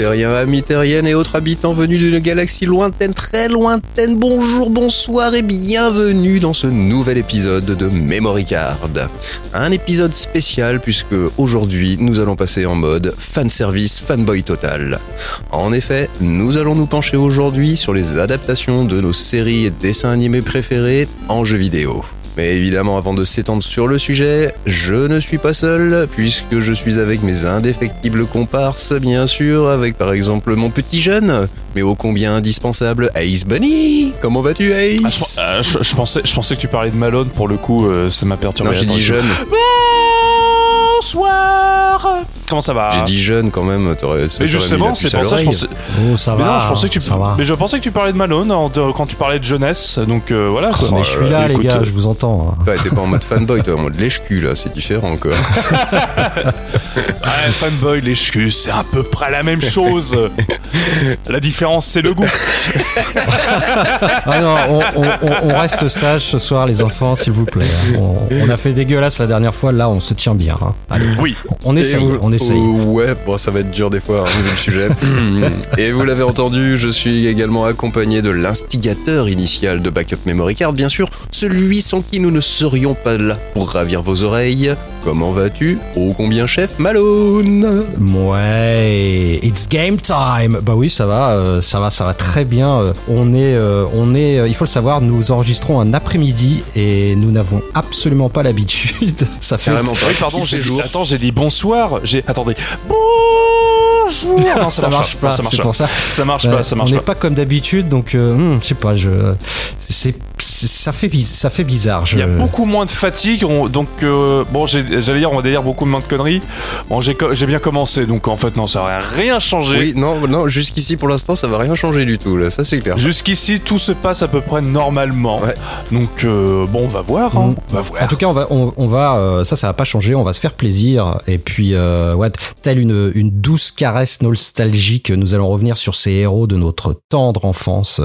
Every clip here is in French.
Terriens, amis terriennes et autres habitants venus d'une galaxie lointaine, très lointaine, bonjour, bonsoir et bienvenue dans ce nouvel épisode de Memory Card. Un épisode spécial puisque aujourd'hui nous allons passer en mode fanservice fanboy total. En effet, nous allons nous pencher aujourd'hui sur les adaptations de nos séries et dessins animés préférés en jeux vidéo. Mais évidemment, avant de s'étendre sur le sujet, je ne suis pas seul, puisque je suis avec mes indéfectibles comparses, bien sûr, avec par exemple mon petit jeune, mais ô combien indispensable, Ace Bunny Comment vas-tu, Ace? Ah, je, euh, je- je pensais, je pensais que tu parlais de Malone, pour le coup, euh, ça m'a perturbé. Non, j'ai dit je- jeune. Bonsoir Comment ça va J'ai dit jeune quand même, t'aurais Ah. Mais justement, c'est pour ça que je pensais. Oh, ça Mais va. non, je pensais que tu. ça va. Mais je pensais que tu parlais de Malone en- quand tu parlais de jeunesse, donc euh, voilà. quoi. Oh, mais je suis là, les Écoute, gars, euh, je vous entends. hein. T'es pas en mode fanboy, toi, en mode lèche-cul, là, c'est différent, quoi. Ouais, fanboy, les chus, c'est à peu près la même chose. la différence, c'est le goût. Ah non, on, on- on- on reste sage ce soir, les enfants, s'il vous plaît. hein. On, on a fait dégueulasse la dernière fois, là, on se tient bien. hein. Allez, Oui. on essaye, vous- on essaye. Oh, ouais, bon, ça va être dur des fois, hein, vu le sujet. Et vous l'avez entendu, je suis également accompagné de l'instigateur initial de Backup Memory Card, bien sûr, celui sans qui nous ne serions pas là pour ravir vos oreilles. Comment vas-tu? Ô combien chef? Malone Ouais, it's game time. Bah oui, ça va, euh, ça va, ça va très bien. Euh, On est, euh, on est, euh, il faut le savoir, nous enregistrons un après-midi et nous n'avons absolument pas l'habitude. Ça fait. Carrément pas. Oui, pardon, j'ai. Attends, j'ai dit bonsoir. J'ai. Attendez. Bonjour Non, ça, marche pas, Ça marche c'est pas. pour ça. Ça marche Ouais, pas, ça marche on n'est pas. comme d'habitude, donc euh, hmm, je sais pas, je, c'est, c'est- ça fait, biz- ça fait bizarre. Je... Il y a beaucoup moins de fatigue, on- donc euh, bon, j'ai- j'allais dire, on va dire beaucoup moins de conneries. Bon, j'ai bien commencé, donc en fait non, ça n'a rien changé. Oui, non, non, jusqu'ici pour l'instant, ça va rien changer du tout, là, ça c'est clair. Jusqu'ici, tout se passe à peu près normalement. Ouais. Donc euh, bon, on va voir. hein. Mm. On va voir. En tout cas, on va, on, on va, euh, ça, ça va pas changer. On va se faire plaisir. Et puis, euh, ouais, telle une, une douce caresse nostalgique, nous allons revenir sur ces héros de notre tendre enfance,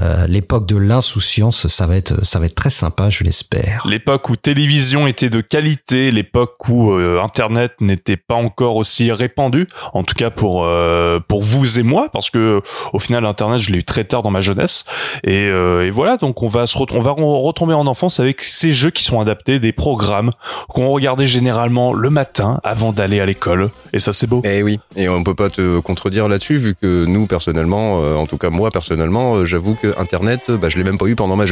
euh, l'époque de l'insouciance. Ça va être, ça va être très sympa, je l'espère. L'époque où télévision était de qualité, l'époque où euh, Internet n'était pas encore aussi répandu, en tout cas pour euh, pour vous et moi, parce que au final Internet je l'ai eu très tard dans ma jeunesse, et, euh, et voilà donc on va se on va re- retomber en enfance avec ces jeux qui sont adaptés, des programmes qu'on regardait généralement le matin avant d'aller à l'école, et ça c'est beau. Eh oui, et on peut pas te contredire là-dessus, vu que nous, personnellement, euh, en tout cas moi, personnellement, euh, j'avoue que Internet, bah, je l'ai même pas eu pendant ma jeunesse.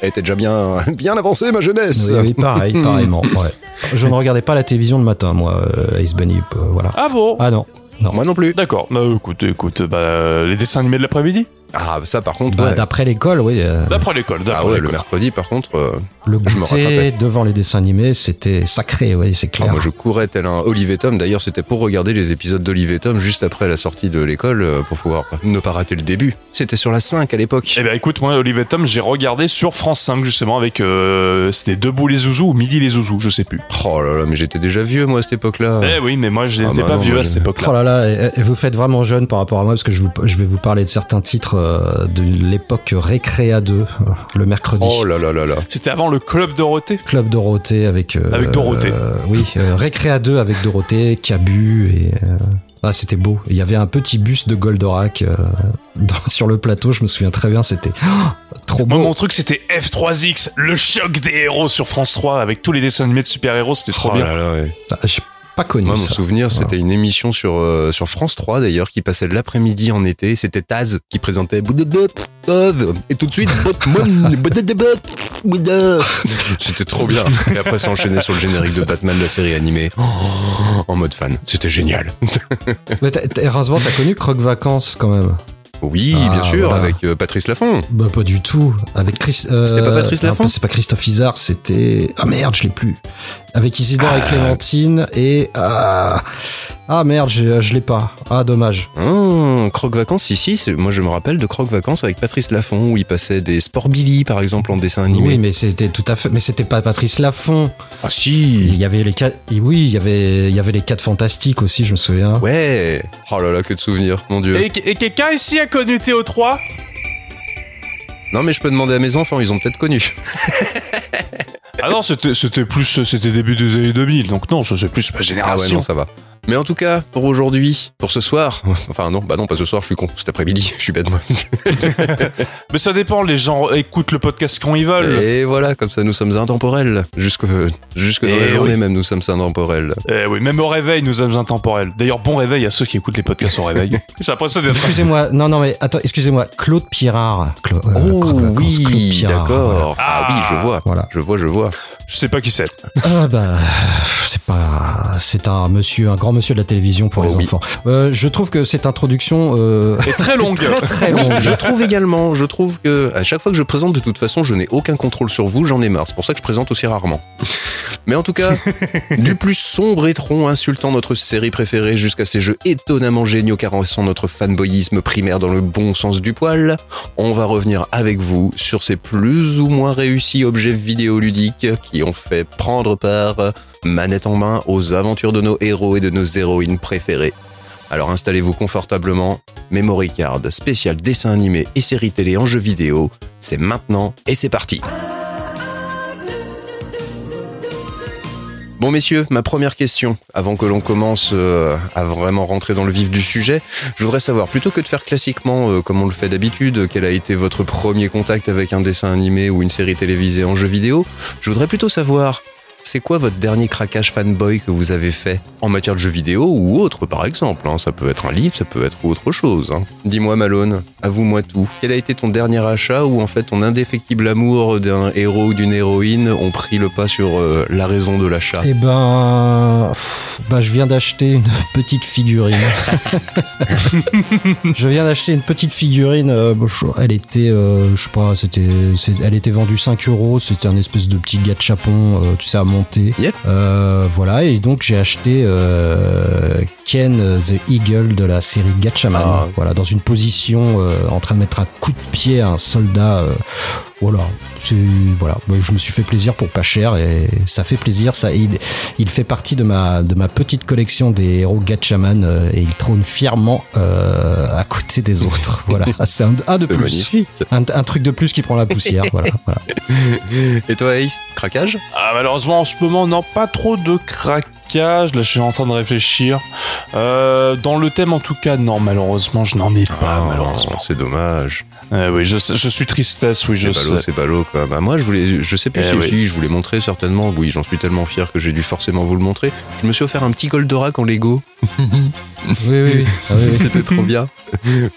Elle était déjà bien, bien avancée, ma jeunesse. Oui, oui, pareil, pareillement. Ouais. Je ne regardais pas la télévision le matin, moi, euh, Ace Bunny. euh, voilà. Ah bon? Ah non. Moi non plus. D'accord, bah écoute, écoute, bah, les dessins animés de l'après-midi? Ah, ça par contre, Bah, ouais. D'après l'école, oui. euh, D'après l'école, d'après Ah ouais, le mercredi, par contre, euh, le je me goûter devant les dessins animés, c'était sacré, oui, c'est ah, clair. moi je courais tel un Olive et Tom. D'ailleurs, c'était pour regarder les épisodes d'Olive et Tom juste après la sortie de l'école, euh, pour pouvoir ne pas rater le début. C'était sur la 5 à l'époque. Eh ben écoute, moi, Olivier Tom, j'ai regardé sur France 5 justement avec euh, c'était Debout les Zouzous ou Midi les Zouzous, je sais plus. Oh là là, mais j'étais déjà vieux, moi, à cette époque-là. Eh oui, mais moi je n'étais Ah bah pas non, vieux à cette époque-là. Oh là là, et- et vous faites vraiment jeune par rapport à moi parce que je, vous- je vais vous parler de certains titres euh, de l'époque Récréa 2, euh, le mercredi. Oh là là là là. C'était avant le Club Dorothée. Club Dorothée avec... euh, Avec Dorothée. euh, oui, euh, Récréa 2 avec Dorothée, Cabu et... euh, ah, c'était beau. Il y avait un petit bus de Goldorak euh, dans- sur le plateau, je me souviens très bien, c'était oh, trop Moi beau. mon truc c'était F3X, le choc des héros sur France 3 avec tous les dessins animés de super-héros, c'était trop Oh bien. là là, ouais. Ah, pas connu Moi, mon ça. souvenir, c'était une émission sur, euh, sur France 3, d'ailleurs, qui passait l'après-midi en été. C'était Taz qui présentait et tout de suite, c'était trop bien. Et après, ça enchaînait sur le générique de Batman, la série animée, en mode fan. C'était génial. Mais t'as- t'as- connu Croque Vacances quand même Oui, Ah, bien sûr, voilà. avec euh, Patrice Laffont. Bah pas du tout. Avec Chris. euh, C'était pas Patrice Laffont C'est pas Christophe Isard, c'était. Ah merde, je l'ai plus. Avec Isidore et Ah. Clémentine et. Ah, ah merde, je, je l'ai pas. Ah dommage. Oh, Croque Vacances, si, si, c'est- moi je me rappelle de Croque Vacances avec Patrice Laffont, où il passait des Sport Billy, par exemple, en dessin animé. Oui, mais c'était tout à fait. Mais c'était pas Patrice Laffont. Ah Il si y avait les quatre. Oui, il y avait. Il y avait les quatre fantastiques aussi, je me souviens. Ouais Oh là là, que de souvenirs, mon dieu. Et, et quelqu'un ici a connu Théo3 Non, mais je peux demander à mes enfants, ils ont peut-être connu. Ah non, c'était c'était plus c'était début des années 2000. Donc non, ça c'est plus ma Ah ouais, génération. non, ça va. Mais en tout cas, pour aujourd'hui, pour ce soir, enfin non, bah non, pas ce soir, je suis con, cet après-midi, je suis bête moi. Mais ça dépend, les gens écoutent le podcast quand ils veulent. Et voilà, comme ça nous sommes intemporels. Jusque, jusque dans la journée oui. même, nous sommes intemporels. Eh oui, même au réveil, nous sommes intemporels. D'ailleurs, bon réveil à ceux qui écoutent les podcasts au réveil. Ça d'être Excusez-moi, non, non, mais attends, excusez-moi, Claude Pirard. Cla- euh, Oh Vacances, Claude oui, Pirard, d'accord. Ah, oui, je vois. Voilà. Je vois, je vois. Je sais pas qui c'est. Ah bah, c'est pas, c'est un monsieur, un grand monsieur de la télévision pour Oh les oui. enfants. Euh, je trouve que cette introduction euh, Et très longue. très très longue. Je trouve également, je trouve que à chaque fois que je présente, de toute façon, je n'ai aucun contrôle sur vous, j'en ai marre. C'est pour ça que je présente aussi rarement. Mais en tout cas, du plus sombre étron insultant notre série préférée jusqu'à ces jeux étonnamment géniaux caressant notre fanboyisme primaire dans le bon sens du poil, on va revenir avec vous sur ces plus ou moins réussis objets vidéoludiques qui ont fait prendre part, manette en main, aux aventures de nos héros et de nos héroïnes préférées. Alors installez-vous confortablement, Memory Card, spécial dessin animé et série télé en jeux vidéo, c'est maintenant et c'est parti. Bon messieurs, ma première question, avant que l'on commence euh, à vraiment rentrer dans le vif du sujet, je voudrais savoir, plutôt que de faire classiquement euh, comme on le fait d'habitude, quel a été votre premier contact avec un dessin animé ou une série télévisée en jeu vidéo, je voudrais plutôt savoir, c'est quoi votre dernier craquage fanboy que vous avez fait en matière de jeux vidéo ou autre par exemple hein? Ça peut être un livre, ça peut être autre chose. hein. Dis-moi Malone, avoue-moi tout. Quel a été ton dernier achat où en fait ton indéfectible amour d'un héros ou d'une héroïne ont pris le pas sur euh, la raison de l'achat? Eh ben, pff, bah, je viens d'acheter une petite figurine. je viens d'acheter une petite figurine. euh, je- elle était, euh, je sais pas, c'était, elle était vendue 5 euros. C'était un espèce de petit gachapon, euh, tu sais, à monter. Yep. Euh, voilà, et donc j'ai acheté euh, Ken the Eagle de la série Gatchaman. Ah. Voilà, dans une position euh, en train de mettre un coup de pied à un soldat. Voilà, c'est voilà. Bah, Je me suis fait plaisir pour pas cher et ça fait plaisir. Ça, il, il fait partie de ma de ma petite collection des héros Gatchaman euh, et il trône fièrement euh, à côté des autres. Voilà, c'est un, un de plus, un truc de plus qui prend la poussière. voilà, voilà. Et toi Ace, craquage? Ah, malheureusement, en ce moment, non, pas trop de craquage. Là, je suis en train de réfléchir. Euh, dans le thème, en tout cas, non, malheureusement, je n'en ai pas, Ah, malheureusement. c'est dommage. Euh, oui, je, je suis tristesse, oui, je sais. c'est ballot quoi. Bah moi je voulais, je sais plus Eh si oui. si, je voulais montrer certainement. Oui, j'en suis tellement fier que j'ai dû forcément vous le montrer. Je me suis offert un petit Goldorak en Lego. Oui, oui, oui. Ah, oui, oui. C'était trop bien.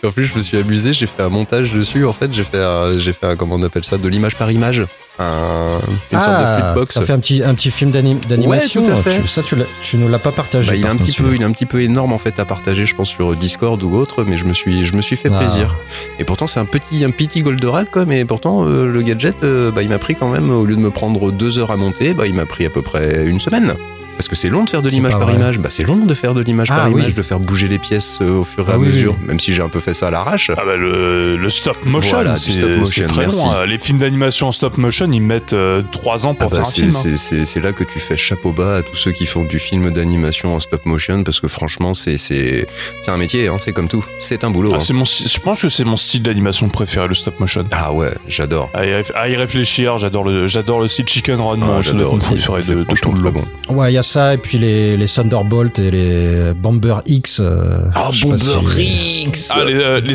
en plus, je me suis amusé, j'ai fait un montage dessus. En fait, j'ai fait, un, j'ai fait un, comment on appelle ça, de l'image par image. Un, une sorte de Ah, flipbox. t'as fait un petit, un petit film d'anim- d'animation. Ouais, tout à fait. Tu- ça, tu, l'as- tu nous l'as pas partagé. Bah, il est un petit peu, celui-là. il est un petit peu énorme en fait à partager, je pense sur Discord ou autre, mais je me suis, je me suis fait Ah. plaisir. Et pourtant c'est un petit, un petit Goldorak quoi, mais pourtant euh, le gadget, euh, bah, il m'a pris quand même au lieu de me prendre deux heures à monter, bah, il m'a pris à peu près une semaine. Parce que c'est long de faire de l'image par vrai. image. Bah c'est long de faire de l'image Ah, par oui. image, de faire bouger les pièces euh, au fur et Ah à oui, mesure. oui. Même si j'ai un peu fait ça à l'arrache. Ah bah le, le stop motion, Voilà, c'est stop motion, c'est très merci. long. hein. Les films d'animation en stop motion, ils mettent 3 ans pour Ah bah, faire un c'est, film. hein. c'est- là que tu fais chapeau bas à tous ceux qui font du film d'animation en stop motion parce que franchement c'est, c'est, c'est un métier, hein, c'est comme tout. C'est un boulot. Ah, hein. c'est mon, style- je pense que c'est mon style d'animation préféré, le stop motion. Ah ouais, j'adore. À y, réf- à y réfléchir, j'adore le, j'adore le style Chicken Run, Ah, moi, j'adore C'est de, de tout le long. bon. Ouais, il y a ça, et puis les, les Thunderbolt et les Bomber X. euh, Ah, si- Bomber X Ah, les, euh, les,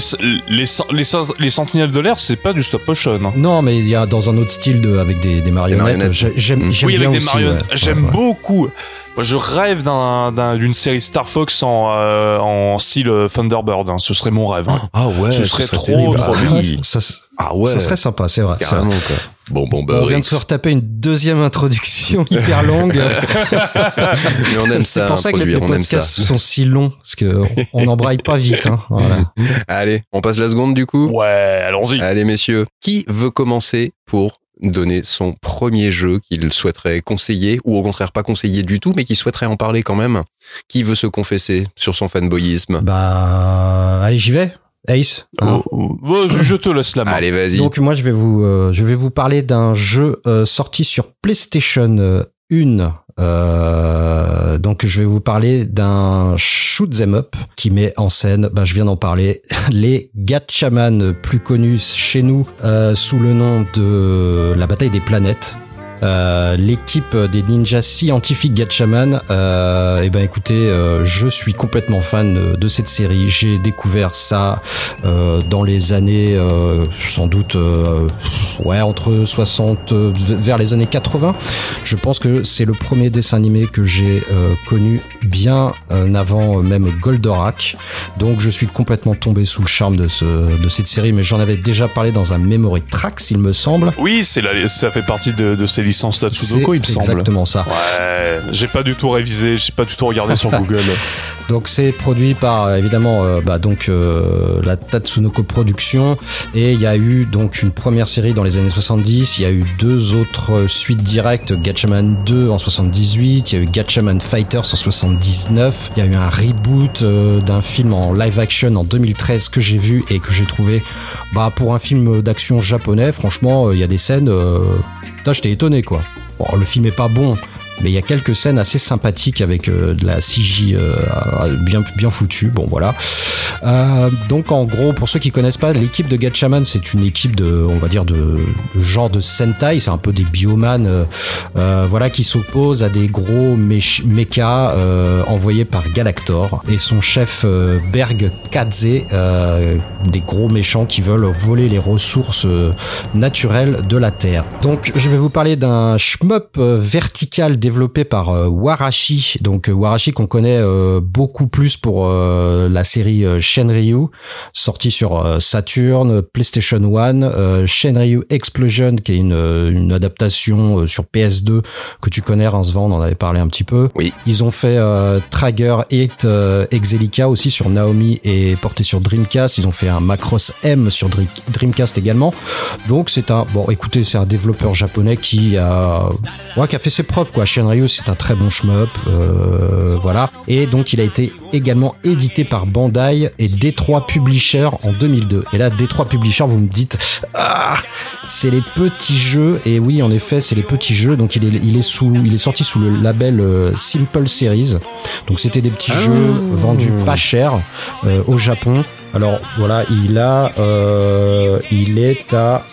les, les, les, les sentinelles de l'air, c'est pas du stop motion. hein. Non, mais il y a dans un autre style de, avec des, des marionnettes. marionnettes. J'ai- J'aime Mm. j'aime oui, bien avec des aussi, marionnettes. ouais. J'aime Ouais, ouais. beaucoup. Moi, je rêve d'un- d'un- d'une série Star Fox en, euh, en style Thunderbird. hein. Ce serait mon rêve. hein. Ah ouais, Ce ce serait serait trop, terrible. trop Ah. Ça, ça- Ah ouais, ça serait sympa, c'est vrai. c'est vrai. carrément quoi. Bon, Bomber On vient de se retaper une deuxième introduction hyper longue. Mais on aime ça, c'est pour ça que les, podcasts sont si longs, parce que on n'embraye pas vite. Hein. Voilà. Allez, on passe la seconde du coup Ouais, allons-y. Allez messieurs, qui veut commencer pour donner son premier jeu qu'il souhaiterait conseiller, ou au contraire pas conseiller du tout, mais qui souhaiterait en parler quand même? Qui veut se confesser sur son fanboyisme? Bah, allez, j'y vais. Ace. hein. Oh, oh, je- je te laisse la main. Allez, vas-y. Donc moi je vais vous euh, je vais vous parler d'un jeu euh, sorti sur PlayStation euh, 1. Euh, donc je vais vous parler d'un shoot 'em up qui met en scène, bah, je viens d'en parler, les Gatchaman plus connus chez nous euh, sous le nom de la bataille des planètes. Euh, L'équipe des ninjas scientifiques Gatchaman, euh, eh ben écoutez, euh, je suis complètement fan de cette série. J'ai découvert ça euh, dans les années, euh, sans doute, ouais, entre 60, euh, vers les années 80. Je pense que c'est le premier dessin animé que j'ai connu bien avant même Goldorak. Donc je suis complètement tombé sous le charme de, ce, de cette série, mais j'en avais déjà parlé dans un Memory Tracks, il me semble. Oui, c'est ça fait partie de, de ces licences Tatsudoko, il me C'est semble. exactement ça. Ouais, j'ai pas du tout révisé, j'ai pas du tout regardé sur Google. Donc c'est produit par euh, évidemment euh, bah, donc euh, la Tatsunoko Production et il y a eu donc une première série dans les années 70, il y a eu deux autres suites directes, Gatchaman 2 en 78, il y a eu Gatchaman Fighters en 79, il y a eu un reboot euh, d'un film en live action en 2013 que j'ai vu et que j'ai trouvé bah pour un film d'action japonais, franchement, il y a des scènes putain, j'étais étonné quoi. Bon, le film est pas bon, mais il y a quelques scènes assez sympathiques avec euh, de la CJ euh, bien bien foutue. Bon voilà. Euh, donc en gros, pour ceux qui connaissent pas, l'équipe de Gatchaman, c'est une équipe de, on va dire de, genre de Sentai, c'est un peu des bioman, euh, euh, voilà, qui s'opposent à des gros mech- mechas euh, envoyés par Galactor et son chef euh, Berg Kadze, des gros méchants qui veulent voler les ressources naturelles de la Terre. Donc je vais vous parler d'un shmup vertical développé par Warashi. Donc Warashi qu'on connaît beaucoup plus pour la série Shenryu, sortie sur euh, Saturn, PlayStation 1, euh, Shenryu Explosion qui est une, euh, une adaptation euh, sur PS2 que tu connais, Rincevent, on en avait parlé un petit peu. Oui. Ils ont fait euh, Trigger 8 euh, Exelica aussi sur Naomi et porté sur Dreamcast. Ils ont fait un Macross M sur Dre- Dreamcast également. Donc c'est un bon, écoutez, c'est un développeur japonais qui a ouais, qui a fait ses preuves quoi. Shenryu, c'est un très bon shmup, euh, voilà. Et donc il a été également édité par Bandai et D3 Publisher en 2002. Et là, D3 Publisher, vous me dites, ah, c'est les petits jeux. Et oui, en effet, c'est les petits jeux. Donc il est, il est sous, il est sorti sous le label euh, Simple Series. Donc c'était des petits Ah. jeux vendus pas cher euh, au Japon. Alors voilà, il a, euh, il est à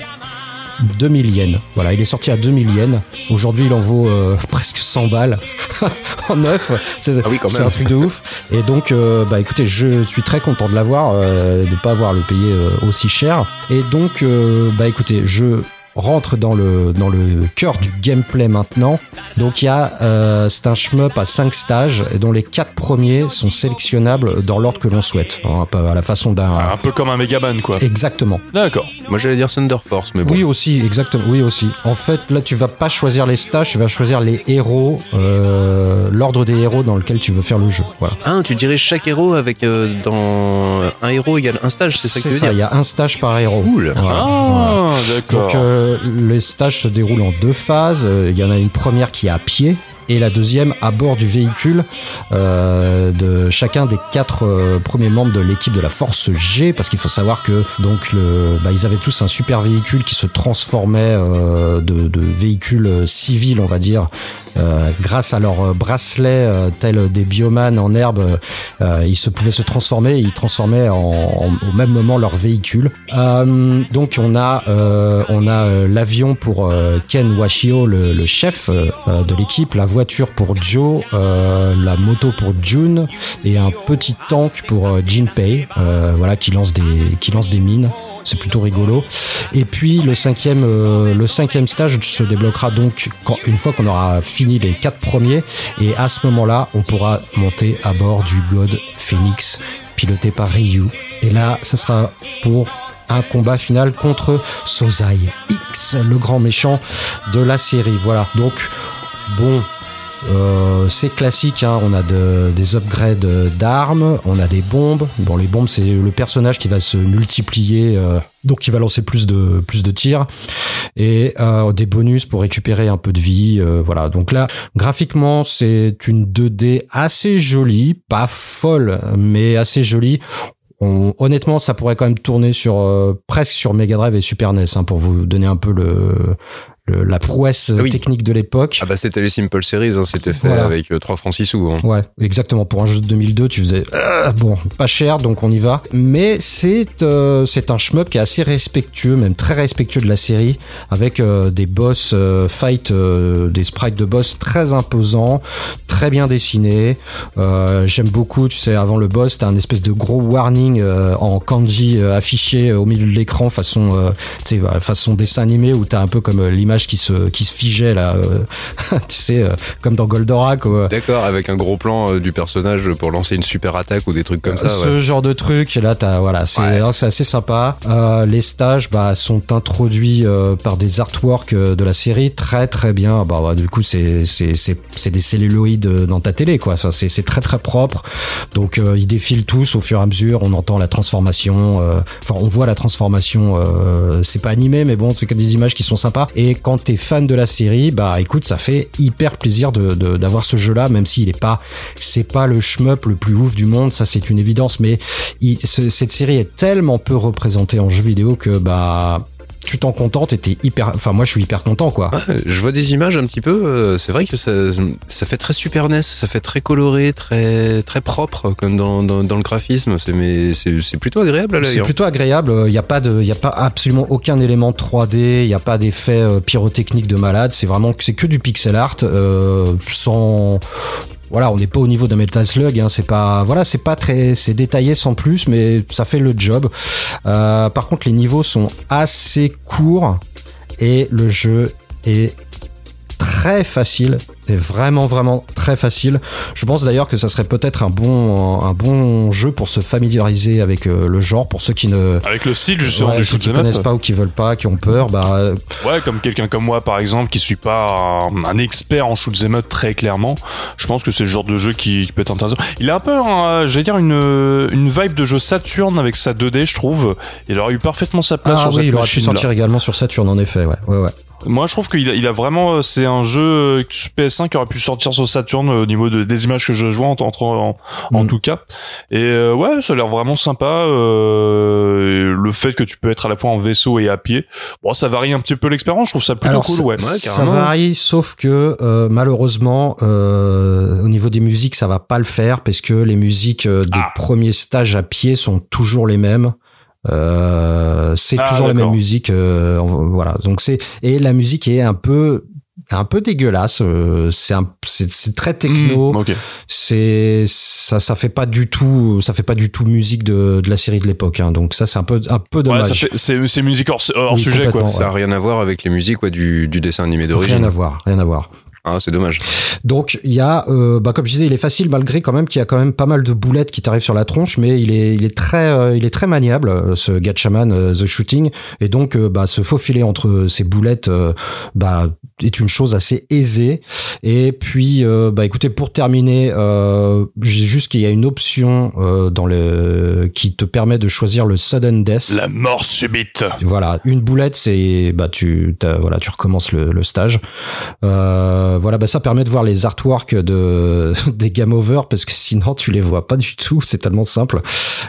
2000 yens. Voilà, il est sorti à 2000 yens. Aujourd'hui, il en vaut euh, presque 100 balles en neuf. C'est Ah oui, un truc de ouf. Et donc, euh, bah écoutez, je suis très content de l'avoir, euh, de pas avoir le payé euh, aussi cher. Et donc, euh, bah écoutez, je rentre dans le dans le cœur du gameplay maintenant. Donc il y a euh, c'est un shmup à 5 stages et dont les quatre premiers sont sélectionnables dans l'ordre que l'on souhaite, hein, un peu à la façon d'un Un peu comme un Megaman, quoi. Exactement. D'accord. Moi j'allais dire Thunder Force, mais bon. Oui aussi, exactement. Oui aussi. En fait, là, tu vas pas choisir les stages, tu vas choisir les héros, euh, l'ordre des héros dans lequel tu veux faire le jeu. Voilà. Ah, tu dirais chaque héros avec euh, dans un héros égale un stage, c'est ça que tu veux ça. dire Il y a un stage par héros. Cool. Voilà. Voilà. Ah, d'accord. Donc euh, les stages se déroulent en deux phases. Euh, Il y en a une première qui est à pied et la deuxième à bord du véhicule euh, de chacun des quatre euh, premiers membres de l'équipe de la Force G parce qu'il faut savoir que donc bah, ils avaient tous un super véhicule qui se transformait de, véhicule civil on va dire euh, grâce à leurs bracelets euh, tels des biomanes en herbe euh, ils se pouvaient se transformer. Ils transformaient en, en- au même moment leur véhicule. Euh, donc on a euh, on a euh, l'avion pour euh, Ken Washio le, le chef euh, euh, de l'équipe la voiture pour Joe euh, la moto pour June et un petit tank pour euh, Jinpei euh, voilà qui lance des qui lance des mines c'est plutôt rigolo. Et puis le cinquième, euh, le cinquième stage se débloquera donc une fois qu'on aura fini les quatre premiers. Et à ce moment-là, on pourra monter à bord du God Phoenix, piloté par Ryu. Et là, ça sera pour un combat final contre Sozai X, le grand méchant de la série. Voilà. Donc, bon, euh, c'est classique, hein. on a de- des upgrades d'armes, on a des bombes. Bon, les bombes, c'est le personnage qui va se multiplier, euh, donc il va lancer plus de plus de tirs et euh, des bonus pour récupérer un peu de vie. euh, voilà. Donc là, graphiquement, c'est une 2D assez jolie, pas folle, mais assez jolie. On- honnêtement, ça pourrait quand même tourner sur euh, presque sur Mega Drive et Super NES hein, pour vous donner un peu le le- la prouesse oui. technique de l'époque. Ah bah c'était les Simple Series, hein, c'était fait Voilà. avec euh, 3 francs 6 sous. hein. Ouais, exactement. Pour un jeu de 2002, tu faisais euh, bon, pas cher, donc on y va. Mais c'est euh, c'est un shmup qui est assez respectueux, même très respectueux de la série, avec euh, des boss euh, fight, euh, des sprites de boss très imposants, très bien dessinés. Euh, J'aime beaucoup, tu sais, avant le boss, t'as un espèce de gros warning euh, en kanji euh, affiché au milieu de l'écran, façon, tu sais, façon dessin animé, où t'as un peu comme l'image qui se qui se figeait là, tu sais, comme dans Goldorak. D'accord, avec un gros plan du personnage pour lancer une super attaque ou des trucs comme ça. ce ouais. genre de truc là t'as voilà c'est Ouais. c'est assez sympa les stages bah sont introduits par des artworks de la série très très bien bah, bah, du coup c'est des celluloïdes dans ta télé quoi. Ça c'est très très propre. Donc euh, ils défilent tous au fur et à mesure. On entend la transformation euh, enfin on voit la transformation euh, c'est pas animé mais bon c'est que des images qui sont sympas. Et quand t'es fan de la série bah écoute ça fait hyper plaisir de de- d'avoir ce jeu là même s'il est pas c'est pas le shmup le plus ouf du monde ça c'est une évidence. Mais il- ce- cette série est tellement peu représentée en jeu vidéo que bah tu t'en contentes et t'es hyper enfin moi je suis hyper content quoi Ouais, je vois des images un petit peu. euh, c'est vrai que ça, ça fait très Super NES, ça fait très coloré, très très propre comme dans, dans, dans le graphisme. C'est mais c'est plutôt agréable à l'œil. C'est hein. plutôt agréable. Il n'y a pas de, il a pas absolument aucun élément 3D. Il n'y a pas d'effet euh, pyrotechnique de malade. C'est vraiment, c'est que du pixel art euh, sans. Voilà, on n'est pas au niveau d'un Metal Slug. Hein, c'est pas, voilà, c'est pas très, c'est détaillé sans plus, mais ça fait le job. Euh, par contre, les niveaux sont assez courts et le jeu est très facile est vraiment vraiment très facile. Je pense d'ailleurs que ça serait peut-être un bon un bon jeu pour se familiariser avec euh, le genre pour ceux qui ne Avec le style justement ouais, du ceux shoot qui 'em up. connaissent pas ou qui veulent pas, qui ont peur, bah euh, Ouais, comme quelqu'un comme moi par exemple qui suis pas un, un expert en shoot up très clairement, je pense que c'est le genre de jeu qui, qui peut être intéressant. Il a un peu, un, j'allais dire une une vibe de jeu Saturn avec sa 2D, je trouve. Il aurait eu parfaitement sa place ah sur oui, cette il aurait pu sortir également sur Saturn en effet, ouais, ouais, ouais. Moi, je trouve qu'il a, il a vraiment, euh, c'est un jeu euh, PS1 qui aurait pu sortir sur Saturn euh, au niveau de, des images que je vois en, en, Mm. tout cas. Et euh, ouais, ça a l'air vraiment sympa. Euh, le fait que tu peux être à la fois en vaisseau et à pied, bon, ça varie un petit peu l'expérience. Je trouve ça plutôt Alors, cool, ça, ouais. Ça varie, sauf que euh, malheureusement, euh, au niveau des musiques, ça va pas le faire parce que les musiques des Ah. premiers stages à pied sont toujours les mêmes. Euh, c'est Ah, toujours la même musique, euh, voilà. Donc c'est et la musique est un peu un peu dégueulasse. euh, c'est un c'est c'est très techno. Mm, ok. C'est ça ça fait pas du tout ça fait pas du tout musique de, de la série de l'époque. Hein. Donc ça c'est un peu un peu Ouais, dommage. ça fait- c'est c'est musique hors, hors Oui, sujet, quoi. Ça a rien à voir avec les musiques ouais, du, du dessin animé rien d'origine. à voir, rien à voir. Ah, c'est dommage. Donc il y a, euh, bah, comme je disais, il est facile malgré quand même qu'il y a quand même pas mal de boulettes qui t'arrivent sur la tronche, mais il est, il est très, euh, il est très maniable euh, ce Gatchaman euh, The Shooting, et donc euh, bah, se faufiler entre ces boulettes, euh, bah, est une chose assez aisée. Et puis, euh, bah écoutez, pour terminer, euh, j'ai juste qu'il y a une option euh, dans le qui te permet de choisir le sudden death. La mort subite. Voilà, une boulette, c'est bah tu voilà tu recommences le, le stage. Euh, voilà, bah ça permet de voir les artworks de des game over parce que sinon tu les vois pas du tout. C'est tellement simple.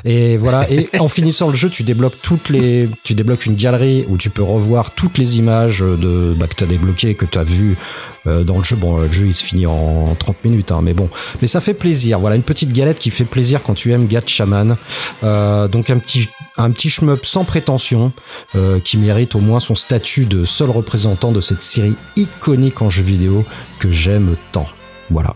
Et voilà, et en finissant le jeu, tu débloques toutes les, tu débloques une galerie où tu peux revoir toutes les images de bah, que t'as débloquées, que t'as vues euh, dans le jeu. Bon, le jeu il se finit en 30 minutes, hein, mais bon, mais ça fait plaisir. Voilà, une petite galette qui fait plaisir quand tu aimes Gatchaman. Euh, donc un petit un petit shmup sans prétention euh, qui mérite au moins son statut de seul représentant de cette série iconique en jeu vidéo que j'aime tant. Voilà.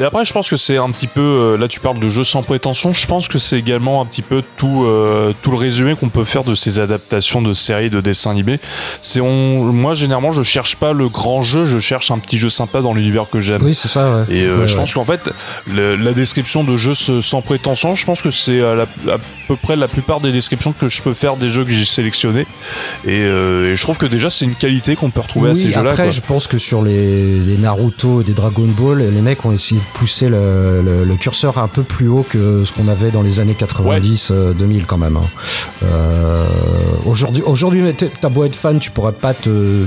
Et après, je pense que c'est un petit peu. euh, là, tu parles de jeux sans prétention. Je pense que c'est également un petit peu tout, euh, tout le résumé qu'on peut faire de ces adaptations de séries de dessins animés. C'est on, moi, généralement, je cherche pas le grand jeu. Je cherche un petit jeu sympa dans l'univers que j'aime. Oui, c'est ça. Ouais. Et euh, Ouais, je ouais. pense qu'en fait, le- la description de jeux sans prétention, je pense que c'est à, peu près la plupart des descriptions que je peux faire des jeux que j'ai sélectionnés. Et, euh, et je trouve que déjà, c'est une qualité qu'on peut retrouver à ces jeux-là. Après, je pense que sur les, les Naruto et des Dragon Ball, les mecs ont essayé pousser le, le- le curseur un peu plus haut que ce qu'on avait dans les années 90, euh, 2000 quand même. hein. Euh, aujourd'hui, aujourd'hui, t'as beau être fan, tu pourrais pas te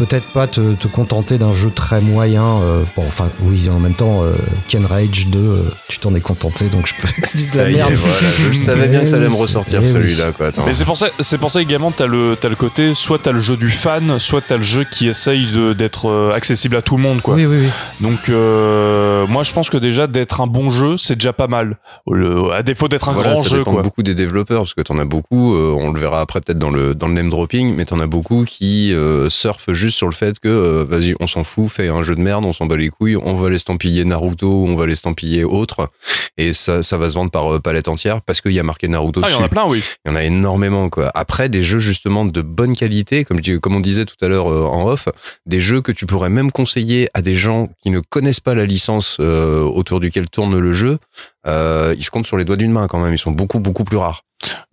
peut-être pas te, te contenter d'un jeu très moyen. euh, bon, enfin, oui, en même temps, euh, Ken Rage 2, euh, tu t'en es contenté, donc je peux la Ça y est, merde. voilà, je savais bien que ça allait me ressortir Eh oui. celui-là, quoi. Attends. Mais c'est pour ça, c'est pour ça également t'as le t'as le côté soit t'as le jeu du fan, soit t'as le jeu qui essaye de- d'être euh, accessible à tout le monde quoi. Oui, oui, oui. Donc euh, moi je pense que déjà d'être un bon jeu c'est déjà pas mal. Le- à défaut d'être un Voilà, grand ça jeu quoi. beaucoup des développeurs parce que t'en as beaucoup, euh, on le verra après peut-être dans le dans le name dropping, mais t'en as beaucoup qui euh, surfent juste sur le fait que euh, vas-y, on s'en fout, fais un jeu de merde, on s'en bat les couilles, on va l'estampiller Naruto, on va l'estampiller autre, et ça ça va se vendre par euh, palette entière parce qu'il y a marqué Naruto Ah il y dessus. en a plein oui. Il y en a énormément quoi. Après des jeux justement de bonne qualité, comme on disait tout à l'heure euh, en off, des jeux que tu pourrais même conseiller à des gens qui ne connaissent pas la licence autour duquel tourne le jeu. Euh, ils se comptent sur les doigts d'une main quand même. Ils sont beaucoup beaucoup plus rares.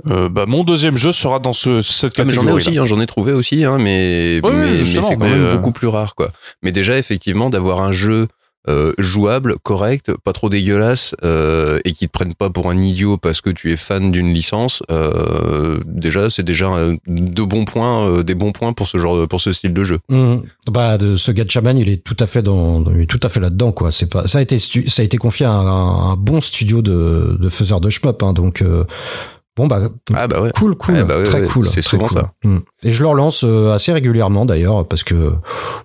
Euh, bah mon deuxième jeu sera dans ce, cette Ah, catégorie. j'en ai aussi, hein, j'en ai trouvé aussi, hein, mais Oui, mais, c'est quand mais, même euh, beaucoup plus rare quoi. Mais déjà effectivement d'avoir un jeu euh, jouable, correct, pas trop dégueulasse euh, et qui te prennent pas pour un idiot parce que tu es fan d'une licence. Euh, déjà, c'est déjà euh, de bons points, euh, des bons points pour ce genre, de- pour ce style de jeu. Mhm. Bah, de ce Gatchaman, il est tout à fait dans, il est tout à fait là-dedans, quoi. C'est pas, ça a été, stu- ça a été confié à un, un bon studio de, de faiseurs de shmup, hein, donc, euh, bon, bah, Ah bah ouais. cool, cool, Ouais, bah ouais, très ouais, cool. c'est souvent cool. ça. Mhm. Et je le relance euh, assez régulièrement, d'ailleurs, parce que,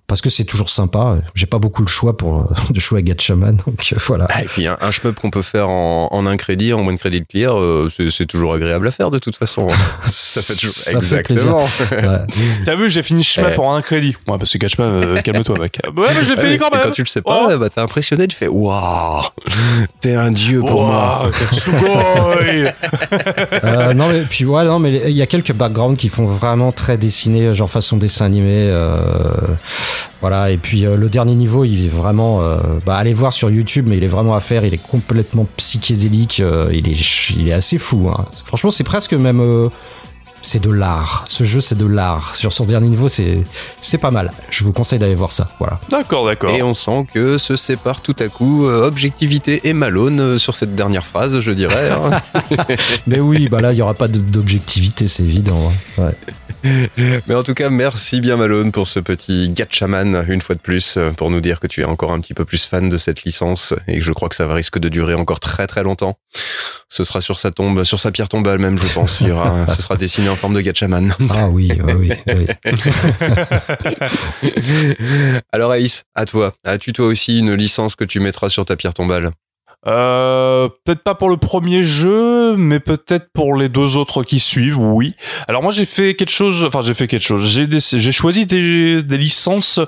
parce que c'est toujours sympa. J'ai pas beaucoup le choix pour, de jouer à Gatchaman, donc euh, voilà. Ah, et puis un, un shmup qu'on peut faire en, en un crédit, en one credit clear, euh, c'est c'est toujours agréable à faire de toute façon. Ça fait toujours Ça fait plaisir. exactement. Ouais. T'as vu j'ai fini Shmup en un crédit. Ouais parce que Gatchman euh, calme-toi mec. Ouais mais je l'ai fini quand et même. quand tu le sais pas, Oh. bah t'es impressionné, tu fais waouh, t'es un dieu pour moi. Sugoi Euh, non mais puis ouais non mais il y a quelques backgrounds qui font vraiment très dessiné genre façon dessin animé euh, voilà et puis euh, le dernier niveau il est vraiment euh, bah allez voir sur YouTube mais il est vraiment à faire il est complètement psychédélique euh, il est il est assez fou hein. franchement c'est presque même euh, c'est de l'art ce jeu c'est de l'art sur son dernier niveau c'est c'est pas mal je vous conseille d'aller voir ça voilà D'accord d'accord. Et on sent que se sépare tout à coup euh, objectivité et Malone euh, sur cette dernière phrase, je dirais. hein. mais oui bah là il y aura pas d'objectivité c'est évident hein. ouais. Mais en tout cas, merci bien Malone pour ce petit Gatchaman, une fois de plus, pour nous dire que tu es encore un petit peu plus fan de cette licence et que je crois que ça va risque de durer encore très très longtemps. Ce sera sur sa tombe, sur sa pierre tombale même, je pense. Il y aura, ce sera dessiné en forme de Gatchaman. ah oui oui oui, oui. Alors Aïs, à toi. As-tu toi aussi une licence que tu mettras sur ta pierre tombale? Euh, peut-être pas pour le premier jeu, mais peut-être pour les deux autres qui suivent, oui. Alors moi j'ai fait quelque chose, enfin j'ai fait quelque chose, j'ai des- j'ai choisi des, des licences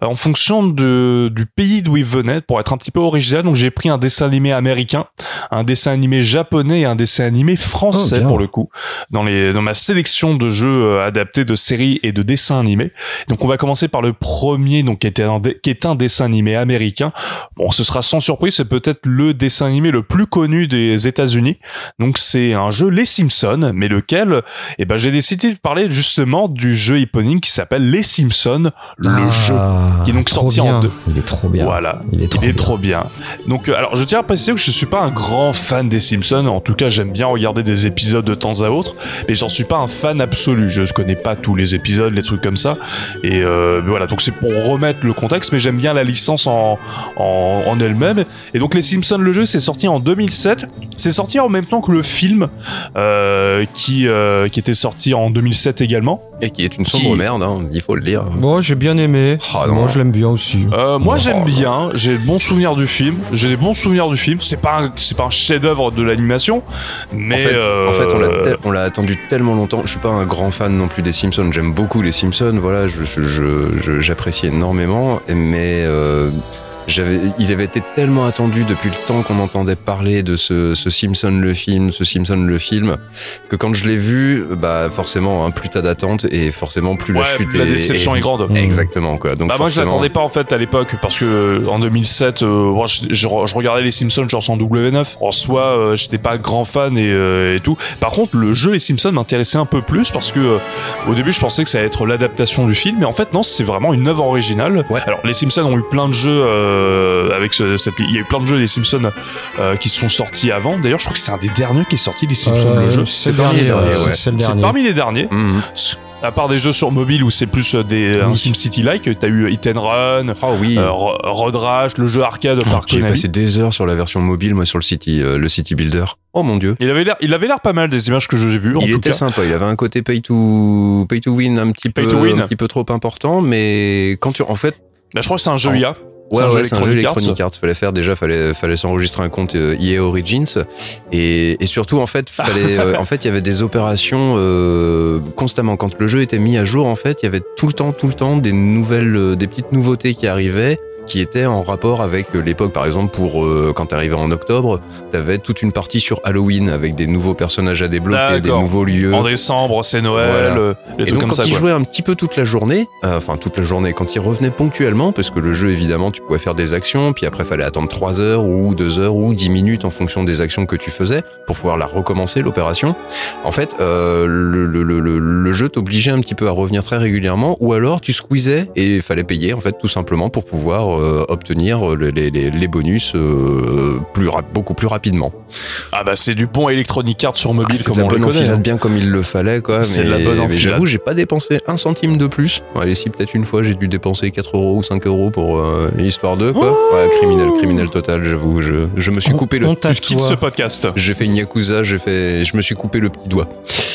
en fonction de, du pays d'où ils venaient pour être un petit peu original, donc j'ai pris un dessin animé américain, un dessin animé japonais et un dessin animé français Oh, pour le coup, dans, les, dans ma sélection de jeux euh, adaptés de séries et de dessins animés. Donc on va commencer par le premier, donc qui, était un dé- qui est un dessin animé américain. Bon, ce sera sans surprise, c'est peut-être le dessin animé le plus connu des États-Unis. Donc c'est un jeu Les Simpsons, mais lequel Eh ben j'ai décidé de parler justement du jeu éponyme qui s'appelle Les Simpsons, le Ah, jeu. qui est donc sorti en deux. il est trop bien Voilà. il est trop Il est bien. trop bien. Donc, euh, alors, je tiens à préciser que je suis pas un grand fan des Simpsons. En tout cas, j'aime bien regarder des épisodes de temps à autre, mais j'en suis pas un fan absolu. Je connais pas tous les épisodes, les trucs comme ça. Et euh, voilà. Donc, c'est pour remettre le contexte, mais j'aime bien la licence en, en, en elle-même. Et donc, les Simpsons, le jeu, c'est sorti en 2007. C'est sorti en même temps que le film, euh, qui, euh, qui était sorti en 2007 également. Et qui est une sombre Qui- merde, hein, il faut le dire. Moi, j'ai bien aimé. Oh, non. Moi, je l'aime bien aussi. Euh, moi Oh. j'aime bien, j'ai de bons souvenirs du film, j'ai des bons souvenirs du film. C'est pas un, c'est pas un chef-d'œuvre de l'animation, mais en fait, euh, en fait, on l'a tel- on l'a attendu tellement longtemps. Je suis pas un grand fan non plus des Simpsons. J'aime beaucoup les Simpsons. Voilà, je- je- je- je- j'apprécie énormément. Mais euh, il avait été tellement attendu depuis le temps qu'on entendait parler de ce, ce Simpson le film, ce Simpson le film, que quand je l'ai vu, bah forcément, hein, plus t'as d'attente et forcément plus la ouais, chute la est- déception est, grande. Mmh. Exactement quoi. Donc Bah moi je l'attendais pas en fait à l'époque parce que euh, en 2007 euh, moi, je, je- je regardais les Simpsons genre sans W9 en soi euh, j'étais pas grand fan et, euh, et tout par contre le jeu les Simpsons m'intéressait un peu plus parce que euh, au début je pensais que ça allait être l'adaptation du film mais en fait non c'est vraiment une œuvre originale Ouais. alors les Simpsons ont eu plein de jeux euh, avec ce- cette il y a eu plein de jeux des Simpsons euh, qui sont sortis avant d'ailleurs je crois que c'est un des derniers qui est sorti les Simpsons Euh, le jeu c'est le parmi dernier, les derniers, ouais, ouais. c'est le c'est dernier. parmi les derniers à part des jeux sur mobile où c'est plus euh, des un Oui. SimCity-like, t'as eu Hit and Run, Oh oui. euh, Ro- Road Rash, le jeu arcade par J'ai passé des heures sur la version mobile, moi, sur le City, euh, le City Builder. Oh mon dieu. Il avait l'air, il avait l'air pas mal des images que j'ai vues. En il tout était cas. sympa. Il avait un côté pay to pay to win un petit Pay peu to win. un petit peu trop important, mais quand tu en fait Bah, je crois que c'est un jeu Oh. IA. Ouais, ouais, c'est un jeu Electronic Arts. Fallait faire déjà, fallait, fallait s'enregistrer un compte euh, EA Origins et, et surtout en fait, fallait, euh, en fait, il y avait des opérations euh, constamment. Quand le jeu était mis à jour, en fait, il y avait tout le temps, tout le temps des nouvelles, euh, des petites nouveautés qui arrivaient qui étaient en rapport avec euh, l'époque. Par exemple, pour euh, quand t'arrivais en octobre, t'avais toute une partie sur Halloween avec des nouveaux personnages à débloquer, des nouveaux lieux. En décembre, c'est Noël, Voilà. euh, Et trucs donc comme quand ça. il quoi. jouait un petit peu toute la journée, euh, enfin toute la journée, quand il revenait ponctuellement, parce que le jeu évidemment tu pouvais faire des actions, puis après fallait attendre 3 heures ou 2 heures ou 10 minutes en fonction des actions que tu faisais pour pouvoir la recommencer l'opération. En fait, euh, le, le, le, le- jeu t'obligeait un petit peu à revenir très régulièrement, ou alors tu squeezais et il fallait payer en fait tout simplement pour pouvoir euh, obtenir les, les, les- les bonus euh, plus beaucoup plus rapidement. Ah bah c'est du bon Electronic Arts sur mobile Ah, comme de la on le bonne connaît. enfilade hein. bien comme il le fallait quoi C'est mais, de la bonne mais j'avoue j'ai pas dépensé un centime de plus allez si peut-être une fois j'ai dû dépenser 4 euros ou 5 euros pour euh, l'histoire 2 quoi ouais, criminel criminel total j'avoue je, je me suis On- coupé le Je quitte ce podcast. j'ai fait une yakuza j'ai fait je me suis coupé le petit doigt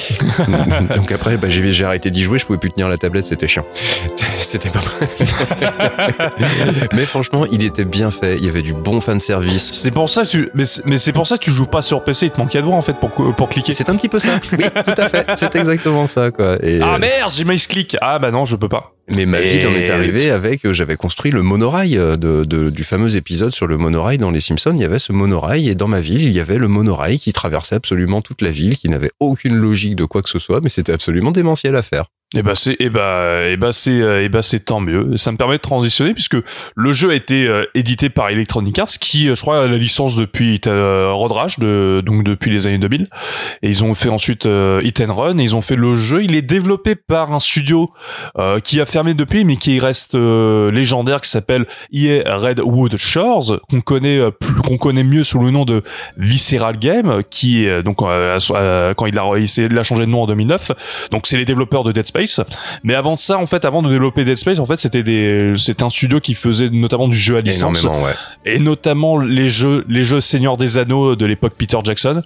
donc après bah, j'ai arrêté d'y jouer je pouvais plus tenir la tablette c'était chiant c'était pas mal mais franchement il était bien fait il y avait du bon fan service C'est pour ça que tu, mais c'est pour ça que tu joues pas sur PC. Il te manquait de doigts en fait pour pour cliquer. c'est un petit peu ça oui tout à fait c'est exactement ça quoi et Ah merde, j'ai mis click. Ah bah non, je peux pas. Mais ma ville en est arrivée avec, euh, j'avais construit le monorail euh, de, de- du fameux épisode sur le monorail dans Les Simpsons. Il y avait ce monorail et dans ma ville, il y avait le monorail qui traversait absolument toute la ville, qui n'avait aucune logique de quoi que ce soit, mais c'était absolument démentiel à faire. Et bah c'est et bah et bah c'est euh, et bah c'est tant mieux. Ça me permet de transitionner puisque le jeu a été euh, édité par Electronic Arts qui euh, je crois a la licence depuis euh, Rash de donc depuis les années 2000 et ils ont fait ensuite euh, Hit and Run et ils ont fait le jeu, il est développé par un studio euh, qui a fermé depuis mais qui reste euh, légendaire qui s'appelle EA Redwood Shores qu'on connaît euh, qu'on connaît mieux sous le nom de Visceral Game qui euh, donc euh, quand il a il s'est- il a changé de nom en 2009 donc c'est les développeurs de Dead Space. Mais avant de ça, en fait, avant de développer Dead Space, en fait, c'était des, c'était un studio qui faisait notamment du jeu à licence ouais. et notamment les jeux, les jeux Seigneur des Anneaux de l'époque Peter Jackson.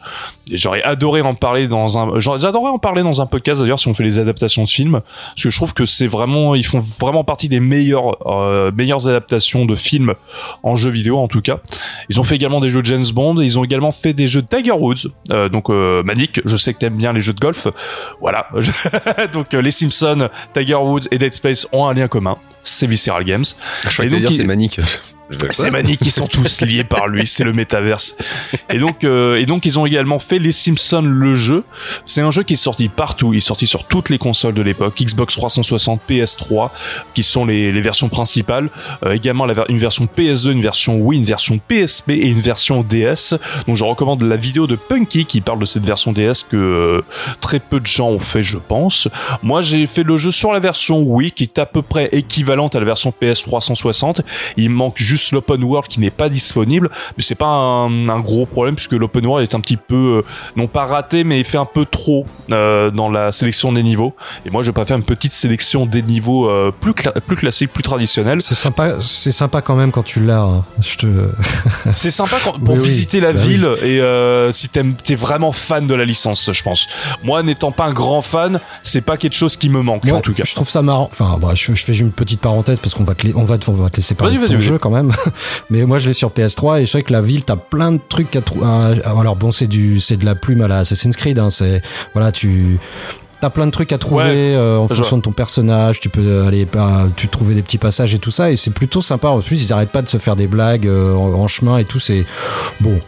J'aurais adoré en parler dans un, j'adorerais en parler dans un podcast d'ailleurs si on fait les adaptations de films, parce que je trouve que c'est vraiment, ils font vraiment partie des meilleures, euh, meilleures adaptations de films en jeux vidéo en tout cas. Ils ont fait également des jeux de James Bond, ils ont également fait des jeux de Tiger Woods. Euh, donc euh, Manic, je sais que t'aimes bien les jeux de golf, voilà. donc euh, les Simpsons, Tiger Woods et Dead Space ont un lien commun, c'est Visceral Games. Je crois Et que donc, dire il- c'est manique. Quoi Manic, ils sont tous liés par lui, c'est le métaverse. Et donc, euh, et donc, ils ont également fait Les Simpsons le jeu. C'est un jeu qui est sorti partout. Il est sorti sur toutes les consoles de l'époque, Xbox 360, PS3, qui sont les, les versions principales. Euh, également la une version PS2, une version Wii, une version PSP et une version DS. Donc, je recommande la vidéo de Punky qui parle de cette version DS que euh, très peu de gens ont fait, je pense. Moi, j'ai fait le jeu sur la version Wii, qui est à peu près équivalente à la version PS 360. Il manque juste l'open world qui n'est pas disponible, mais c'est pas un, un gros problème puisque l'open world est un petit peu, euh, non pas raté, mais fait un peu trop euh, dans la sélection des niveaux. Et moi, je préfère une petite sélection des niveaux euh, plus, cla- plus classiques, plus traditionnels. C'est sympa, c'est sympa quand même quand tu l'as. hein. Je te. C'est sympa quand- pour Oui, oui. visiter la Bah ville et euh, si t'es vraiment fan de la licence, je pense. Moi, n'étant pas un grand fan, c'est pas quelque chose qui me manque Moi, en tout cas. je trouve ça marrant. Enfin, bah, je, je fais une petite parenthèse parce qu'on va te, on va te, on va te laisser parler de ton jeu quand même. Mais moi, je l'ai sur PS3 et je sais que la ville, t'as plein de trucs à trouver. Alors bon, c'est du, c'est de la plume à la Assassin's Creed. Hein, c'est voilà, tu. T'as plein de trucs à trouver Ouais, euh, en fonction de ton personnage. Tu peux aller, bah, tu trouver des petits passages et tout ça, et c'est plutôt sympa. En plus, ils arrêtent pas de se faire des blagues euh, en, en chemin et tout. C'est bon.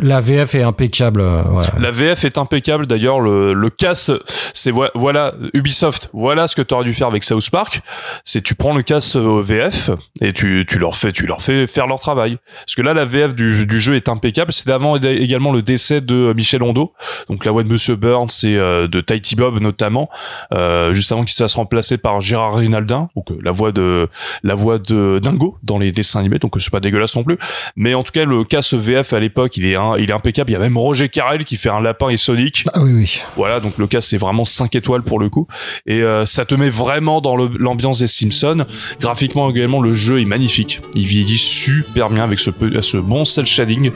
La VF est impeccable. euh, ouais. La VF est impeccable d'ailleurs. Le, le casse, c'est voi- voilà Ubisoft. Voilà ce que tu aurais dû faire avec South Park. C'est tu prends le casse au VF et tu, tu leur fais tu leur fais faire leur travail. Parce que là la VF du, du jeu est impeccable. C'est avant également le décès de Michel Hondo, donc la voix de Monsieur Burns et euh, de Tighty Bob notamment, euh, juste avant qu'il se fasse remplacer par Gérard Rinaldin, donc euh, la voix de la voix de Dingo dans les dessins animés. Donc euh, c'est pas dégueulasse non plus. Mais en tout cas, le casse VF à l'époque, il est un, il est impeccable. Il y a même Roger Carrel qui fait un lapin et Sonic. Ah oui, oui. Voilà, donc le casse c'est vraiment 5 étoiles pour le coup. Et euh, ça te met vraiment dans l'ambiance des Simpsons. Graphiquement également, le jeu est magnifique. Il vieillit super bien avec ce bon cel shading,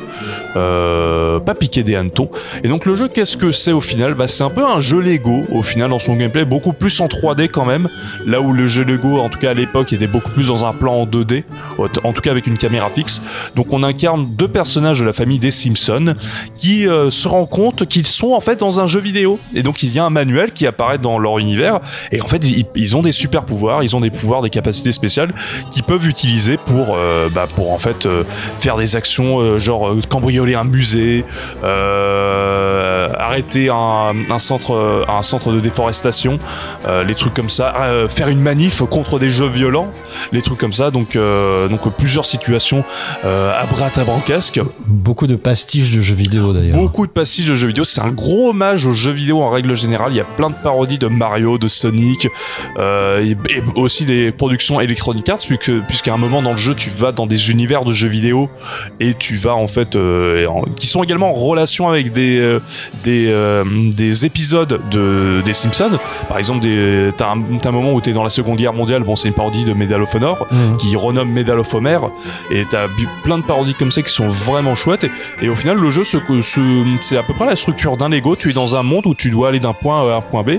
euh, pas piqué des hannetons. Et donc le jeu, qu'est-ce que c'est au final? Bah c'est un peu un jeu Lego au final dans son gameplay, beaucoup plus en 3D quand même. Là où le jeu Lego, en tout cas à l'époque, était beaucoup plus dans un plan en 2D, en tout cas avec une caméra fixe. Donc on incarne deux personnages de la famille des Simpsons qui euh, se rendent compte qu'ils sont en fait dans un jeu vidéo. Et donc il y a un manuel qui apparaît dans leur univers. Et en fait ils, ont des super pouvoirs, ils ont des pouvoirs, des capacités spéciales qu'ils peuvent utiliser pour, euh, bah, pour en fait euh, faire des actions genre cambrioler un musée, arrêter un, centre, un centre de déforestation, les trucs comme ça, faire une manif contre des jeux violents, les trucs comme ça. Donc, donc plusieurs situations abracadabrantesques. Beaucoup de pastiches de jeux vidéo d'ailleurs. Beaucoup de passages de jeux vidéo. C'est un gros hommage aux jeux vidéo en règle générale. Il y a plein de parodies de Mario, de Sonic, euh, et, et aussi des productions Electronic Arts, puisque puisqu'à un moment dans le jeu, tu vas dans des univers de jeux vidéo et tu vas en fait, euh, en- qui sont également en relation avec des euh, des des épisodes de des Simpsons. Par exemple, des- t'as un, un moment où t'es dans la Seconde Guerre mondiale. Bon, c'est une parodie de Medal of Honor Mhm. qui renomme Medal of Homer et t'as plein de parodies comme ça qui sont vraiment chouettes et, et au final le jeu c'est à peu près la structure d'un Lego tu es dans un monde où tu dois aller d'un point A à un point B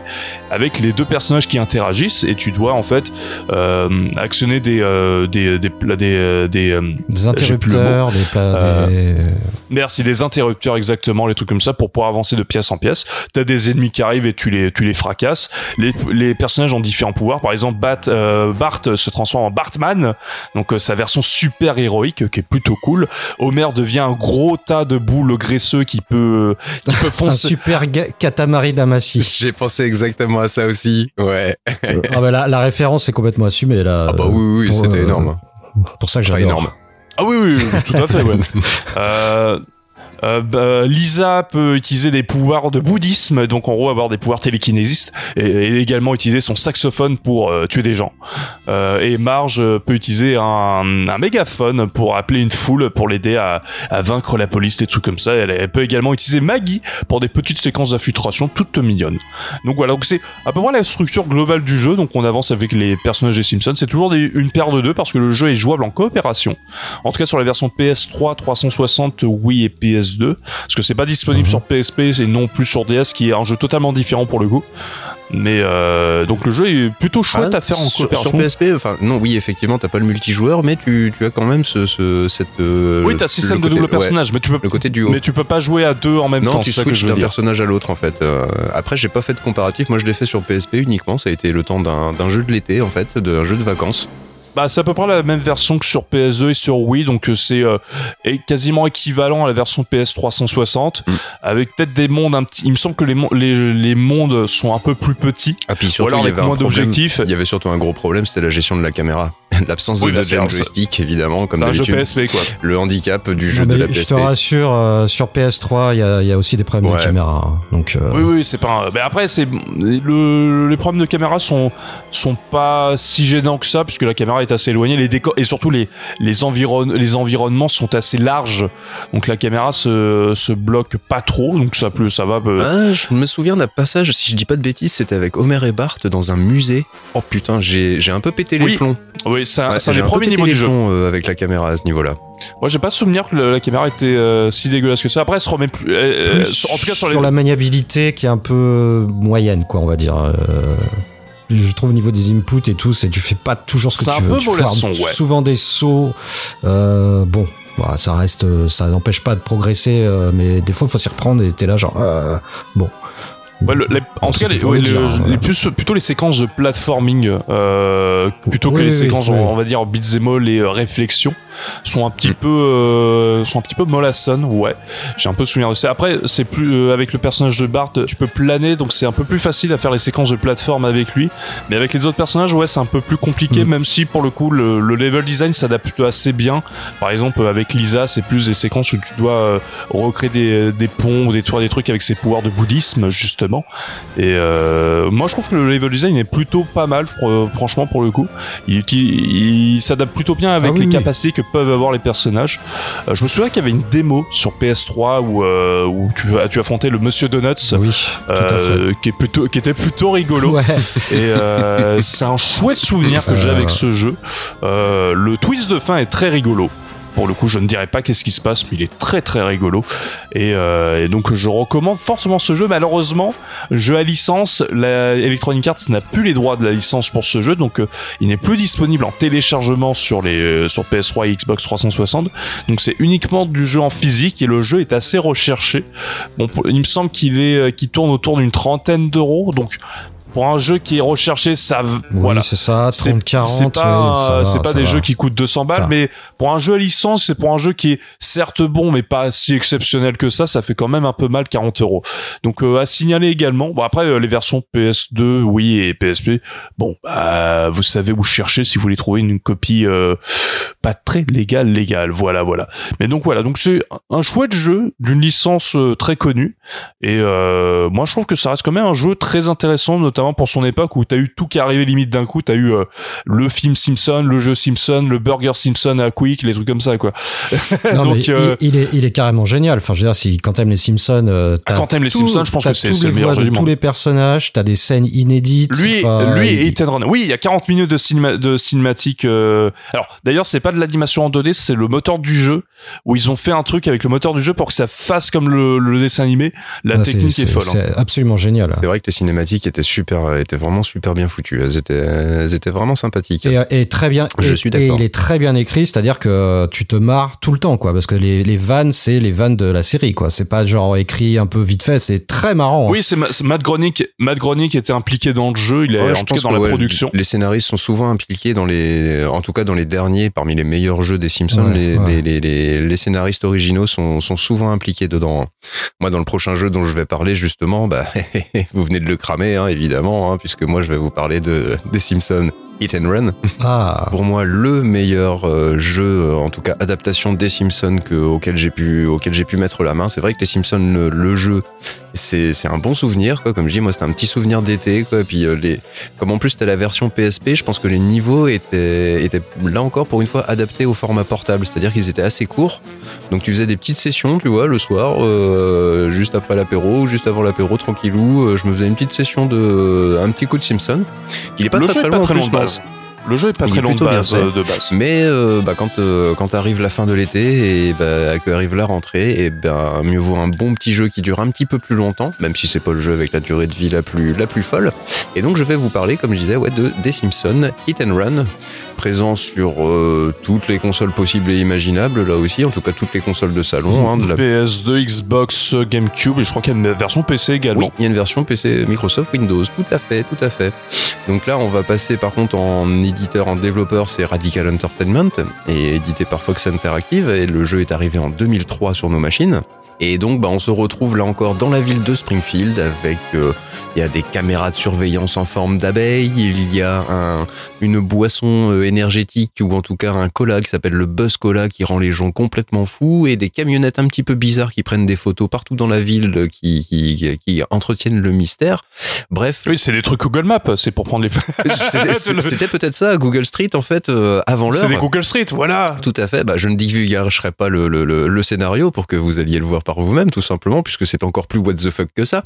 avec les deux personnages qui interagissent et tu dois en fait euh, actionner des euh, des des des, des, des, euh, interrupteurs, des plats, des... Merci, des interrupteurs exactement, les trucs comme ça pour pouvoir avancer de pièce en pièce. T'as des ennemis qui arrivent et tu les, tu les fracasses. Les, les personnages ont différents pouvoirs. Par exemple, Bat, euh, Bart se transforme en Bartman, donc euh, sa version super héroïque qui est plutôt cool. Homer devient un gros tas de boules graisseux qui peut, qui peut Un foncer. super ga- catamaran d'amassis. J'ai pensé exactement à ça aussi. Ouais. ah bah la, la référence est complètement assumée là. Ah bah oui, oui, c'était euh, énorme. Pour ça que Enfin, j'adore. énorme. Ah oui, oui, oui, tout à fait, ouais. Euh, euh, bah, Lisa peut utiliser des pouvoirs de bouddhisme, donc en gros avoir des pouvoirs télékinésistes, et, et également utiliser son saxophone pour euh, tuer des gens. Euh, et Marge peut utiliser un, mégaphone pour appeler une foule, pour l'aider à, vaincre la police, des trucs comme ça. Elle, peut également utiliser Maggie pour des petites séquences d'infiltration toutes mignonnes. Donc voilà, donc c'est à peu près la structure globale du jeu. Donc on avance avec les personnages des Simpsons. C'est toujours une paire de deux parce que le jeu est jouable en coopération. En tout cas sur la version PS3, 360, Wii et PS2. Parce que c'est pas disponible Mhm. sur PSP et non plus sur DS, qui est un jeu totalement différent pour le coup. Mais euh, donc le jeu est plutôt chouette Ah, à faire en sur, coopération. sur PSP, enfin non, oui, effectivement, t'as pas le multijoueur, mais tu, tu as quand même ce, ce cette. euh, oui, t'as système de côté- double ouais, personnage, mais tu peux le côté duo. mais tu peux pas jouer à deux en même non, temps. tu ça que switches d'un personnage à l'autre en fait. Euh, après, j'ai pas fait de comparatif. Moi, je l'ai fait sur PSP uniquement. Ça a été le temps d'un jeu de l'été en fait, d'un jeu de vacances. Bah, c'est à peu près la même version que sur PS2 et sur Wii, donc euh, c'est euh, quasiment équivalent à la version PS 360, Mm. avec peut-être des mondes un petit. Il me semble que les, les, les mondes sont un peu plus petits, Ah puis ou surtout, alors il y avec moins d'objectifs. Il y avait surtout un gros problème, c'était la gestion de la caméra, l'absence de Oui, bah, un- joystick évidemment, comme C'est un jeu d'habitude. PSP quoi. Le handicap du jeu Non, de la je PSP. te rassure, euh, sur PS3, il y a, il y a aussi des problèmes Ouais. de caméra. hein. Donc, euh, Oui, oui, c'est pas. Un... Mais après, c'est le... les problèmes de caméra sont sont pas si gênants que ça, puisque la caméra est assez éloignée. Les décors et surtout les les environ les environnements sont assez larges, donc la caméra se se bloque pas trop, donc ça peut ça va. euh, Ah, je me souviens d'un passage, si je dis pas de bêtises, c'était avec Homer et Bart dans un musée. Oh putain, j'ai j'ai un peu pété les Oui, plombs. Oui, c'est un, Ouais, c'est un des premiers niveaux du jeu. euh, avec la caméra à ce niveau-là. Moi, j'ai pas souvenir que la, la caméra était euh, si dégueulasse que ça. Après, elle se remet plus. euh, plus en tout cas, sur, les. la maniabilité qui est un peu moyenne, quoi, on va dire. Euh, je trouve au niveau des inputs et tout, c'est tu fais pas toujours ce que C'est tu un veux. peu tu foires ouais. souvent des sauts. Euh, bon, voilà, ça reste, ça n'empêche pas de progresser, euh, mais des fois il faut s'y reprendre et t'es là genre euh, bon. Ouais, le- les- en tout cas, c'est les, tout pour ouais, le le- dire, les plus, plutôt les séquences de platforming, euh, plutôt que les oui, séquences, oui. on va dire, beat'em all et euh, réflexion, sont un petit Mm. peu, euh, sont un petit peu mollassonnes, ouais. J'ai un peu souvenir de ça. Après, c'est plus euh, avec le personnage de Bart, tu peux planer, donc c'est un peu plus facile à faire les séquences de plateforme avec lui. Mais avec les autres personnages, ouais, c'est un peu plus compliqué, Mm. même si pour le coup, le, le level design s'adapte assez bien. Par exemple, avec Lisa, c'est plus des séquences où tu dois euh, recréer des, des ponts ou des, tours- des trucs avec ses pouvoirs de bouddhisme, justement. Et euh, moi, je trouve que le level design est plutôt pas mal, fr- franchement, pour le coup. Il, s'adapte plutôt bien avec Ah oui, les oui. capacités que peuvent avoir les personnages. Euh, je me souviens qu'il y avait une démo sur PS3 où, euh, où tu, tu affrontais le Monsieur Donuts, Oui, tout à fait. qui, est plutôt, qui était plutôt rigolo. Ouais. Et c'est un chouette souvenir que j'ai avec ce jeu. Le twist de fin est très rigolo. Pour le coup, je ne dirais pas qu'est-ce qui se passe, mais il est très très rigolo. Et, euh, et donc, je recommande fortement ce jeu. Malheureusement, jeu à licence, la Electronic Arts n'a plus les droits de la licence pour ce jeu, donc euh, il n'est plus disponible en téléchargement sur les euh, sur PS3 et Xbox 360. Donc, c'est uniquement du jeu en physique et le jeu est assez recherché. Bon, il me semble qu'il est qu'il tourne autour d'une trentaine d'euros, donc pour un jeu qui est recherché, ça Oui, voilà. c'est ça, C'est 30, 40. c'est pas, va, c'est pas des va. jeux qui coûtent 200 balles, Enfin. mais pour un jeu à licence, c'est pour un jeu qui est certes bon, mais pas si exceptionnel que ça, ça fait quand même un peu mal 40 euros. Donc euh, à signaler également. Bon après euh, les versions PS2, oui et PSP, bon bah, vous savez où chercher si vous voulez trouver une copie euh, pas très légale légale. Voilà voilà. Mais donc voilà donc c'est un chouette jeu d'une licence euh, très connue et euh, moi je trouve que ça reste quand même un jeu très intéressant, notamment pour son époque où t'as eu tout qui arrivait limite d'un coup. T'as eu euh, le film Simpson, le jeu Simpson, le burger Simpson à Quick, les trucs comme ça quoi. Non, Donc, mais euh, il, il est, il est carrément génial. Enfin, je veux dire, si quand t'aimes les Simpsons, euh, Ah, quand t'aimes les Simpsons, je pense que c'est- tous le meilleur jeu de du tous monde. les personnages, t'as des scènes inédites. Lui, lui et Ethan Run. Oui, il y a 40 minutes de, cinéma, de cinématique. euh, Alors, d'ailleurs, c'est pas de l'animation en 2D, c'est le moteur du jeu où ils ont fait un truc avec le moteur du jeu pour que ça fasse comme le, le dessin animé. La ah, technique c'est- est, folle. C'est hein. absolument génial. C'est vrai que les cinématiques étaient super, étaient vraiment super bien foutues. Elles étaient, elles étaient vraiment sympathiques. Et, et très bien. Je et, suis et d'accord. il est très bien écrit, c'est-à-dire que tu te marres tout le temps, quoi. Parce que les, les vannes, c'est les vannes de la série, quoi. C'est pas genre écrit un peu vite fait, c'est très marrant. hein. Oui, c'est Ma- c'est Matt Groening. Matt Groening était impliqué dans le jeu. Il est Ouais, en je tout cas pense dans que, la ouais, production. Les scénaristes sont souvent impliqués dans les, en tout cas dans les derniers, parmi les meilleurs jeux des Simpsons. Ouais, les, ouais. les, les, les, scénaristes originaux sont, sont souvent impliqués dedans. Moi, dans le prochain jeu dont je vais parler justement, bah, vous venez de le cramer, hein, évidemment, hein, puisque moi, je vais vous parler de des Simpsons. Hit and Run, Ah, pour moi le meilleur euh, jeu, euh, en tout cas adaptation des Simpsons que, auquel j'ai pu auquel j'ai pu mettre la main. C'est vrai que les Simpsons, le, le jeu, c'est c'est un bon souvenir quoi. Comme je dis, moi c'était un petit souvenir d'été quoi. Et puis euh, les, comme en plus c'était la version PSP, je pense que les niveaux étaient étaient là encore pour une fois adaptés au format portable, c'est-à-dire qu'ils étaient assez courts. Donc tu faisais des petites sessions, tu vois, le soir, euh, juste après l'apéro, ou juste avant l'apéro, tranquillou. euh, je me faisais une petite session de un petit coup de Simpson. Il est pas le très jeu très est loin pas en très long plus, non. Base. Le jeu est pas Il très long de plutôt bien base. fait. euh, de base. Mais euh, bah, quand, euh, quand arrive la fin de l'été et bah, que arrive la rentrée, et ben mieux vaut un bon petit jeu qui dure un petit peu plus longtemps, même si c'est pas le jeu avec la durée de vie la plus, la plus folle. Et donc je vais vous parler, comme je disais, ouais, de des Simpsons Hit and Run, présent sur euh, toutes les consoles possibles et imaginables, là aussi, en tout cas toutes les consoles de salon. hein, de la... PS2, Xbox, GameCube et je crois qu'il y a une version PC également. Oui, il y a une version PC Microsoft Windows, tout à fait, tout à fait. Donc là, on va passer par contre en éditeur, en développeur, c'est Radical Entertainment, et édité par Fox Interactive, et le jeu est arrivé en 2003 sur nos machines. Et donc, bah, on se retrouve là encore dans la ville de Springfield avec, euh, il y a des caméras de surveillance en forme d'abeille, il y a un, une boisson euh, énergétique ou en tout cas un cola qui s'appelle le Buzz Cola qui rend les gens complètement fous et des camionnettes un petit peu bizarres qui prennent des photos partout dans la ville qui, qui, qui entretiennent le mystère. Bref, Oui, c'est des trucs Google Maps, c'est pour prendre les. c'était c'était peut-être ça, Google Street en fait, euh, avant l'heure. C'est des Google Street, voilà. Tout à fait. Bah, je ne divulguerai pas le, le, le, le scénario pour que vous alliez le voir par vous-même, tout simplement, puisque c'est encore plus what the fuck que ça.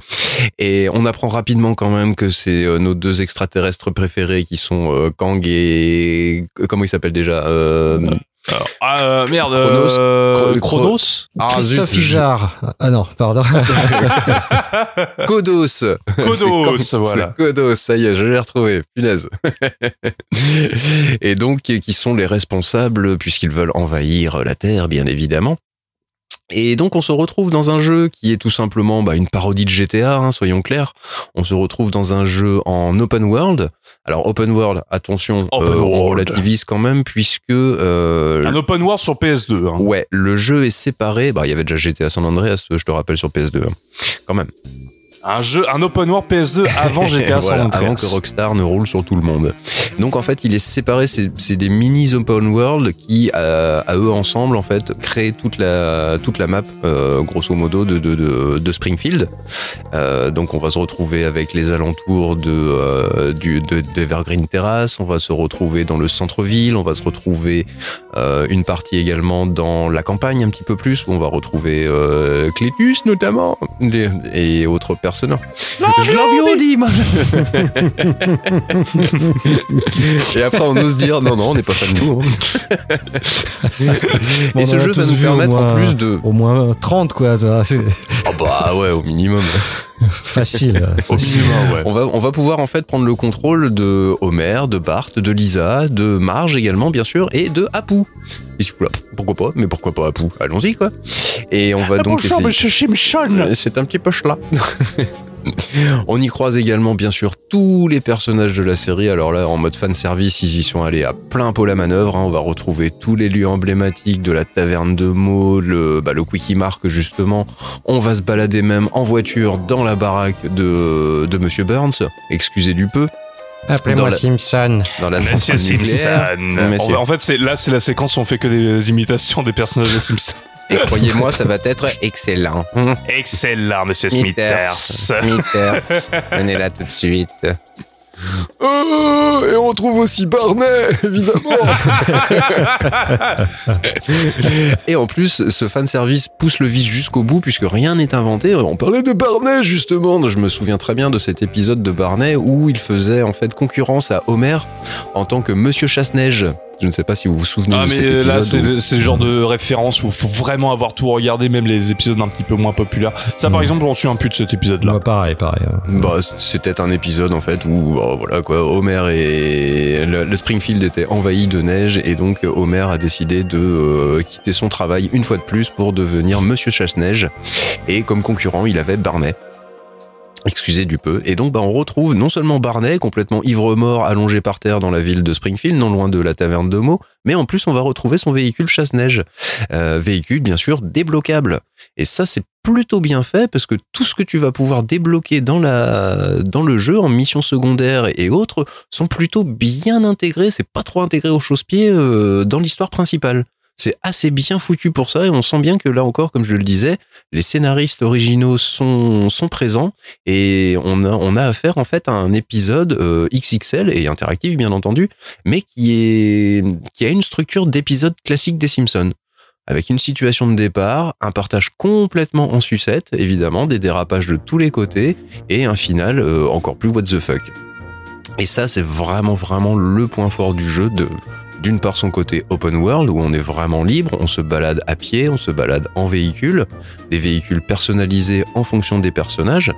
Et on apprend rapidement quand même que c'est euh, nos deux extraterrestres préférés qui sont euh, Et euh, comment il s'appelle déjà euh, Alors, ah, euh, merde. Chronos. euh, Chro- Chronos. ah, Christophe zut, je- Ijard. Ah non, pardon. Kodos. C'est Kodos, comme- voilà. c'est Kodos, ça y est, je l'ai retrouvé. Punaise. Et donc, qui sont les responsables, puisqu'ils veulent envahir la Terre, bien évidemment. Et donc, on se retrouve dans un jeu qui est tout simplement bah, une parodie de GTA, hein, soyons clairs. On se retrouve dans un jeu en open world. Alors, open world, attention, Open euh, on relativise quand même, puisque euh, Un open world sur PS2. hein. Ouais, le jeu est séparé. Bah, il y avait déjà GTA San Andreas, je te rappelle, sur PS2. hein. Quand même. Un jeu, un open world PS2 avant GTA San Voilà, Andreas. avant que Rockstar ne roule sur tout le monde. Donc en fait, il est séparé, c'est c'est des mini open world qui, à, à eux ensemble, en fait, créent toute la toute la map, euh, grosso modo, de, de, de, de Springfield. Euh, donc on va se retrouver avec les alentours de euh, du de, d'Evergreen Terrace, on va se retrouver dans le centre-ville, on va se retrouver euh, une partie également dans la campagne un petit peu plus, où on va retrouver euh, Clétus notamment les- et autres personnages. Je moi. Et après, on ose dire non, non, on n'est pas fan de vous. hein. Et ce en jeu va nous permettre en moins- plus de. Au moins 30, quoi. ça, Ah bah ouais, au minimum. facile. Au facile. minimum, ouais. On va, on va pouvoir en fait prendre le contrôle de Homer, de Bart, de Lisa, de Marge également, bien sûr, et de Apu. Et pourquoi pas Mais pourquoi pas Apu? Allons-y, quoi. Et on va donc Bonjour, essayer. monsieur Simpson. C'est un petit peu là. On y croise également bien sûr tous les personnages de la série. Alors là, en mode fan service, ils y sont allés à plein pot la manœuvre. hein. On va retrouver tous les lieux emblématiques de la taverne de Meaux, le, bah, le Quickie Mark justement. On va se balader même en voiture dans la baraque de, de Monsieur Burns. Excusez du peu. Dans Appelez-moi la- Simpson. Dans la Monsieur nucléaire. Simpson. Monsieur. En, en fait, c'est là, c'est la séquence où on fait que des imitations des personnages de Simpson. Et croyez-moi, ça va être excellent. Excellent, Monsieur Smithers. Smithers. Venez là tout de suite. Oh, et on retrouve aussi Barney, évidemment. et en plus, ce fan service pousse le vice jusqu'au bout puisque rien n'est inventé. On parlait de Barney justement. Je me souviens très bien de cet épisode de Barney où il faisait en fait concurrence à Homer en tant que Monsieur Chasse-Neige. Je ne sais pas si vous vous souvenez Ah de mais cet là épisode. c'est le, c'est le genre de référence où faut vraiment avoir tout regardé même les épisodes un petit peu moins populaires. Ça par Mm. exemple on suit un peu de cet épisode là. Moi, pareil, pareil. Bah, c'était un épisode en fait où oh, voilà quoi, Homer et le, le Springfield était envahi de neige et donc Homer a décidé de euh, quitter son travail une fois de plus pour devenir Monsieur Chasse-Neige et comme concurrent il avait Barney. Excusez du peu. Et donc, bah, on retrouve non seulement Barney, complètement ivre-mort, allongé par terre dans la ville de Springfield, non loin de la taverne de Meaux, mais en plus, on va retrouver son véhicule chasse-neige. Euh, véhicule, bien sûr, débloquable. Et ça, c'est plutôt bien fait parce que tout ce que tu vas pouvoir débloquer dans la, dans le jeu, en mission secondaire et autres, sont plutôt bien intégrés. C'est pas trop intégré au chausse-pied euh, dans l'histoire principale. C'est assez bien foutu pour ça et on sent bien que là encore, comme je le disais, les scénaristes originaux sont, présents et on a, affaire en fait à un épisode euh, XXL et interactif bien entendu, mais qui a une structure d'épisode classique des Simpsons. Avec une situation de départ, un partage complètement en sucette, évidemment, des dérapages de tous les côtés, et un final euh, encore plus what the fuck. Et ça, c'est vraiment, vraiment le point fort du jeu de, d'une part son côté open world où on est vraiment libre, on se balade à pied, on se balade en véhicule, des véhicules personnalisés en fonction des personnages.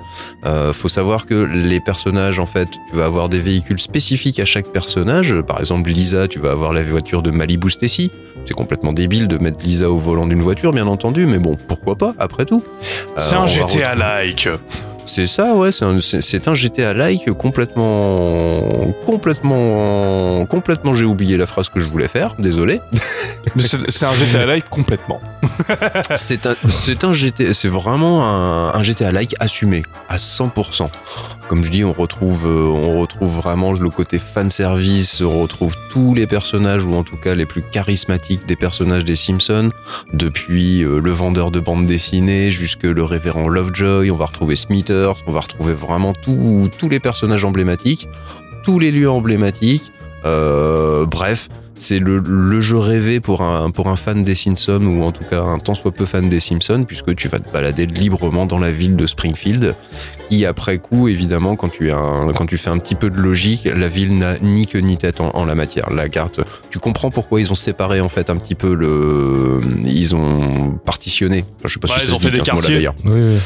Euh, faut savoir que les personnages, en fait, tu vas avoir des véhicules spécifiques à chaque personnage. Par exemple, Lisa, tu vas avoir la voiture de Malibu Stacy. C'est complètement débile de mettre Lisa au volant d'une voiture, bien entendu, mais bon, pourquoi pas, après tout. C'est Euh, on un GTA-like. C'est ça, ouais, c'est un, c'est- un GTA-like complètement, complètement, complètement, j'ai oublié la phrase que je voulais faire, désolé. Mais c'est c'est un GTA-like complètement. C'est un, c'est un GTA, c'est vraiment un, un GTA-like assumé à 100%. Comme je dis, on retrouve, euh, on retrouve vraiment le côté fan service, on retrouve tous les personnages ou en tout cas les plus charismatiques des personnages des Simpsons, depuis euh, le vendeur de bande dessinée jusque le révérend Lovejoy. On va retrouver Smithers, on va retrouver vraiment tous tous les personnages emblématiques, tous les lieux emblématiques. Euh, bref, c'est le, le jeu rêvé pour un, pour un fan des Simpsons ou en tout cas un tant soit peu fan des Simpsons puisque tu vas te balader librement dans la ville de Springfield qui après coup évidemment quand tu, as un- quand tu fais un petit peu de logique la ville n'a ni queue ni tête en, en la matière la carte tu comprends pourquoi ils ont séparé en fait un petit peu le ils ont partitionné Enfin, je sais pas si ils ont fait des quartiers. d'ailleurs Oui, oui.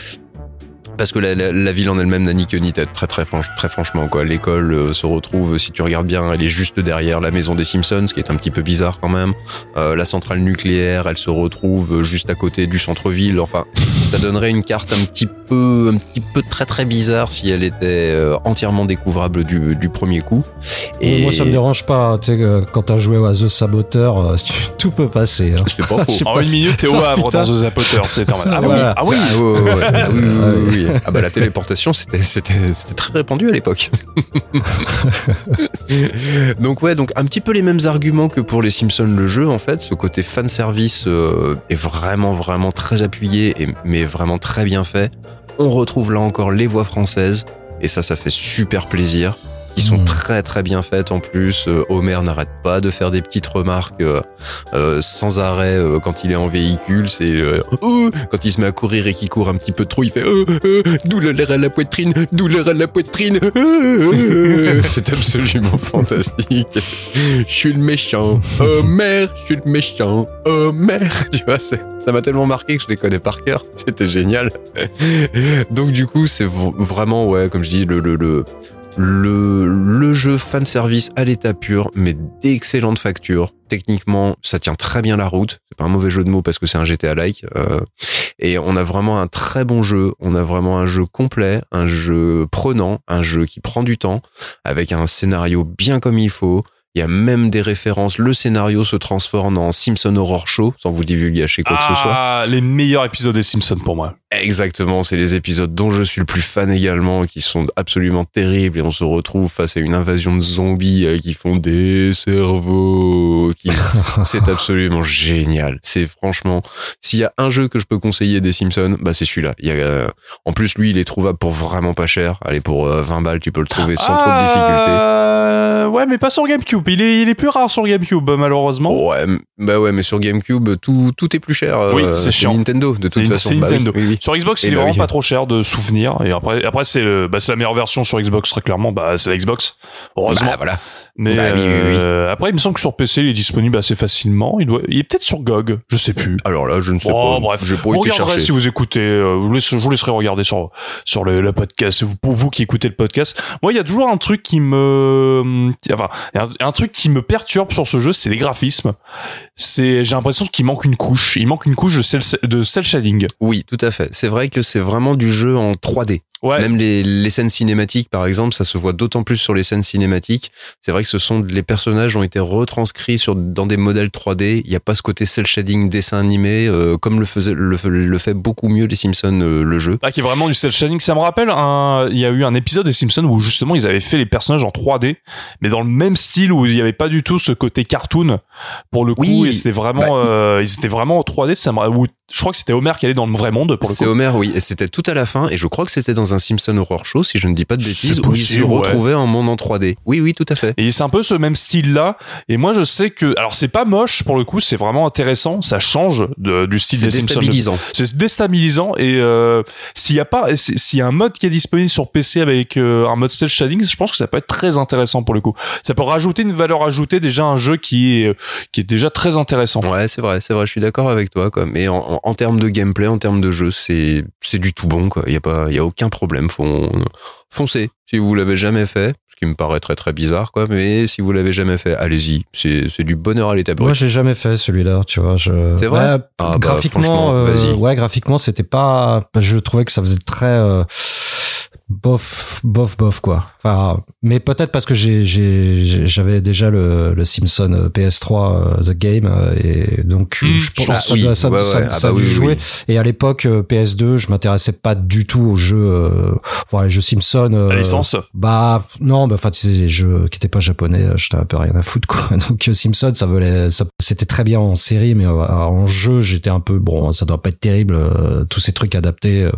Parce que la, ville en elle-même n'a ni queue ni tête, très très, franch- très franchement quoi. L'école euh, se retrouve, si tu regardes bien, elle est juste derrière la maison des Simpsons, ce qui est un petit peu bizarre quand même. Euh, la centrale nucléaire, elle se retrouve juste à côté du centre-ville. Enfin, ça donnerait une carte un petit peu, un petit peu très très bizarre si elle était euh, entièrement découvrable du, du premier coup. Et moi, ça me dérange pas. Tu sais, euh, quand t'as joué à The Saboteur, euh, tu- tout peut passer. hein. C'est pas faux. En pas une minute, t'es au Havre dans The Zapoteur. C'est mode, Ah oui, Voilà. ah oui. Ah, ouais, ouais, ouais. Ah oui, oui, oui, oui. Ah bah la téléportation, c'était, c'était, c'était très répandu à l'époque. donc ouais, donc un petit peu les mêmes arguments que pour les Simpsons le jeu en fait. Ce côté fan service euh, est vraiment vraiment très appuyé et mais vraiment très bien fait. On retrouve là encore les voix françaises et ça, ça fait super plaisir. Qui sont Mm. très très bien faites en plus. Euh, Homer n'arrête pas de faire des petites remarques euh, euh, sans arrêt euh, quand il est en véhicule. C'est euh, Oh quand il se met à courir et qu'il court un petit peu trop, il fait oh, oh, douleur à la poitrine, douleur à la poitrine. Oh, oh. C'est absolument fantastique. Je suis le méchant. Homer, je suis le méchant. Homer, tu vois, c'est ça m'a tellement marqué que je les connais par cœur. C'était génial. Donc du coup, c'est vraiment ouais, comme je dis, le le le le, le jeu fan service à l'état pur, mais d'excellentes factures. Techniquement, ça tient très bien la route. C'est pas un mauvais jeu de mots parce que c'est un GTA like. Euh, et on a vraiment un très bon jeu. On a vraiment un jeu complet, un jeu prenant, un jeu qui prend du temps, avec un scénario bien comme il faut. Il y a même des références. Le scénario se transforme en Simpson Horror Show, sans vous divulgacher quoi que ce soit. Ah, les meilleurs épisodes des Simpsons pour moi. Exactement, c'est les épisodes dont je suis le plus fan également, qui sont absolument terribles et on se retrouve face à une invasion de zombies euh, qui font des cerveaux. Qui... c'est absolument génial. C'est franchement, s'il y a un jeu que je peux conseiller des Simpsons, bah c'est celui-là. Il y a, euh, en plus lui, il est trouvable pour vraiment pas cher. Allez, pour euh, 20 balles, tu peux le trouver sans trop de difficulté. Euh, ouais, mais pas sur GameCube. Il est, il est plus rare sur GameCube, malheureusement. Ouais, bah ouais, mais sur GameCube, tout, tout est plus cher. euh, Oui, c'est chiant. Nintendo, de toute façon. Bah oui, Nintendo. oui, oui. Sur Xbox, Et il est bah vraiment oui. pas trop cher de souvenirs. Et après, après c'est le, bah, c'est la meilleure version sur Xbox, très clairement. Bah, c'est la Xbox. Heureusement. Bah, voilà. mais bah euh, après, il me semble que sur PC, il est disponible assez facilement. Il doit, il est peut-être sur GOG. Je sais plus. Alors là, je ne sais Oh, pas. bref. Pas Vous regarderez si vous écoutez. euh, je, vous laisse- je vous laisserai regarder sur sur le, le podcast. Vous- Pour vous qui écoutez le podcast, moi, il y a toujours un truc qui me, enfin, un, un truc qui me perturbe sur ce jeu, c'est les graphismes. C'est, j'ai l'impression qu'il manque une couche. Il manque une couche de cel, de cel shading. Oui, tout à fait. C'est vrai que c'est vraiment du jeu en 3D. Ouais. Même les, les scènes cinématiques, par exemple, ça se voit d'autant plus sur les scènes cinématiques. C'est vrai que ce sont les personnages ont été retranscrits sur dans des modèles 3D. Il n'y a pas ce côté cel shading dessin animé euh, comme le faisait le, le fait beaucoup mieux les Simpsons euh, le jeu. Ah, qui est vraiment du cel shading. Ça me rappelle un, il y a eu un épisode des Simpsons où justement ils avaient fait les personnages en 3D, mais dans le même style où il n'y avait pas du tout ce côté cartoon pour le coup. Oui, c'était vraiment, bah, euh, ils étaient vraiment en 3D. Ça me, je crois que c'était Homer qui allait dans le vrai monde pour le C'est. Homer, oui, et c'était tout à la fin, et je crois que c'était dans un Simpson Horror Show, si je ne dis pas de C'est bêtises, où il se possible, ouais. en monde en 3D. Oui, oui, tout à fait. Et c'est un peu ce même style-là. Et moi, je sais que, alors c'est pas moche pour le coup, c'est vraiment intéressant. Ça change de- du style C'est des Simpsons. déstabilisant. C'est déstabilisant et euh, s'il y a pas, si- s'il y a un mode qui est disponible sur PC avec euh, un mode cel shading, je pense que ça peut être très intéressant pour le coup. Ça peut rajouter une valeur ajoutée déjà à un jeu qui est qui est déjà très intéressant. Ouais, c'est vrai, c'est vrai, je suis d'accord avec toi, quoi. Mais en, en, en termes de gameplay, en termes de jeu, c'est, c'est du tout bon, quoi. Il y a pas, il y a aucun problème. Fon- foncez. Si vous l'avez jamais fait, ce qui me paraît très très bizarre, quoi. Mais si vous l'avez jamais fait, allez-y. C'est, c'est du bonheur à l'état brut. Moi, j'ai jamais fait celui-là, tu vois. Je... C'est vrai? Ouais, Ah bah, graphiquement, euh, ouais, graphiquement, c'était pas. Je trouvais que ça faisait très euh, bof, bof, bof, quoi. Enfin, mais peut-être parce que j'avais déjà le, le Simpson euh, PS3 euh, The Game euh, et donc Hmm, je pense ah que ça, oui, ça, ouais, ça- ouais, ah ça bah oui, jouer. oui. Et à l'époque euh, PS2, je m'intéressais pas du tout aux jeux, euh, voilà, les jeux Simpson. euh, La licence. bah non, bah enfin tu sais les jeux qui étaient pas japonais, j'étais un peu rien à foutre quoi. Donc Simpson, ça valait, ça, c'était très bien en série, mais euh, en jeu, j'étais un peu bon, ça doit pas être terrible, tous ces trucs adaptés.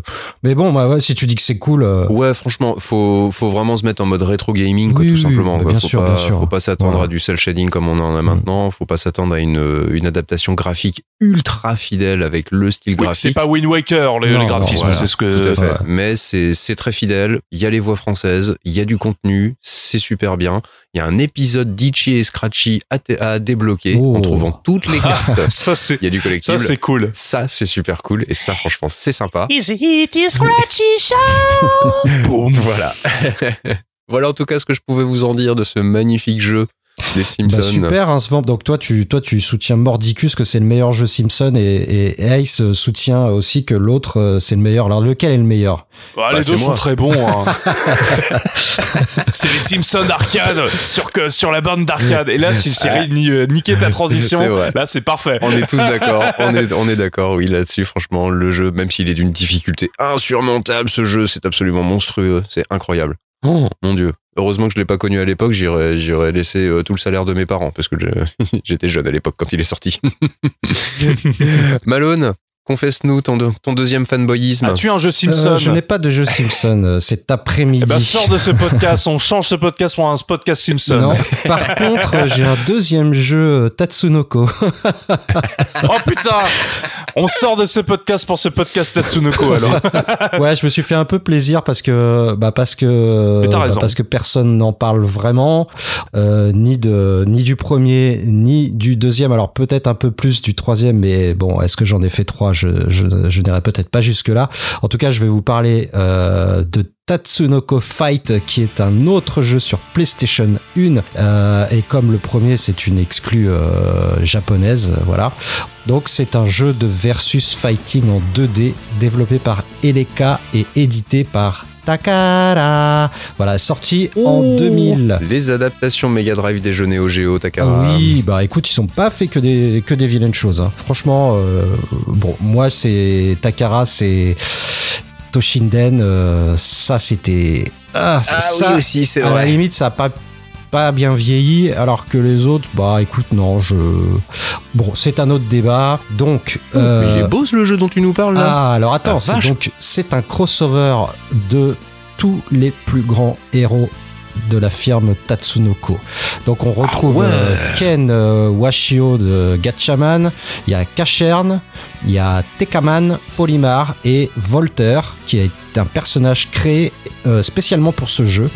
Mais bon, bah ouais, si tu dis que c'est cool, Ouais, franchement, faut, faut vraiment se mettre en mode rétro gaming, quoi, Oui, tout oui, simplement. bah, quoi. bien faut sûr, pas, bien sûr. Faut pas s'attendre Voilà. à du cel shading comme on en a maintenant. Faut pas s'attendre à une, une adaptation graphique ultra fidèle avec le style Oui, c'est graphique. pas Wind Waker les, Non, les non, graphismes, Voilà, c'est ce que. Tout à fait. ouais. Mais c'est c'est très fidèle. Il y a les voix françaises, il y a du contenu, c'est super bien. Il y a un épisode d'Itchy et Scratchy à, débloquer Oh. en trouvant toutes les cartes. Ça c'est Il y a du ça collectible. c'est cool. Ça, c'est super cool. Et ça, franchement, c'est sympa. Easy Easy Scratchy Show! Voilà. voilà en tout cas ce que je pouvais vous en dire de ce magnifique jeu Les Simpsons. Bah super, hein, Svamp. Donc toi, tu, toi, tu soutiens Mordicus que c'est le meilleur jeu Simpson et, et Ace soutient aussi que l'autre euh, c'est le meilleur. Alors lequel est le meilleur? Bah, Bah, les c'est deux sont très bons. hein. c'est les Simpsons d'arcade sur, que- sur la bande d'arcade. Et là, si j'ai ni- euh, niqué ta transition, C'est là, c'est parfait. On est tous d'accord. On est, on est d'accord, oui, là-dessus. Franchement, le jeu, même s'il est d'une difficulté insurmontable, ce jeu, c'est absolument monstrueux. C'est incroyable. Oh, mon dieu. Heureusement que je l'ai pas connu à l'époque. J'aurais, j'aurais laissé euh, tout le salaire de mes parents parce que j'étais jeune à l'époque quand il est sorti. Malone, confesse-nous ton, ton deuxième fanboyisme. As-tu un jeu Euh, Simpson Je n'ai pas de jeu Simpson euh, cet après-midi. Eh ben, sors de ce podcast. On change ce podcast pour un podcast Simpson. non. Par contre, euh, j'ai un deuxième jeu euh, Tatsunoko. Oh putain On sort de ce podcast pour ce podcast Tatsunoko alors. ouais, je me suis fait un peu plaisir parce que bah parce que bah, raison. parce que personne n'en parle vraiment euh, ni de ni du premier ni du deuxième. Alors peut-être un peu plus du troisième, mais bon, est-ce que j'en ai fait trois Je n'irai peut-être pas jusque là. En tout cas, je vais vous parler euh, de Tatsunoko Fight, qui est un autre jeu sur PlayStation 1. Euh, et comme le premier, c'est une exclue euh, japonaise, voilà. Donc c'est un jeu de versus fighting en 2D développé par Eleka et édité par Takara. Voilà, sorti en 2000. Les adaptations Mega Drive des jeux Neo Geo, Takara. Oui, bah écoute, ils sont pas fait que des que des vilaines choses. hein. Franchement, euh, bon, moi c'est Takara, c'est Toshinden, euh, ça c'était ah, Ah ça, oui aussi, c'est à la vrai. limite, ça a pas pas bien vieilli, alors que les autres, bah écoute, non, je bon, c'est un autre débat. Donc, Mais il euh, est beau ce le jeu dont tu nous parles là. ah, alors attends, Ah, c'est donc c'est un crossover de tous les plus grands héros de la firme Tatsunoko. Donc on retrouve Ah ouais. euh, Ken euh, Washio de Gatchaman, il y a Kachern, il y a Tekaman, Polymar et Volter qui est un personnage créé euh, spécialement pour ce jeu.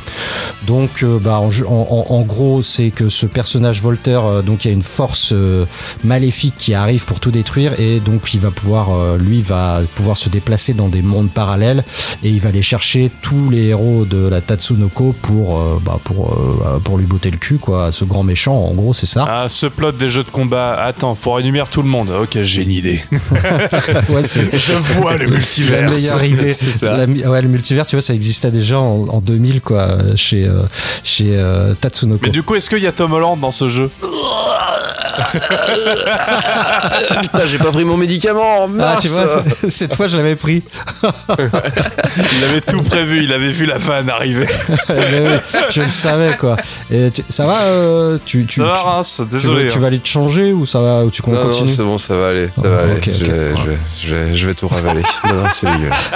Donc euh, bah, en, gros c'est que ce personnage Volter, euh, donc il y a une force euh, maléfique qui arrive pour tout détruire et donc il va pouvoir lui va pouvoir se déplacer dans des mondes parallèles et il va aller chercher tous les héros de la Tatsunoko pour bah, pour pour lui botter le cul quoi ce grand méchant en gros c'est ça Ah, ce plot des jeux de combat. Attends, faut réunir tout le monde. Ok, j'ai une idée. ouais c'est Je vois le la multivers. meilleure idée c'est ça. La mi- ouais le multivers tu vois ça existait déjà en, en 2000 quoi chez euh, chez euh, Tatsunoko Mais du coup, est-ce qu'il y a Tom Holland dans ce jeu Putain, j'ai pas pris mon médicament. ah tu vois cette fois je l'avais pris Il avait tout prévu, il avait vu la vanne arriver. Mais oui, je le savais quoi et tu- ça va euh, tu tu, Ça va, tu- tu Désolé. veux, tu hein. vas aller te changer ou ça va ou tu Non, non, continues c'est bon, ça va aller, ça Oh, va aller. je, je, vais, je, vais, je vais tout ravaler. non, non, c'est dégueulasse.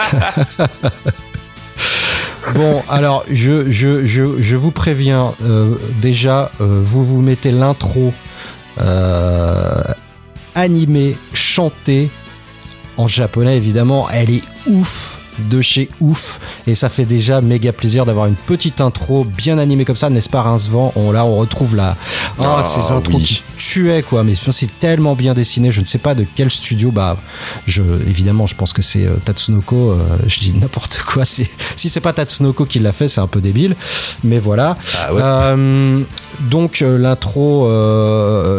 Bon, alors je, je, je, je vous préviens, euh, déjà, euh, vous vous mettez l'intro euh, animée, chantée, en japonais évidemment, elle est ouf de chez ouf et ça fait déjà méga plaisir d'avoir une petite intro bien animée comme ça n'est-ce pas Rincevent on là on retrouve la ah, Ah, ces intros oui. qui tuaient quoi. Mais c'est tellement bien dessiné. Je ne sais pas de quel studio. Bah je évidemment je pense que c'est euh, Tatsunoko. Euh, je dis n'importe quoi. C'est si c'est pas Tatsunoko qui l'a fait c'est un peu débile. Mais voilà. Ah ouais. euh, donc l'intro,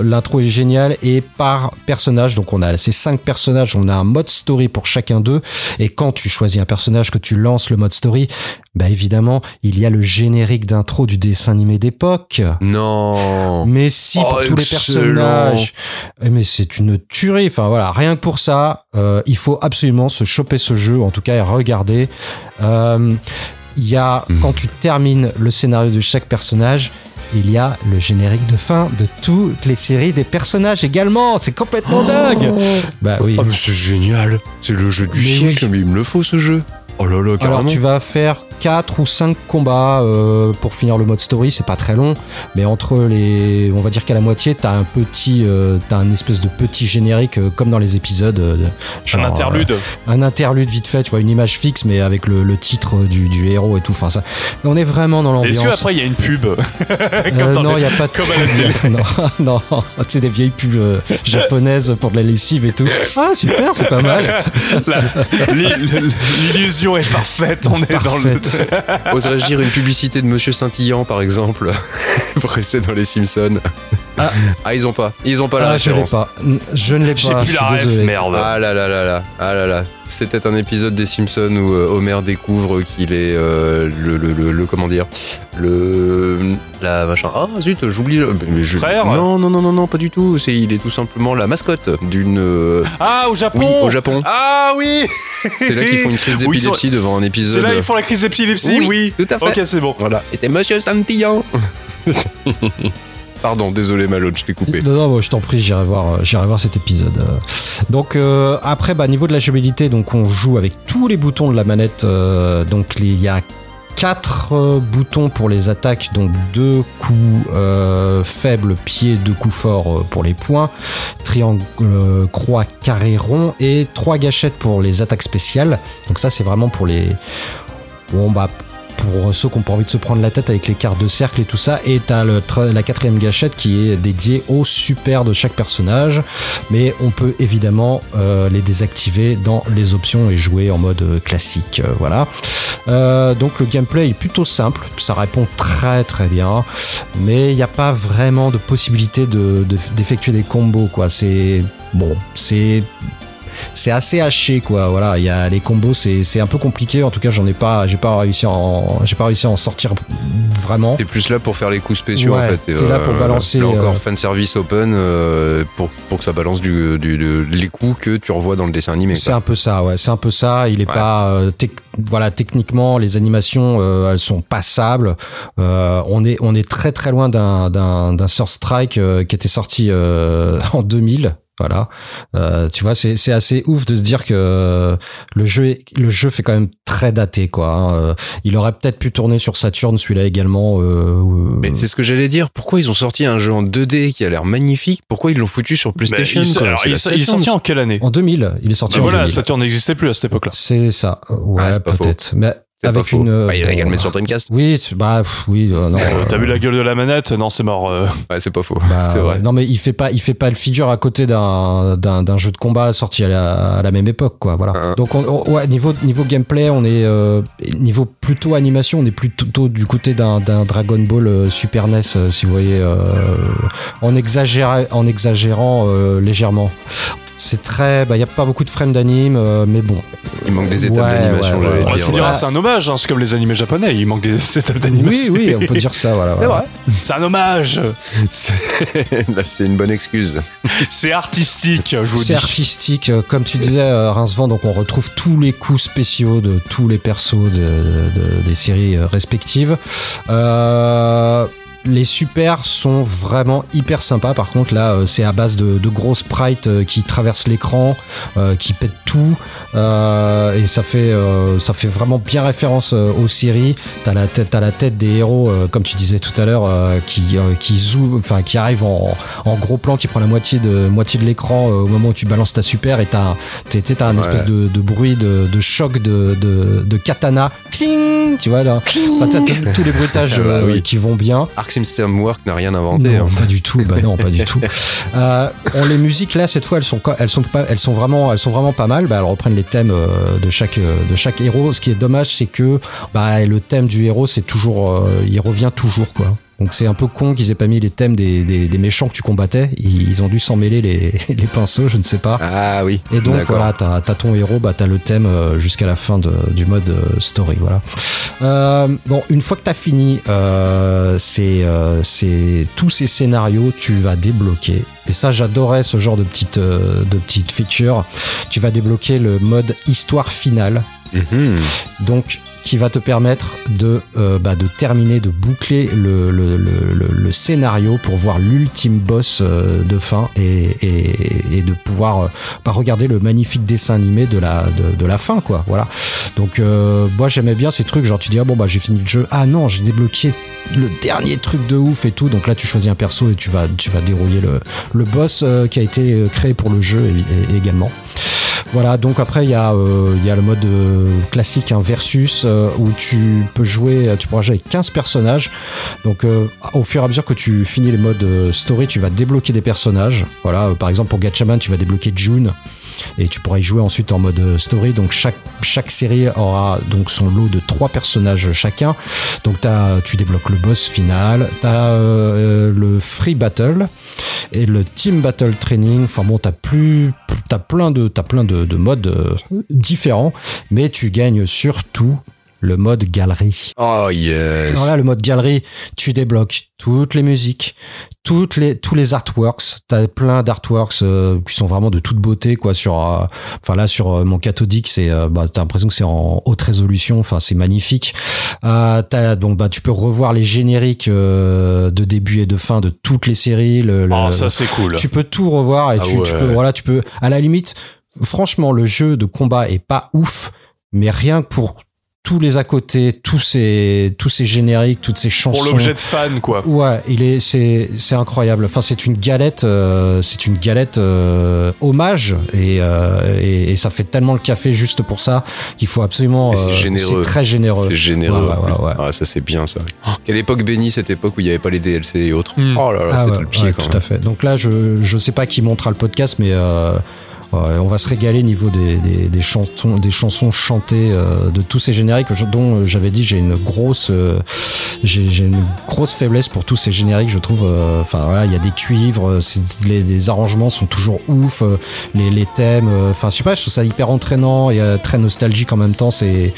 l'intro est géniale et par personnage. Donc on a ces cinq personnages, on a un mode story pour chacun d'eux. Et quand tu choisis un personnage que tu lances le mode story, bah évidemment il y a le générique d'intro du dessin animé d'époque. Non. Mais si Oh, pour tous les personnages, Eh, mais c'est une tuerie. Enfin voilà, rien que pour ça, euh, il faut absolument se choper ce jeu, en tout cas et regarder. Euh, Il y a Mhm. quand tu termines le scénario de chaque personnage. Il y a le générique de fin de toutes les séries des personnages également. C'est complètement dingue. Bah oui. Oh, mais c'est génial. C'est le jeu du Mais siècle, mais il me le faut ce jeu. Oh là là, carrément. Alors tu vas faire 4 ou 5 combats euh, pour finir le mode story, c'est pas très long, mais entre les, on va dire qu'à la moitié, t'as un petit, euh, t'as un espèce de petit générique euh, comme dans les épisodes, euh, de- Un interlude. euh, un interlude vite fait, tu vois une image fixe, mais avec le, le titre du, du héros et tout. Enfin ça, on est vraiment dans Est-ce l'ambiance. qu'après il y a une pub Euh, non, il y a pas de comme pub. non, non, sais des vieilles pubs euh, japonaises pour de la lessive et tout. Ah super, c'est pas mal. L'illusion transition est parfaite. On est dans le. Oserais-je dire une publicité de Monsieur Scintillant, par exemple, pour rester dans les Simpsons Ah. Ah, ils ont pas. Ils ont pas la Ah, je l'ai référence. pas. Je ne l'ai J'ai pas. plus je la suis ref, désolé. merde. Ah là là là là, ah là là. C'était un épisode des Simpsons où euh, Homer découvre qu'il est euh, le, le, le, le- comment dire le la machin. Ah zut, j'oublie le mais je- Frère Non non non non non pas du tout. C'est il est tout simplement la mascotte d'une euh, Ah, au Japon oui au Japon. Ah oui C'est là qu'ils font une crise Oui, ils sont- d'épilepsie devant un C'est épisode. là ils font la crise d'épilepsie, Oui, oui. tout à fait. Ok, c'est bon. Voilà. Et c'est Monsieur Scintillant. Pardon, désolé Malone, je t'ai coupé. Non, je t'en prie, j'irai voir, euh, cet épisode. euh. Donc euh, après, bah, niveau de la jouabilité, donc on joue avec tous les boutons de la manette. donc il y a quatre boutons pour les attaques, donc deux coups faibles, pied, deux coups forts pour les points, triangle, croix, carré, rond, et trois gâchettes pour les attaques spéciales. Donc ça, c'est vraiment pour les bon bah pour ceux qui n'ont pas envie de se prendre la tête avec les cartes de cercle et tout ça. Et t'as la quatrième gâchette qui est dédiée au super de chaque personnage. Mais on peut évidemment euh, les désactiver dans les options et jouer en mode euh, classique. euh, voilà. Donc le gameplay est plutôt simple, ça répond très très bien, mais il n'y a pas vraiment de possibilité de- de- d'effectuer des combos quoi. C'est bon, c'est c'est assez haché quoi voilà il y a les combos c'est c'est un peu compliqué en tout cas j'en ai pas j'ai pas réussi à en j'ai pas réussi à en sortir vraiment T'es plus là pour faire les coups spéciaux Ouais, en fait. T'es là pour balancer, Là encore, euh, fan service open euh, pour, pour que ça balance du, du- les coups que tu revois dans le dessin animé. C'est un peu ça, ouais. C'est un peu ça. Il est Ouais. pas, euh, tec- voilà, techniquement, les animations, euh, elles sont passables. Euh, on est, on est très très loin d'un d'un d'un Sur Strike euh, qui était sorti euh, en 2000. Voilà, Euh, tu vois, c'est c'est assez ouf de se dire que euh, le jeu est- le jeu fait quand même très daté quoi. hein. Euh, Il aurait peut-être pu tourner sur Saturn celui-là également. euh, euh, Mais c'est ce que j'allais dire. Pourquoi ils ont sorti un jeu en 2D qui a l'air magnifique? Pourquoi ils l'ont foutu sur PlayStation Mais il, quoi? alors, C'est il, la il est sorti en quelle année? En 2000, il est sorti Bah en voilà, 2000. Saturn n'existait plus à cette époque-là. C'est ça. Ouais, Ah, peut-être. Mais avec une. euh, Bah, il a qu'à le bon, mettre sur Dreamcast. Oui, bah pff, oui, euh, non. Euh, T'as vu la gueule de la manette? Non, c'est mort. euh. Ouais, c'est pas faux. bah, c'est vrai. Non mais il fait pas, il fait pas le figure à côté d'un jeu de combat sorti à la, à la même époque quoi. Voilà. Hein. Donc on, on- ouais, niveau niveau gameplay, on est euh, niveau plutôt animation, on est plutôt du côté d'un Dragon Ball Super NES si vous voyez, euh, en exagérant en exagérant euh, légèrement. C'est très, bah il y a pas beaucoup de frames d'anime, euh, mais bon. Il manque des étapes Ouais, d'animation, ouais, ouais. C'est un hommage, hein, c'est comme les animés japonais, il manque des étapes Oui, d'animation. oui, on peut dire ça, voilà. C'est voilà. C'est un hommage C'est- Là, c'est une bonne excuse. C'est artistique, je vous C'est dis. artistique, euh, comme tu disais, euh, Rincevent, donc on retrouve tous les coups spéciaux de tous les persos de, de- des séries euh, respectives. Euh, les super sont vraiment hyper sympas. Par contre, là, euh, c'est à base de, de gros sprites euh, qui traversent l'écran, euh, qui pètent tout, euh, et ça fait, euh, ça fait vraiment bien référence euh, aux séries. T'as la tête, t'as la tête des héros, euh, comme tu disais tout à l'heure, euh, qui, euh, qui zoom, enfin, qui arrive en, en gros plan, qui prend la moitié de, moitié de l'écran euh, au moment où tu balances ta super, et t'as, t'as un Ouais. espèce de, de bruit de, de choc de, de, de katana, Cling tu vois là. Enfin, t'as tous- tous les bruitages Ah bah oui. qui vont bien. Arc System Work n'a rien inventé. Non, hein. pas du tout. Bah non, pas du tout. Euh, on, les musiques là, cette fois, elles sont, elles sont pas, elles sont vraiment, elles sont vraiment pas mal. Bah, elles reprennent les thèmes euh, de chaque, euh, de chaque héros. Ce qui est dommage, c'est que bah, le thème du héros, c'est toujours, euh, il revient toujours quoi. Donc c'est un peu con qu'ils aient pas mis les thèmes des, des, des méchants que tu combattais. Ils, ils ont dû s'en mêler les, les pinceaux, je ne sais pas. Ah oui. Et donc voilà, t'as as ton héros, bah t'as le thème euh, jusqu'à la fin de- du mode euh, story, voilà. Euh, bon, une fois que t'as fini, euh, c'est euh, tous ces scénarios, tu vas débloquer. Et ça, j'adorais ce genre de petite de petite feature. Tu vas débloquer le mode histoire finale. Mhm. Donc qui va te permettre de, euh, bah, de terminer, de boucler le, le, le, le- scénario pour voir l'ultime boss euh, de fin et, et, et de pouvoir euh, bah, regarder le magnifique dessin animé de la, de, de la fin, quoi. Voilà. Donc, euh, moi, j'aimais bien ces trucs. Genre, tu dis, ah bon, bah, j'ai fini le jeu. Ah non, j'ai débloqué le dernier truc de ouf et tout. Donc là, tu choisis un perso et tu vas, tu vas dérouiller le, boss qui a été créé pour le jeu également. Voilà, donc après il y, a, euh, il y a le mode euh, classique, un versus, euh, où tu peux jouer, tu pourras jouer avec 15 personnages. Donc euh, au fur et à mesure que tu finis les modes euh, story, tu vas débloquer des personnages. Voilà, euh, par exemple pour Gatchaman, tu vas débloquer June. Et tu pourras y jouer ensuite en mode euh, story. Donc chaque chaque série aura donc son lot de trois personnages chacun. Donc as, tu débloques le boss final, tu as euh, le free battle et le team battle training. Enfin bon, t'as plus, t'as plein de, t'as plein de, de modes euh, différents, mais tu gagnes surtout le mode galerie. Oh yes. Alors là, le mode galerie, tu débloques toutes les musiques, toutes les tous les artworks. T'as plein d'artworks euh, qui sont vraiment de toute beauté, quoi. Sur, euh, enfin là, sur euh, mon cathodique, c'est, euh, bah, t'as l'impression que c'est en haute résolution. Enfin, c'est magnifique. Euh, t'as donc, bah, tu peux revoir les génériques de début et de fin de toutes les séries. Le, le- Oh, ça c'est cool. tu peux tout revoir et Ah tu, tu peux, voilà, tu peux, à la limite, franchement, le jeu de combat est pas ouf, mais rien que pour tous les à côté, tous ces, tous ces génériques, toutes ces chansons. Pour l'objet de fan, quoi. Ouais, il est, c'est, c'est incroyable. Enfin, c'est une galette, euh, c'est une galette euh, hommage et, euh, et et ça fait tellement le café juste pour ça qu'il faut absolument. C'est euh, généreux. C'est très généreux. C'est généreux. Ouais, ouais, ouais, ouais. Ah, ça c'est bien ça. Quelle époque bénie cette époque où il n'y avait pas les DLC et autres. Hmm. Oh là là, Ah le pied ouais, quand tout même. à fait. Donc là, je je sais pas qui montera le podcast, mais euh, on va se régaler niveau des, des, des chansons des chansons chantées euh, de tous ces génériques dont euh, j'avais dit j'ai une grosse euh, j'ai une grosse faiblesse pour tous ces génériques. Je trouve. euh, Enfin voilà, il y a des cuivres, euh, les, les arrangements sont toujours ouf, les, les thèmes. Enfin je sais pas, je trouve ça hyper entraînant et très nostalgique en même temps. C'est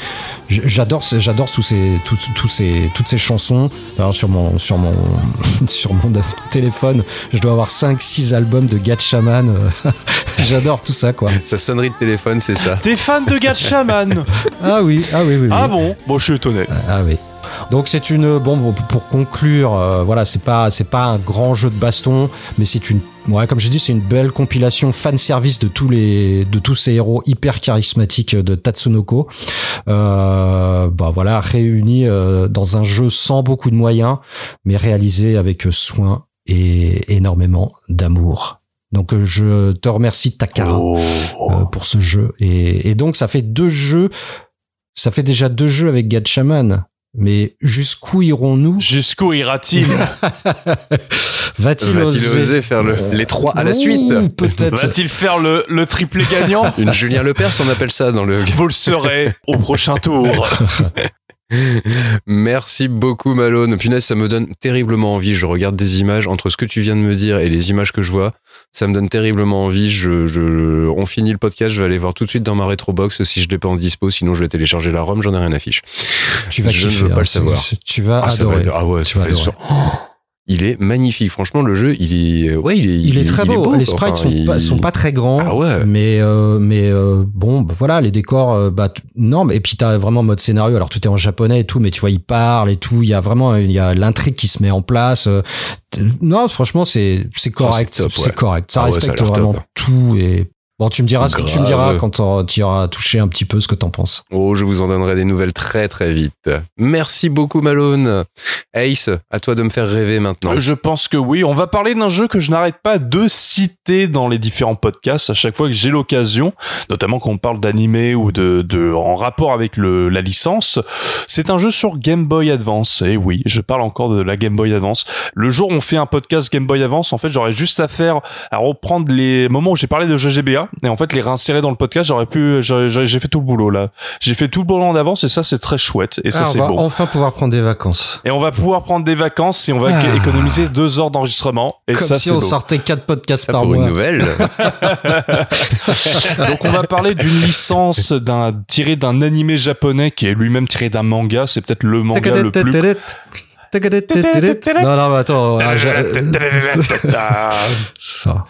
j'adore j'adore tous ces tous, tous ces toutes ces chansons. Alors sur mon sur mon sur mon téléphone, je dois avoir 5 6 albums de Gatchaman. J'adore tout ça quoi. Sa sonnerie de téléphone, c'est ça. T'es fan de Gatchaman Ah oui, ah oui oui. oui. Ah bon? Bon, je suis étonné. Ah oui. Donc c'est une bon bon, pour conclure euh, voilà c'est pas c'est pas un grand jeu de baston mais c'est une ouais comme j'ai dit c'est une belle compilation fan service de tous les de tous ces héros hyper charismatiques de Tatsunoko euh, bah voilà réunis euh, dans un jeu sans beaucoup de moyens mais réalisé avec soin et énormément d'amour. Donc euh, je te remercie Takara Oh. euh, pour ce jeu. Et, et donc ça fait deux jeux, ça fait déjà deux jeux avec Gatchaman. Mais jusqu'où irons-nous? Jusqu'où ira-t-il? Va-t-il Va-t-il oser, oser faire le- les trois à la Ouh, suite? Peut-être. Va-t-il faire le, le triplé gagnant? Une Julien Lepers, on appelle ça dans le. Vous le saurez au prochain tour. Merci beaucoup Malone. Punaise, ça me donne terriblement envie. Je regarde des images entre ce que tu viens de me dire et les images que je vois. Ça me donne terriblement envie. Je, je, on finit le podcast. Je vais aller voir tout de suite dans ma rétrobox si je l'ai pas en dispo. Sinon, je vais télécharger la ROM. J'en ai rien à fiche. Tu vas Je ne veux pas hein, le savoir. Tu vas Ah, va adorer. ah ouais, Tu vas adorer. Il est magnifique. Franchement, le jeu, il est, ouais, il est, Il est très beau. les quoi. sprites Enfin, sont, il- pas, sont pas très grands. Ah ouais. Mais euh, mais euh, bon, bah, voilà, les décors. euh, bah non, mais et puis t'as vraiment mode scénario. Alors tout est en japonais et tout, mais tu vois, ils parlent et tout. Il y a vraiment il y a l'intrigue qui se met en place. euh, non, franchement, c'est c'est correct. c'est top, c'est ouais. correct. Ça Ah ça respecte top. vraiment tout et Bon, tu me diras ce que tu me diras quand tu auras touché un petit peu ce que t'en penses. Oh, je vous en donnerai des nouvelles très très vite. Merci beaucoup Malone. Ace, à toi de me faire rêver maintenant. Je pense que oui. On va parler d'un jeu que je n'arrête pas de citer dans les différents podcasts à chaque fois que j'ai l'occasion, notamment quand on parle d'animé ou de, de en rapport avec le, la licence. C'est un jeu sur Game Boy Advance. Et oui, je parle encore de la Game Boy Advance. Le jour où on fait un podcast Game Boy Advance, en fait, j'aurais juste à faire à reprendre les moments où j'ai parlé de jeux GBA et en fait les réinsérer dans le podcast. J'aurais pu, j'ai fait tout le boulot là. J'ai fait tout le boulot en avance et ça c'est très chouette. Et ça Ah, c'est on va beau. enfin pouvoir prendre des vacances. Et on va pouvoir prendre des vacances et on va Ah. économiser deux heures d'enregistrement. Et Comme ça, si on beau. sortait quatre podcasts Ça par pour une mois. nouvelle. Donc on va parler d'une licence d'un tiré d'un animé japonais qui est lui-même tiré d'un manga. C'est peut-être le manga le plus. Non, non, mais attends. ah, Ça.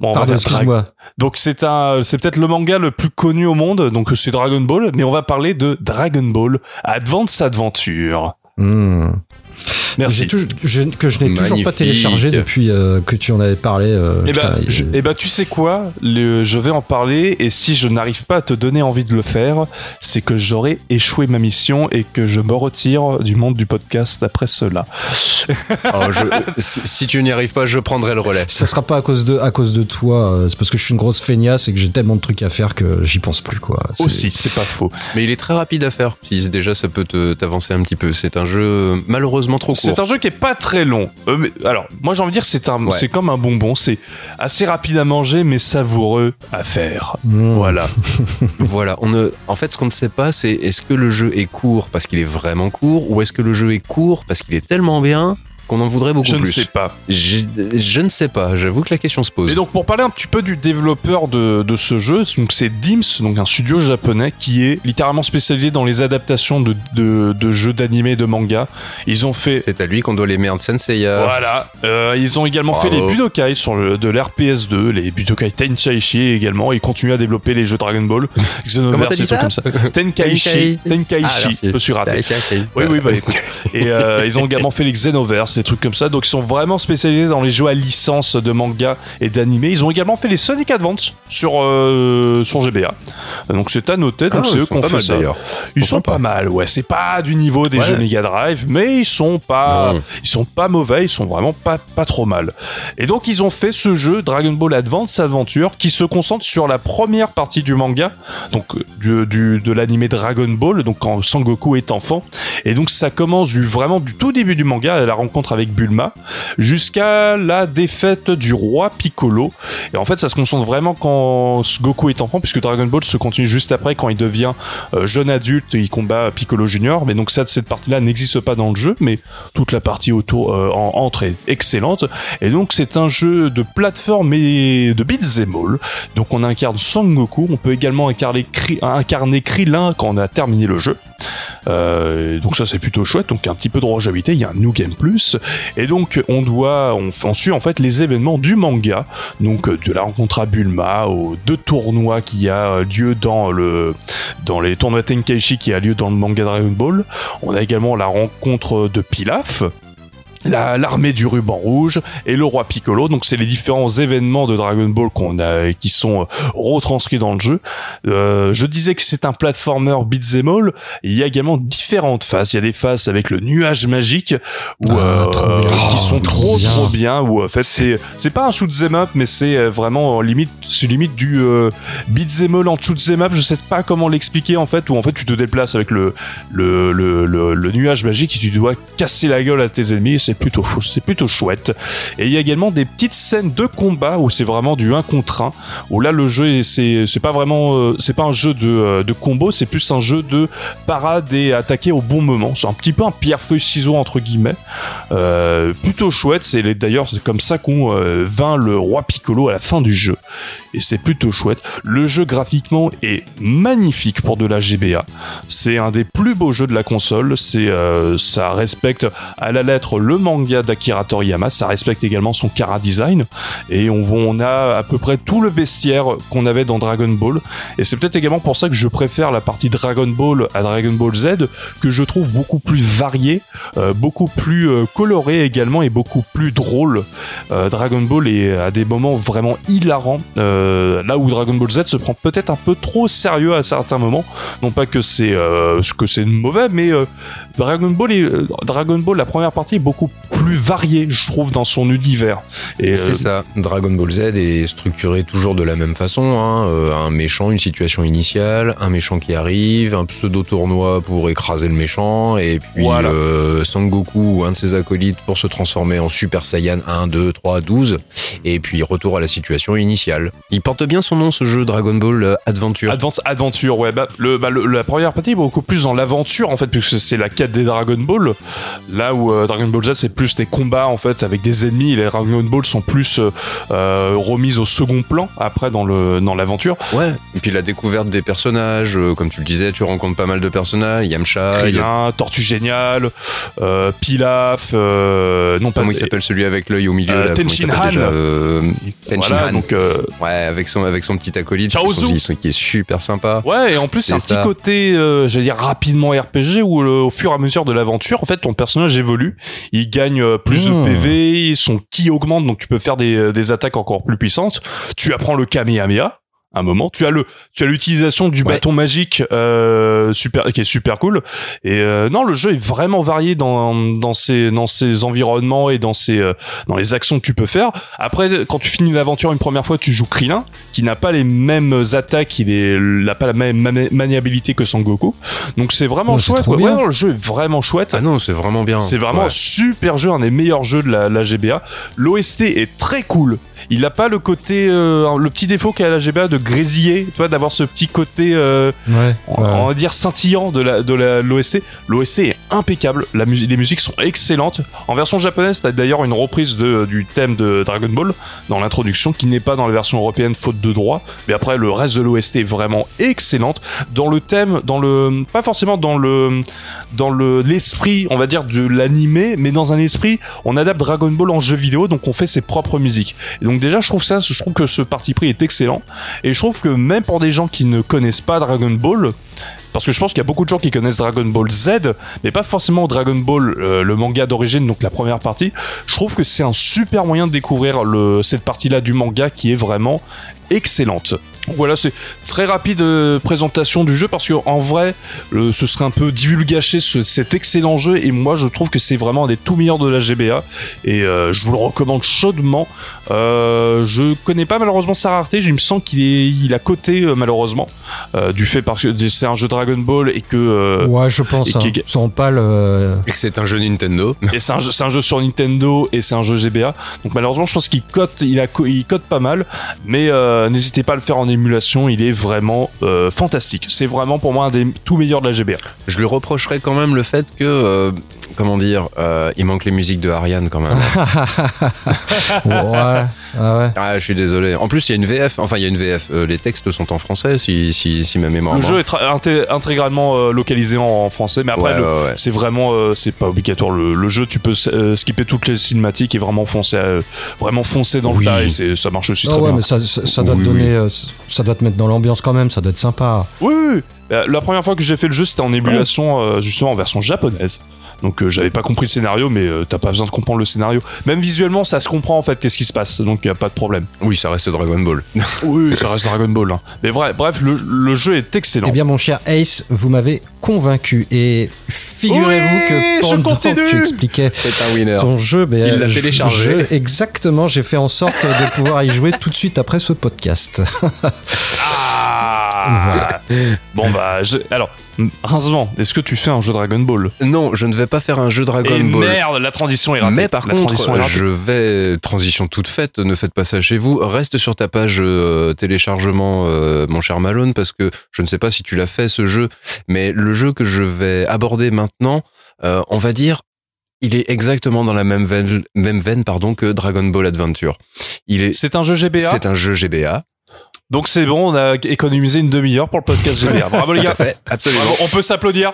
Bon, Pardon, excuse-moi. Donc c'est un, c'est peut-être le manga le plus connu au monde. Donc c'est Dragon Ball, mais on va parler de Dragon Ball Advance Adventure. Hmm. Merci. Je- que je n'ai toujours pas téléchargé depuis euh, que tu en avais parlé. euh, Eh putain, ben, il- je- eh ben, tu sais quoi Le- Je vais en parler et si je n'arrive pas à te donner envie de le faire, c'est que j'aurai échoué ma mission et que je me retire du monde du podcast après cela. Oh, je- si, si tu n'y arrives pas, je prendrai le relais. Ça sera pas à cause de à cause de toi. euh, C'est parce que je suis une grosse feignasse et que j'ai tellement de trucs à faire que j'y pense plus quoi. Aussi, c'est pas faux. Mais il est très rapide à faire. Si déjà ça peut te- t'avancer un petit peu. C'est un jeu malheureusement trop court. C'est un jeu qui est pas très long. Euh, mais, alors, moi j'ai envie de dire c'est un, Ouais. c'est comme un bonbon. C'est assez rapide à manger, mais savoureux à faire. Mmh. Voilà. Voilà, on ne... en fait, ce qu'on ne sait pas, c'est est-ce que le jeu est court parce qu'il est vraiment court, ou est-ce que le jeu est court parce qu'il est tellement bien qu'on en voudrait beaucoup Je ne plus. sais pas. Je, je ne sais pas, j'avoue que la question se pose. Et donc pour parler un petit peu du développeur de, de ce jeu, donc c'est Dims, donc un studio japonais qui est littéralement spécialisé dans les adaptations de, de, de jeux d'animé et de manga. Ils ont fait C'est à lui qu'on doit les merdes Senseiya. Voilà, Euh, ils ont également fait les Budokai sur le, de l'RPS 2, les Budokai Tenkaichi également, ils continuent à développer les jeux Dragon Ball, Xenoverse, des trucs comme ça. Tenkaichi, Tenkaichi. Ah, je suis raté. Oui, Oui, oui, bah écoute. Et euh, ils ont également fait les Xenoverse, des trucs comme ça. Donc ils sont vraiment spécialisés dans les jeux à licence de manga et d'animé. Ils ont également fait les Sonic Advance sur, euh, sur GBA. Donc c'est à noter. Donc Ah, c'est eux pas fait ça. Ils sont pas mal, ouais. C'est pas du niveau des Ouais. jeux Mega Drive, mais ils sont pas, Non. ils sont pas mauvais. Ils sont vraiment pas, pas trop mal. Et donc ils ont fait ce jeu Dragon Ball Advance Adventure qui se concentre sur la première partie du manga, donc euh, du, du- de l'animé Dragon Ball, donc quand Sangoku est enfant. Et donc ça commence du vraiment du tout début du manga, la rencontre avec Bulma, jusqu'à la défaite du roi Piccolo. Et en fait, ça se concentre vraiment quand Goku est enfant, puisque Dragon Ball se continue juste après quand il devient euh, jeune adulte et il combat Piccolo Junior. Mais donc ça, cette partie-là n'existe pas dans le jeu, mais toute la partie autour euh, en entre est excellente. Et donc c'est un jeu de plateforme et de beat'em all. Donc on incarne Sangoku, on peut également incarner, Kri- incarner Krillin quand on a terminé le jeu. Euh, donc ça c'est plutôt chouette, donc un petit peu de rejouabilité, il y a un New Game Plus, et donc on doit, on, suit en fait les événements du manga, donc euh, de la rencontre à Bulma, aux deux tournois qui a euh, lieu dans le, dans les tournois Tenkaichi qui a lieu dans le manga Dragon Ball, on a également la rencontre de Pilaf, la- l'armée du ruban rouge et le roi Piccolo. Donc c'est les différents événements de Dragon Ball qu'on a qui sont euh, retranscrits dans le jeu. Euh, je disais que c'est un platformer beat'em all. Il y a également différentes phases. Il y a des phases avec le nuage magique où Ah, euh, bien. qui sont Oh, trop bien. trop bien. Où en fait c'est c'est pas un shoot'em up mais c'est euh, vraiment en limite c'est limite du euh, beat'em all en shoot'em up. Je sais pas comment l'expliquer en fait où en fait tu te déplaces avec le le, le, le, le nuage magique et tu dois casser la gueule à tes ennemis. C'est plutôt c'est plutôt chouette. Et il y a également des petites scènes de combat où c'est vraiment du 1 contre 1. Où là le jeu est- c'est c'est pas vraiment euh, c'est pas un jeu de, euh, de combo, c'est plus un jeu de parade et attaquer au bon moment. C'est un petit peu un pierre feuille ciseau entre guillemets. Euh, plutôt chouette. C'est d'ailleurs c'est comme ça qu'on euh, vainc le roi Piccolo à la fin du jeu. Et c'est plutôt chouette. Le jeu graphiquement est magnifique pour de la GBA. C'est un des plus beaux jeux de la console. C'est ça respecte à la lettre le manga d'Akira Toriyama. Ça respecte également son cara design. Et on, a à peu près tout le bestiaire qu'on avait dans Dragon Ball. Et c'est peut-être également pour ça que je préfère la partie Dragon Ball à Dragon Ball Z, que je trouve beaucoup plus variée, euh, beaucoup plus euh, colorée également et beaucoup plus drôle. Euh, Dragon Ball est à des moments vraiment hilarants. Là où Dragon Ball Z se prend peut-être un peu trop sérieux à certains moments. Non pas que c'est que c'est mauvais, mais Dragon Ball est, euh, Dragon Ball la première partie est beaucoup plus variée, je trouve, dans son univers. Et euh, C'est ça. Dragon Ball Z est structuré toujours de la même façon. hein. Euh, un méchant, une situation initiale, un méchant qui arrive, un pseudo tournoi pour écraser le méchant, et puis Voilà. euh, Sangoku ou un de ses acolytes pour se transformer en Super Saiyan 1, 2, 3, 12, et puis retour à la situation initiale. Il porte bien son nom ce jeu Dragon Ball Adventure. Advance Adventure, ouais. Bah, le, bah, le- la première partie est beaucoup plus dans l'aventure, en fait, puisque c'est la quête des Dragon Ball. Là où euh, Dragon Ball Z, c'est plus des combats, en fait, avec des ennemis. Les Dragon Ball sont plus euh, euh, remises au second plan, après, dans le dans l'aventure. Ouais. Et puis la découverte des personnages, euh, comme tu le disais, tu rencontres pas mal de personnages. Yamcha, il y a Krillin, Tortue Géniale, euh, Pilaf, euh, non pas... comment il s'appelle celui avec l'œil au milieu Euh, là, s'appelle Han. déjà? Euh, Tenshin Voilà, Han. donc... euh, Ouais, avec son, avec son petit acolyte, Chaozu. qui, sont- qui est super sympa. Ouais, et en plus, c'est un petit côté, euh, j'allais dire, rapidement RPG, où euh, au fur et à mesure de l'aventure, en fait, ton personnage évolue, il gagne euh, plus Mmh. de PV, son ki augmente, donc tu peux faire des, euh, des attaques encore plus puissantes. Tu apprends le Kamehameha, un moment. Tu as le, tu as l'utilisation du Ouais. bâton magique euh, super, qui est super cool. Et euh, non, le jeu est vraiment varié dans dans ses dans ses environnements et dans ses euh, dans les actions que tu peux faire. Après, quand tu finis l'aventure une première fois, tu joues Krillin, qui n'a pas les mêmes attaques, il n'a pas la même mani- maniabilité que Sangoku. Donc c'est vraiment Oh, chouette. Ouais, le jeu est vraiment chouette. Ah non, c'est vraiment bien. C'est vraiment un super jeu, un des meilleurs jeux de la, la GBA. L'OST est très cool. Il n'a pas le côté, euh, le petit défaut qu'a la GBA de grésiller, tu vois, d'avoir ce petit côté, euh, Ouais. on, on va dire scintillant de la de la l'OST. L'OST est impeccable. La les musiques sont excellentes. En version japonaise, t'as d'ailleurs une reprise de, du thème de Dragon Ball dans l'introduction qui n'est pas dans la version européenne faute de droit. Mais après, le reste de l'OST est vraiment excellente. Dans le thème, dans le, pas forcément dans le, dans le l'esprit, on va dire de l'animé, mais dans un esprit, on adapte Dragon Ball en jeu vidéo, donc on fait ses propres musiques. Et donc déjà, je trouve que ce parti pris est excellent. Et je trouve que même pour des gens qui ne connaissent pas Dragon Ball, parce que je pense qu'il y a beaucoup de gens qui connaissent Dragon Ball Z, mais pas forcément Dragon Ball, euh, le manga d'origine, donc la première partie. Je trouve que c'est un super moyen de découvrir cette partie-là du manga qui est vraiment excellente. Donc Voilà, c'est très rapide euh, présentation du jeu parce que en vrai, euh, ce serait un peu divulgacher ce- cet excellent jeu et moi je trouve que c'est vraiment un des tout meilleurs de la GBA et euh, je vous le recommande chaudement. Euh, je connais pas malheureusement sa rareté, il me semble qu'il est il a coté euh, malheureusement euh, du fait parce que c'est un jeu Dragon Ball et que euh, Ouais, je pense. et Hein. pas le. Et que c'est un jeu Nintendo. et c'est un, jeu- c'est un jeu sur Nintendo et c'est un jeu GBA. Donc malheureusement, je pense qu'il cote, il a, il cote pas mal. Mais euh, n'hésitez pas à le faire en émulation. Il est vraiment euh, fantastique. C'est vraiment pour moi un des tout meilleurs de la GBA. Je lui reprocherais quand même le fait que, euh, comment dire, euh, il manque les musiques de Ariane quand même. ouais. Ah ouais. ah, je suis désolé. En plus, il y a une VF. Enfin, il y a une VF. Euh, les textes sont en français, si, si, si ma mémoire. Le jeu est inté- intégralement euh, localisé en, en français, mais après Ouais, le- ouais, ouais. c'est vraiment euh, c'est pas obligatoire. Le, le jeu, tu peux euh, skipper toutes les cinématiques et vraiment foncer, euh, vraiment foncer dans Oui. le tas et c'est- ça marche aussi Ah très ouais, bien. mais ça, ça, ça doit Oui, te oui. donner, euh, ça doit te mettre dans l'ambiance quand même. Ça doit être sympa. Oui, La première fois que j'ai fait le jeu, c'était en émulation, euh, justement en version japonaise. Donc euh, j'avais pas compris le scénario, mais euh, t'as pas besoin de comprendre le scénario. Même visuellement, ça se comprend en fait qu'est-ce qui se passe, donc y a pas de problème. Oui, ça reste Dragon Ball. Oui, ça reste Dragon Ball. hein. Mais bref, bref, le, le jeu est excellent. Eh bien, mon cher Ace, vous m'avez convaincu. Et figurez-vous Oui, que je pendant que tu expliquais C'est un winner. ton jeu, ben, Il l'a je- téléchargé. je- exactement, j'ai fait en sorte de pouvoir y jouer tout de suite après ce podcast. Ah Bon bah, je- alors, Rincevent, est-ce que tu fais un jeu Dragon Ball Non, je ne vais pas faire un jeu Dragon Et Ball. merde, la transition est ratée. Mais par La contre, je vais transition toute faite. Ne faites pas ça chez vous. Reste sur ta page euh, téléchargement, euh, mon cher Malone, parce que je ne sais pas si tu l'as fait ce jeu, mais le jeu que je vais aborder maintenant, euh, on va dire, il est exactement dans la même veine, même veine, pardon, que Dragon Ball Adventure. Il est, C'est un jeu GBA, c'est un jeu GBA. Donc c'est bon, on a économisé une demi-heure pour le podcast GBA. Bravo les gars. fait, absolument. Bravo, on peut s'applaudir.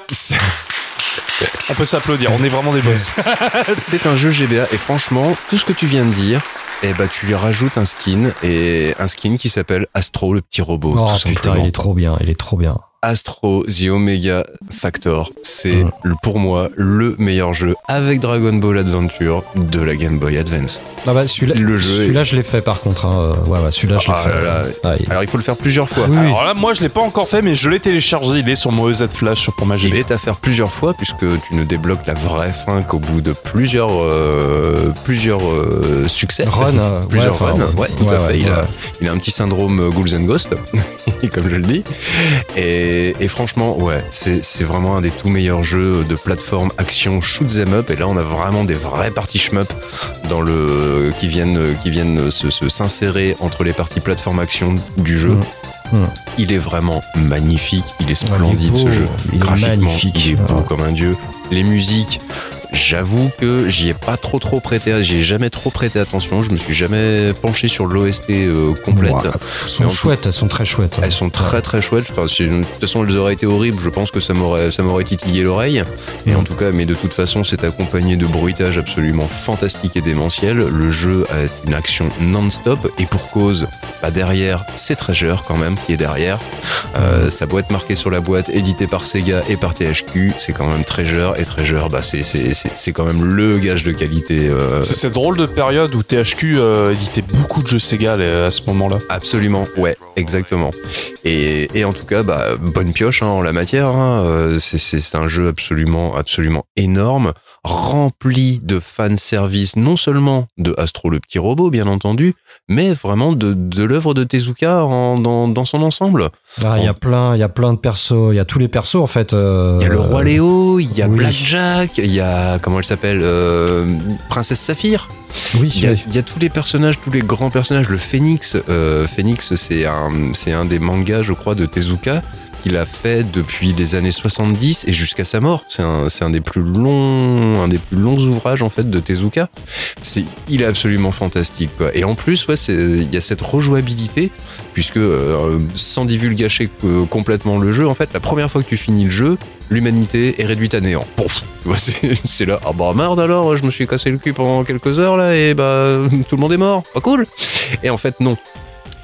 On peut s'applaudir, on est vraiment des boss. C'est un jeu GBA et franchement, tout ce que tu viens de dire, eh ben, tu lui rajoutes un skin et un skin qui s'appelle Astro, le petit robot, Oh tout putain, simplement. il est trop bien, il est trop bien. Astro The Omega Factor, c'est pour moi le meilleur jeu avec Dragon Ball Adventure de la Game Boy Advance. Ah bah celui-là, Le jeu est- celui-là je l'ai fait par contre. hein. Ouais, ouais, celui-là je l'ai Ah fait. là là. Ah, il- Alors il faut le faire plusieurs fois. Oui, oui. Alors là, moi je l'ai pas encore fait, mais je l'ai téléchargé. Il est sur mon EZ Flash pour ma Il est à faire plusieurs fois puisque tu ne débloques la vraie fin qu'au bout de plusieurs euh, plusieurs euh, succès. Run, euh, ouais, plusieurs runs. Ouais, tout à ouais, fait. il, ouais. A, il a un petit syndrome euh, Ghouls and Ghosts, comme je le dis. Et, et franchement, ouais, c'est vraiment un des tout meilleurs jeux de plateforme action shoot them up. Et là, on a vraiment des vrais parties shmup dans le qui viennent qui viennent se s'insérer entre les parties plateforme action du jeu. Mm. Mm. Il est vraiment magnifique, il est Ouais, il est splendide beau, ce jeu. il est Graphiquement, magnifique. il est beau Ouais. comme un dieu. Les musiques, j'avoue que j'y ai pas trop trop prêté, j'y ai jamais trop prêté attention. Je me suis jamais penché sur l'OST euh, complète. Elles sont Mais chouettes, elles sont très chouettes. Elles sont très très chouettes. Enfin, de toute façon, elles auraient été horribles. Je pense que ça m'aurait ça m'aurait titillé l'oreille. Mm. en tout cas, mais de toute façon, c'est accompagné de bruitages absolument fantastiques et démentiels. Le jeu a une action non-stop et pour cause. Bah derrière, c'est Treasure quand même qui est derrière. Euh, sa boîte marquée sur la boîte, édité par Sega et par THQ, c'est quand même Treasure. Et Treasure, bah c'est c'est quand même le gage de qualité. euh, C'est cette drôle de période où THQ euh, éditait beaucoup de jeux Sega à ce moment-là. Absolument, ouais, exactement. Et, et en tout cas, bah, bonne pioche hein, en la matière. hein. Euh, c'est un jeu absolument, absolument énorme, rempli de fan service, non seulement de Astro le petit robot, bien entendu, mais vraiment de, de l'œuvre de Tezuka en- dans, dans son ensemble. Ah, il y a plein, il y a plein de persos, il y a tous les persos en fait. euh, Il y a le roi Léo, il y a oui. Blackjack, il y a comment elle s'appelle, euh, Princesse Saphir. Oui, Il y, a, il y a tous les personnages, tous les grands personnages. Le Phoenix, euh, Phoenix, c'est un, c'est un des mangas, je crois, de Tezuka qu'il a fait depuis les années 70 et jusqu'à sa mort. C'est un, des plus longs, un des plus longs ouvrages en fait de Tezuka. C'est, il est absolument fantastique. Quoi. Et en plus, ouais, il y a cette rejouabilité puisque euh, sans divulgacher euh, complètement le jeu, en fait, la première fois que tu finis le jeu, l'humanité est réduite à néant. Pouf c'est là, ah bah merde alors, je me suis cassé le cul pendant quelques heures là et bah tout le monde est mort, pas cool. Et en fait non,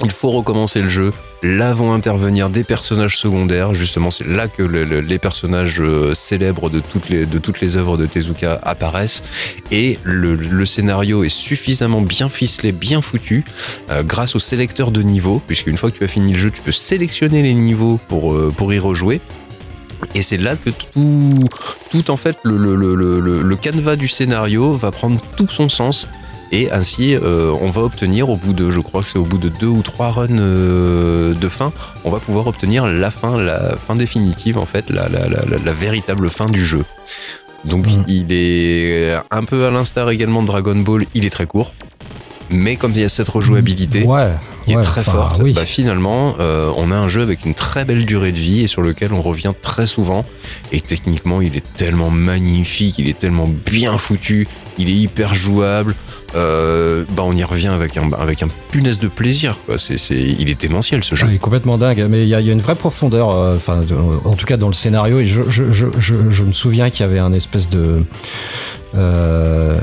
il faut recommencer le jeu. Là vont intervenir des personnages secondaires, justement c'est là que le- le- les personnages euh, célèbres de toutes les, œuvres de Tezuka apparaissent et le, scénario est suffisamment bien ficelé, bien foutu euh, grâce au sélecteur de niveaux, puisqu'une fois que tu as fini le jeu, tu peux sélectionner les niveaux pour, euh, y rejouer. Et c'est là que tout, en fait, le canevas du scénario va prendre tout son sens. Et ainsi, euh, on va obtenir au bout de, je crois que c'est au bout de deux ou trois runs euh, de fin, on va pouvoir obtenir la fin, la fin définitive en fait, la, la, la, la- la véritable fin du jeu. Donc Mm. il est un peu à l'instar également de Dragon Ball, il est très court. Mais comme il y a cette rejouabilité, Ouais, qui est très forte, Oui. bah finalement, euh, on a un jeu avec une très belle durée de vie et sur lequel on revient très souvent. Et techniquement, il est tellement magnifique, il est tellement bien foutu, il est hyper jouable. Euh, bah on y revient avec un, avec un punaise de plaisir. Quoi. C'est, c'est, il est démentiel ce jeu. Ouais, il est complètement dingue, mais il y, a il y a une vraie profondeur, euh, enfin, en tout cas dans le scénario. Et je, je, je, je, je me souviens qu'il y avait un espèce de euh,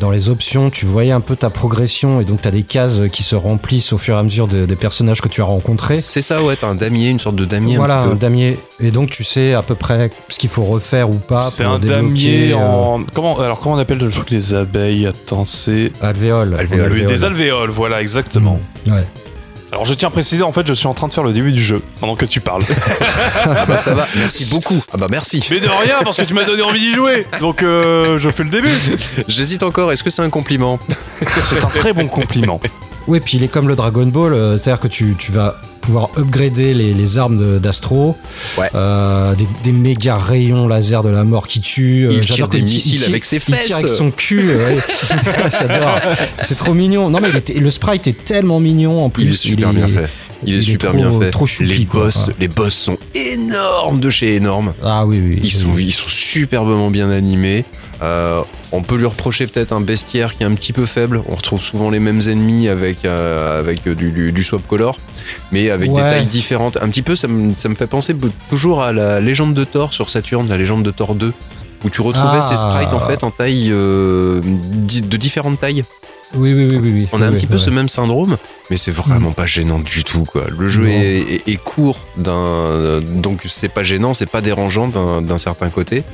dans les options, tu voyais un peu ta progression et donc tu as des cases qui se remplissent au fur et à mesure de- des personnages que tu as rencontrés. C'est ça, ouais, t'as un damier, une sorte de damier. Voilà, un damier. Et donc tu sais à peu près ce qu'il faut refaire ou pas C'est pour un débloquer, damier euh, en. Comment, alors, comment on appelle le truc des abeilles? Attends, c'est. Alvéole. Alvéole. En Oui, alvéole. Des alvéoles, voilà, exactement. Ouais. Alors, je tiens à préciser, en fait, je suis en train de faire le début du jeu pendant que tu parles. Ah bah ça va, merci beaucoup. Ah bah merci. Mais de rien, parce que tu m'as donné envie d'y jouer. Donc, euh, je fais le début. J'hésite encore, est-ce que c'est un compliment? C'est un très bon compliment. Oui, puis il est comme le Dragon Ball, euh, c'est-à-dire que tu, tu vas pouvoir upgrader les, les armes de- d'Astro, Ouais. Euh, des, des méga rayons laser de la mort qui tuent. euh, Il j'adore tire des il- il missiles avec ses Il fesses. tire avec son cul, euh, ouais. j'adore. C'est trop mignon. Non mais il était- le sprite est tellement mignon en plus. Il est super bien fait. Il est il est super trop- bien fait. trop choupi, les quoi. boss, Ouais. les boss sont énormes de chez énorme. Ah oui, oui. Ils oui. sont, ils sont superbement bien animés. Euh, on peut lui reprocher peut-être un bestiaire qui est un petit peu faible. On retrouve souvent les mêmes ennemis avec, euh, avec du, du- du swap color, mais avec des tailles différentes. Un petit peu, ça me, ça me fait penser toujours à la légende de Thor sur Saturn, la légende de Thor 2, où tu retrouvais Ah. ces sprites en fait en taille euh, de différentes tailles. Oui, oui, oui, oui, oui. On a un Oui, petit peu ce même syndrome, mais c'est vraiment pas gênant du tout. Quoi. Le jeu est, est- est court, d'un, donc c'est pas gênant, c'est pas dérangeant d'un, d'un certain côté,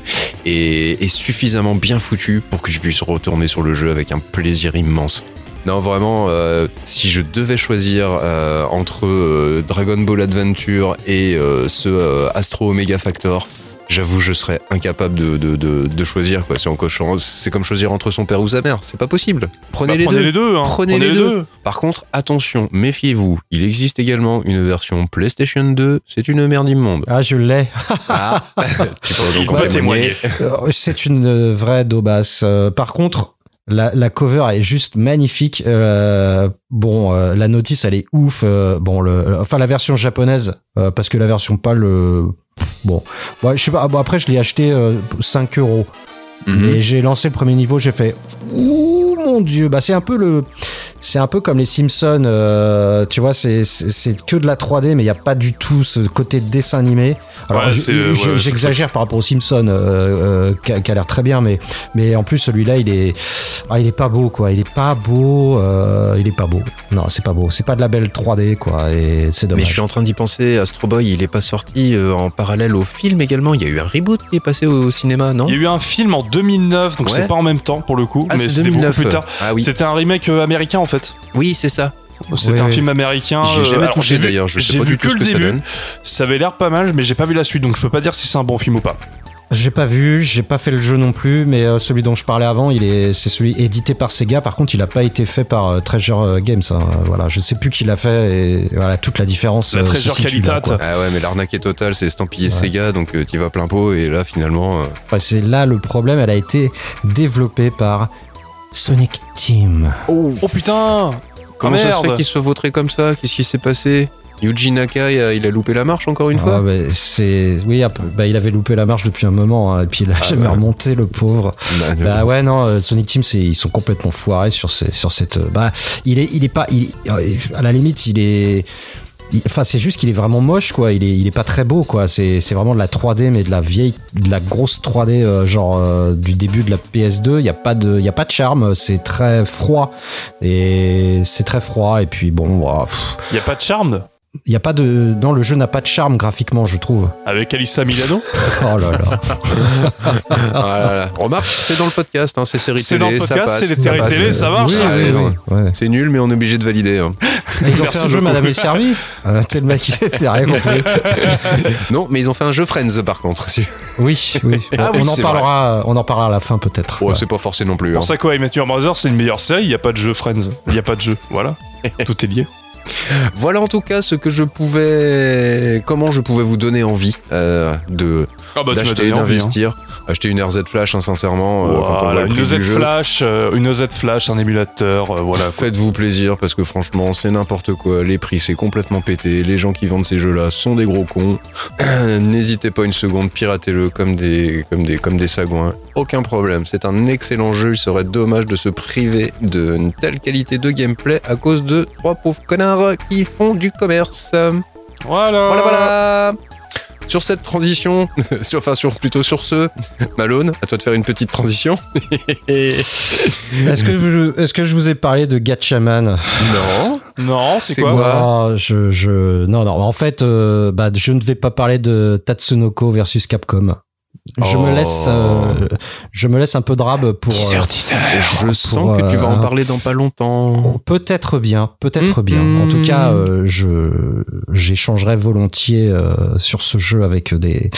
et, et suffisamment bien foutu pour que je puisse retourner sur le jeu avec un plaisir immense. Non, vraiment, euh, si je devais choisir euh, entre euh, Dragon Ball Adventure et ce Astro Omega Factor, j'avoue, je serais incapable de, de, de, de choisir. Quoi. C'est, en cochant- c'est comme choisir entre son père ou sa mère, c'est pas possible. Prenez, Bah, les, prenez deux. les deux. hein. Prenez les deux. Par contre, attention, méfiez-vous. Il existe également une version PlayStation 2. C'est une merde immonde. Ah, je l'ai. Ah, tu peux donc en témoigner. Euh, C'est une vraie daubasse. Euh, par contre, la, la cover est juste magnifique. Euh, bon, euh, la notice, elle est ouf. Euh, bon, le, enfin la version japonaise, euh, parce que la version euh, pff, bon, ouais, je sais pas. ah, bon, après, je l'ai acheté euh, 5 euros. Mhm. Et j'ai lancé le premier niveau, j'ai fait Ouh mon dieu, bah c'est un peu le c'est un peu comme les Simpsons. euh, tu vois, c'est que de la 3D, mais il y a pas du tout ce côté dessin animé. Alors, Ouais, ouais, j'exagère par rapport aux Simpsons, euh, euh, qui a, l'air très bien, mais mais en plus celui-là, il est ah, il est pas beau quoi. Il est pas beau. euh, il est pas beau. Non, c'est pas beau. C'est pas de la belle 3D quoi. Et c'est Mais dommage. je suis en train d'y penser, Astro Boy, il est pas sorti en parallèle au film également. Il y a eu un reboot qui est passé au, au cinéma, non? Il y a eu un film en 2009, donc Ouais. c'est pas en même temps pour le coup, Ah, mais c'est c'était beaucoup 2009. plus tard. Ah oui, C'était un remake américain en fait. Oui, c'est ça. Oui, un film américain. J'ai euh, jamais alors, touché d'ailleurs, je sais j'ai pas vu du tout que ce le que ça début. donne. Ça avait l'air pas mal, mais j'ai pas vu la suite, donc je peux pas dire si c'est un bon film ou pas. J'ai pas vu, j'ai pas fait le jeu non plus, mais euh, celui dont je parlais avant, il est, c'est celui édité par Sega. Par contre, il a pas été fait par euh, Treasure euh, Games. hein. Voilà, je sais plus qui l'a fait et voilà toute la différence. La euh, Treasure Qualitat. Ah ouais, mais l'arnaque est totale, c'est estampillé Sega, donc euh, t'y vas plein pot, et là finalement. euh, Enfin, c'est là le problème. Elle a été développée par Sonic Team. Oh, putain Comment ça se fait qu'il soit vautré comme ça? Qu'est-ce qui s'est passé? Yuji Naka, il a, il a loupé la marche encore une Ah, fois? bah, c'est oui, peu- bah, il avait loupé la marche depuis un moment hein, et puis il a Ah, jamais ouais. remonté le pauvre. Bah, Bah ouais non, euh, Sonic Team c'est ils sont complètement foirés sur ces, sur cette euh, bah il est il est pas il euh, à la limite il est Enfin, c'est juste qu'il est vraiment moche, quoi. Il est, il est pas très beau, quoi. C'est, c'est vraiment de la 3D, mais de la vieille, de la grosse 3D, euh, genre euh, du début de la PS2. Il y a pas de, il y a pas de charme. C'est très froid et c'est très froid. Et puis bon, ouah, pff, Y a pas de charme il y a pas de, non, le jeu n'a pas de charme graphiquement, je trouve. avec Alissa Milano Oh là là. Ah là là. Remarque, c'est dans le podcast, hein, c'est série C'est télé, dans le ça podcast, passe, c'est les séries télé, ça marche. Oui, Ah, oui, allez, oui, ouais. C'est nul, mais on est obligé de valider. hein. Ils ont fait un jeu. Madame est servie. Ah, t'es le mec, c'est rien compris. Non, mais ils ont fait un jeu Friends par contre. Si- Oui, oui. Ah on oui, en c'est parlera, on en parlera à la fin peut-être. Ouais. c'est pas forcé non plus. hein. Pour ça quoi, Your Mother, c'est une meilleure série, y a pas de jeu Friends. Y a pas de jeu, voilà. Tout est lié. Voilà en tout cas ce que je pouvais, comment je pouvais vous donner envie euh, de Ah bah d'acheter, d'investir, acheter une RZ Flash, hein, sincèrement. euh, quand on voit Voilà, le une OZ. Flash, euh, une OZ Flash, un émulateur, euh, voilà. Faites-vous plaisir parce que franchement c'est n'importe quoi, les prix c'est complètement pété, les gens qui vendent ces jeux là sont des gros cons. N'hésitez pas une seconde, piratez-le comme des, comme des, comme des sagouins, aucun problème, c'est un excellent jeu, il serait dommage de se priver d'une telle qualité de gameplay à cause de trois pauvres connards qui font du commerce. Voilà. Voilà voilà sur cette transition, sur- enfin sur plutôt sur ce, Malone, à toi de faire une petite transition. Est-ce que, je, est-ce que je vous ai parlé de Gatchaman? Non. Non, c'est C'est quoi, quoi? Non, je, je, non, non. En fait, euh, bah, je ne vais pas parler de Tatsunoko versus Capcom. Je Oh. me laisse, euh, je me laisse un peu de rab pour. euh, Je sens que tu vas en euh, parler dans pas longtemps. Peut-être bien, peut-être bien. En tout cas, euh, je j'échangerai volontiers euh, sur ce jeu avec des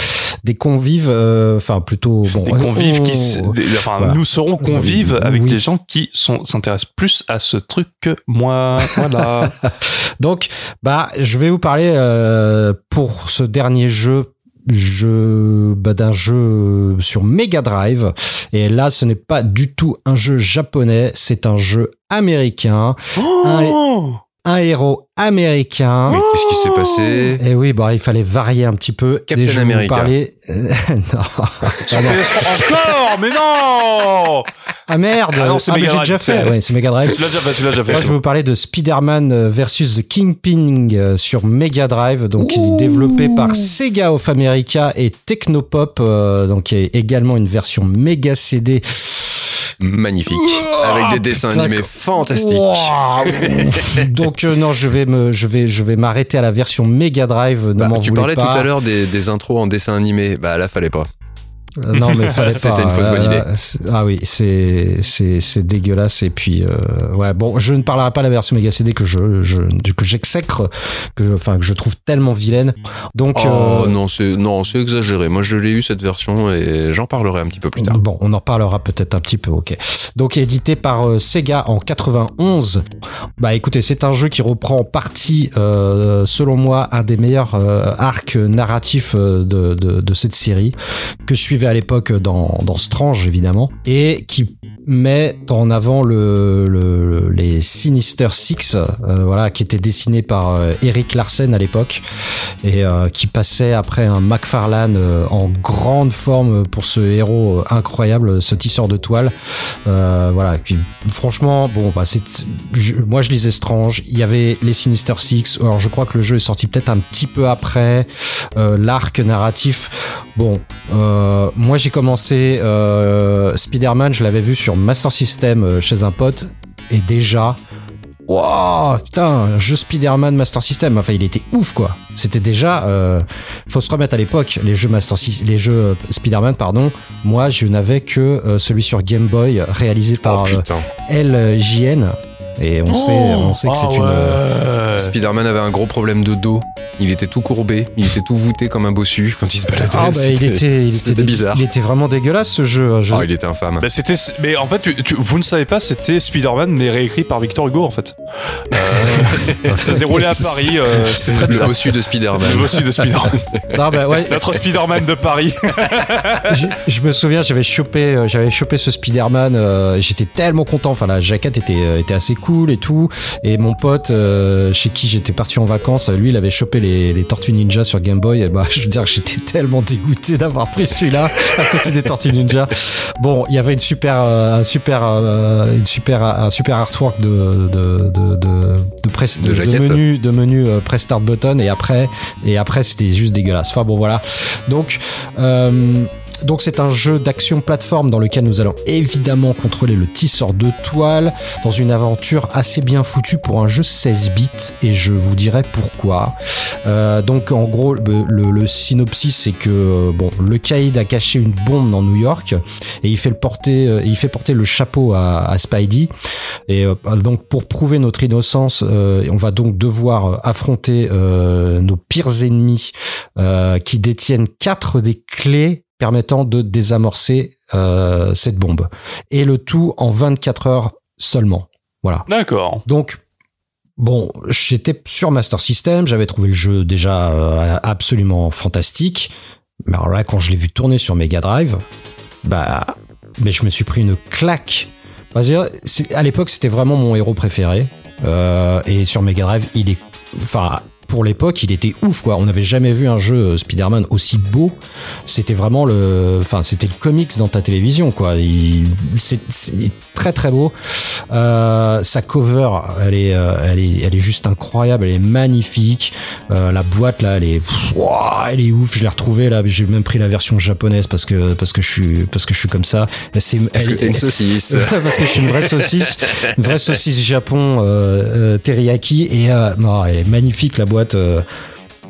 des convives, euh, enfin plutôt bon. Des convives qui, on- s- des- enfin, Voilà. nous serons convives avec Oui. des gens qui sont s'intéressent plus à ce truc que moi. Voilà. Donc, bah, je vais vous parler euh, pour ce dernier jeu. Jeu bah, d'un jeu sur Mega Drive. Et là ce n'est pas du tout un jeu japonais c'est un jeu américain. Oh un héros américain Mais qu'est-ce qui s'est passé Et oui, bah, il fallait varier un petit peu. Captain vous America. parler- Euh, non. Ah, non. Encore, mais non Ah, merde Ah non, c'est mais Mega j'ai Drive, déjà c'est- fait. Ouais, c'est Mega Drive. Tu l'as déjà fait, tu l'as déjà fait. Moi, je vais vous parler de Spider-Man euh, versus The Kingpin euh, sur Mega Drive, donc qui est développé par Sega of America et Technopop, euh, donc il y a également une version Mega CD. Magnifique. Avec des dessins putain, animés que- fantastiques. Donc euh, non, je vais me, je vais, je vais m'arrêter à la version Mega Drive. Ne Bah, tu parlais pas. tout à l'heure des, des intros en dessin animé. Bah là, fallait pas. Non, mais fallait pas. C'était une fausse bonne idée. Euh, c'est- ah oui, c'est c'est c'est dégueulasse et puis euh, ouais bon, je ne parlerai pas de la version Mega CD que je je que j'exècre que je, enfin que je trouve tellement vilaine. Donc Oh euh, non, c'est non, c'est exagéré. Moi, je l'ai eu cette version et j'en parlerai un petit peu plus tard. Bon, on en parlera peut-être un petit peu, ok. Donc édité par euh, Sega en 91. Bah écoutez, c'est un jeu qui reprend en partie, euh, selon moi, un des meilleurs euh, arcs narratifs de, de, de cette série, que je suivais à l'époque dans, Strange, évidemment, et qui mettent en avant le, le- les Sinister Six, euh, voilà, qui étaient dessinés par euh, Eric Larsen à l'époque et euh, qui passait après un McFarlane en grande forme pour ce héros incroyable, ce tisseur de toile. Voilà, qui, franchement, bon, bah, c'est, moi je lisais Strange. Il y avait les Sinister Six. Alors je crois que le jeu est sorti peut-être un petit peu après l'arc narratif. Bon, moi j'ai commencé euh, Spider-Man, je l'avais vu sur Master System euh, chez un pote et déjà. Wow, putain, jeu Spider-Man Master System, enfin il était ouf quoi. C'était déjà, euh, faut se remettre à l'époque, les jeux Master les jeux Spider-Man pardon. Moi je n'avais que euh, celui sur Game Boy réalisé par oh euh, putain. LJN et on sait, on sait que c'est Ah une. Ouais. Spider-Man avait un gros problème de dos. Il était tout courbé, il était tout voûté comme un bossu quand il se baladait. Ah bah il C'était- était, il était, bizarre. il était vraiment dégueulasse ce jeu. Je- Oh, il était infâme. Bah, c'était, mais en fait, tu- tu- vous ne savez pas, c'était Spider-Man, mais réécrit par Victor Hugo, en fait. Euh, ça s'est déroulé à Paris, euh, c'était le bossu de Spider-Man. Le bossu de Spider-Man. Bah ouais, Notre Spider-Man de Paris. je, je me souviens, j'avais chopé, euh, j'avais chopé ce Spider-Man. euh, J'étais tellement content. Enfin, la jaquette était, euh, était assez cool et tout. Et mon pote, euh, chez qui j'étais parti en vacances, lui, il avait chopé les, les Tortues Ninja sur Game Boy. Et bah, je veux dire, j'étais tellement dégoûté d'avoir pris celui-là à côté des Tortues Ninja. Bon, il y avait une super, euh, un super, euh, une super, un super artwork de, de, de, de, de, press- De menu, de menu euh, press start button. Et après, et après, c'était juste dégueulasse. Enfin bon, voilà. Donc, euh, donc c'est un jeu d'action plateforme dans lequel nous allons évidemment contrôler le tisseur de toile dans une aventure assez bien foutue pour un jeu 16 bits et je vous dirai pourquoi. Euh, donc en gros le, le- synopsis c'est que euh, bon le Caïd a caché une bombe dans New York et il fait le porter euh, il fait porter le chapeau à, à Spidey et euh, donc pour prouver notre innocence euh, on va donc devoir affronter nos pires ennemis qui détiennent quatre des clés permettant de désamorcer euh, cette bombe. Et le tout en 24 heures seulement. Voilà. D'accord. Donc, bon, j'étais sur Master System, j'avais trouvé le jeu déjà euh, absolument fantastique. Mais alors là, quand je l'ai vu tourner sur Mega Drive, bah, mais je me suis pris une claque. C'est- à l'époque, c'était vraiment mon héros préféré. Euh, et sur Mega Drive, il est, enfin, pour l'époque, il était ouf, quoi. On n'avait jamais vu un jeu euh, Spider-Man aussi beau. C'était vraiment le, enfin, c'était le comics dans ta télévision, quoi. Très très beau. Euh, sa cover, elle est, euh, elle est, elle est juste incroyable. Elle est magnifique. Euh, la boîte là, elle est, pff, ouah, elle est ouf. Je l'ai retrouvée là. J'ai même pris la version japonaise parce que parce que je suis parce que je suis comme ça. C'est, que elle- t'es une saucisse parce que je suis une vraie saucisse, une vraie saucisse Japon euh, euh, teriyaki et euh, non, elle est magnifique la boîte.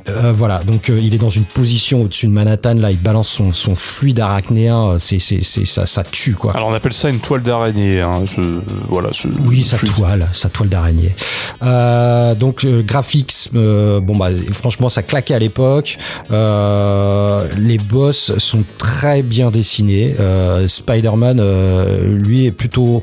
Euh, voilà, donc euh, il est dans une position au-dessus de Manhattan, là, il balance son, son fluide arachnéen, euh, c'est, c'est, c'est, ça, ça tue, quoi. Alors on appelle ça une toile d'araignée. Hein. ce- voilà. ce- Oui, sa toile, sa toile d'araignée. Euh, donc euh, graphics, euh, bon bah franchement ça claquait à l'époque. Euh, les boss sont très bien dessinés. Euh, Spider-Man, euh, lui est plutôt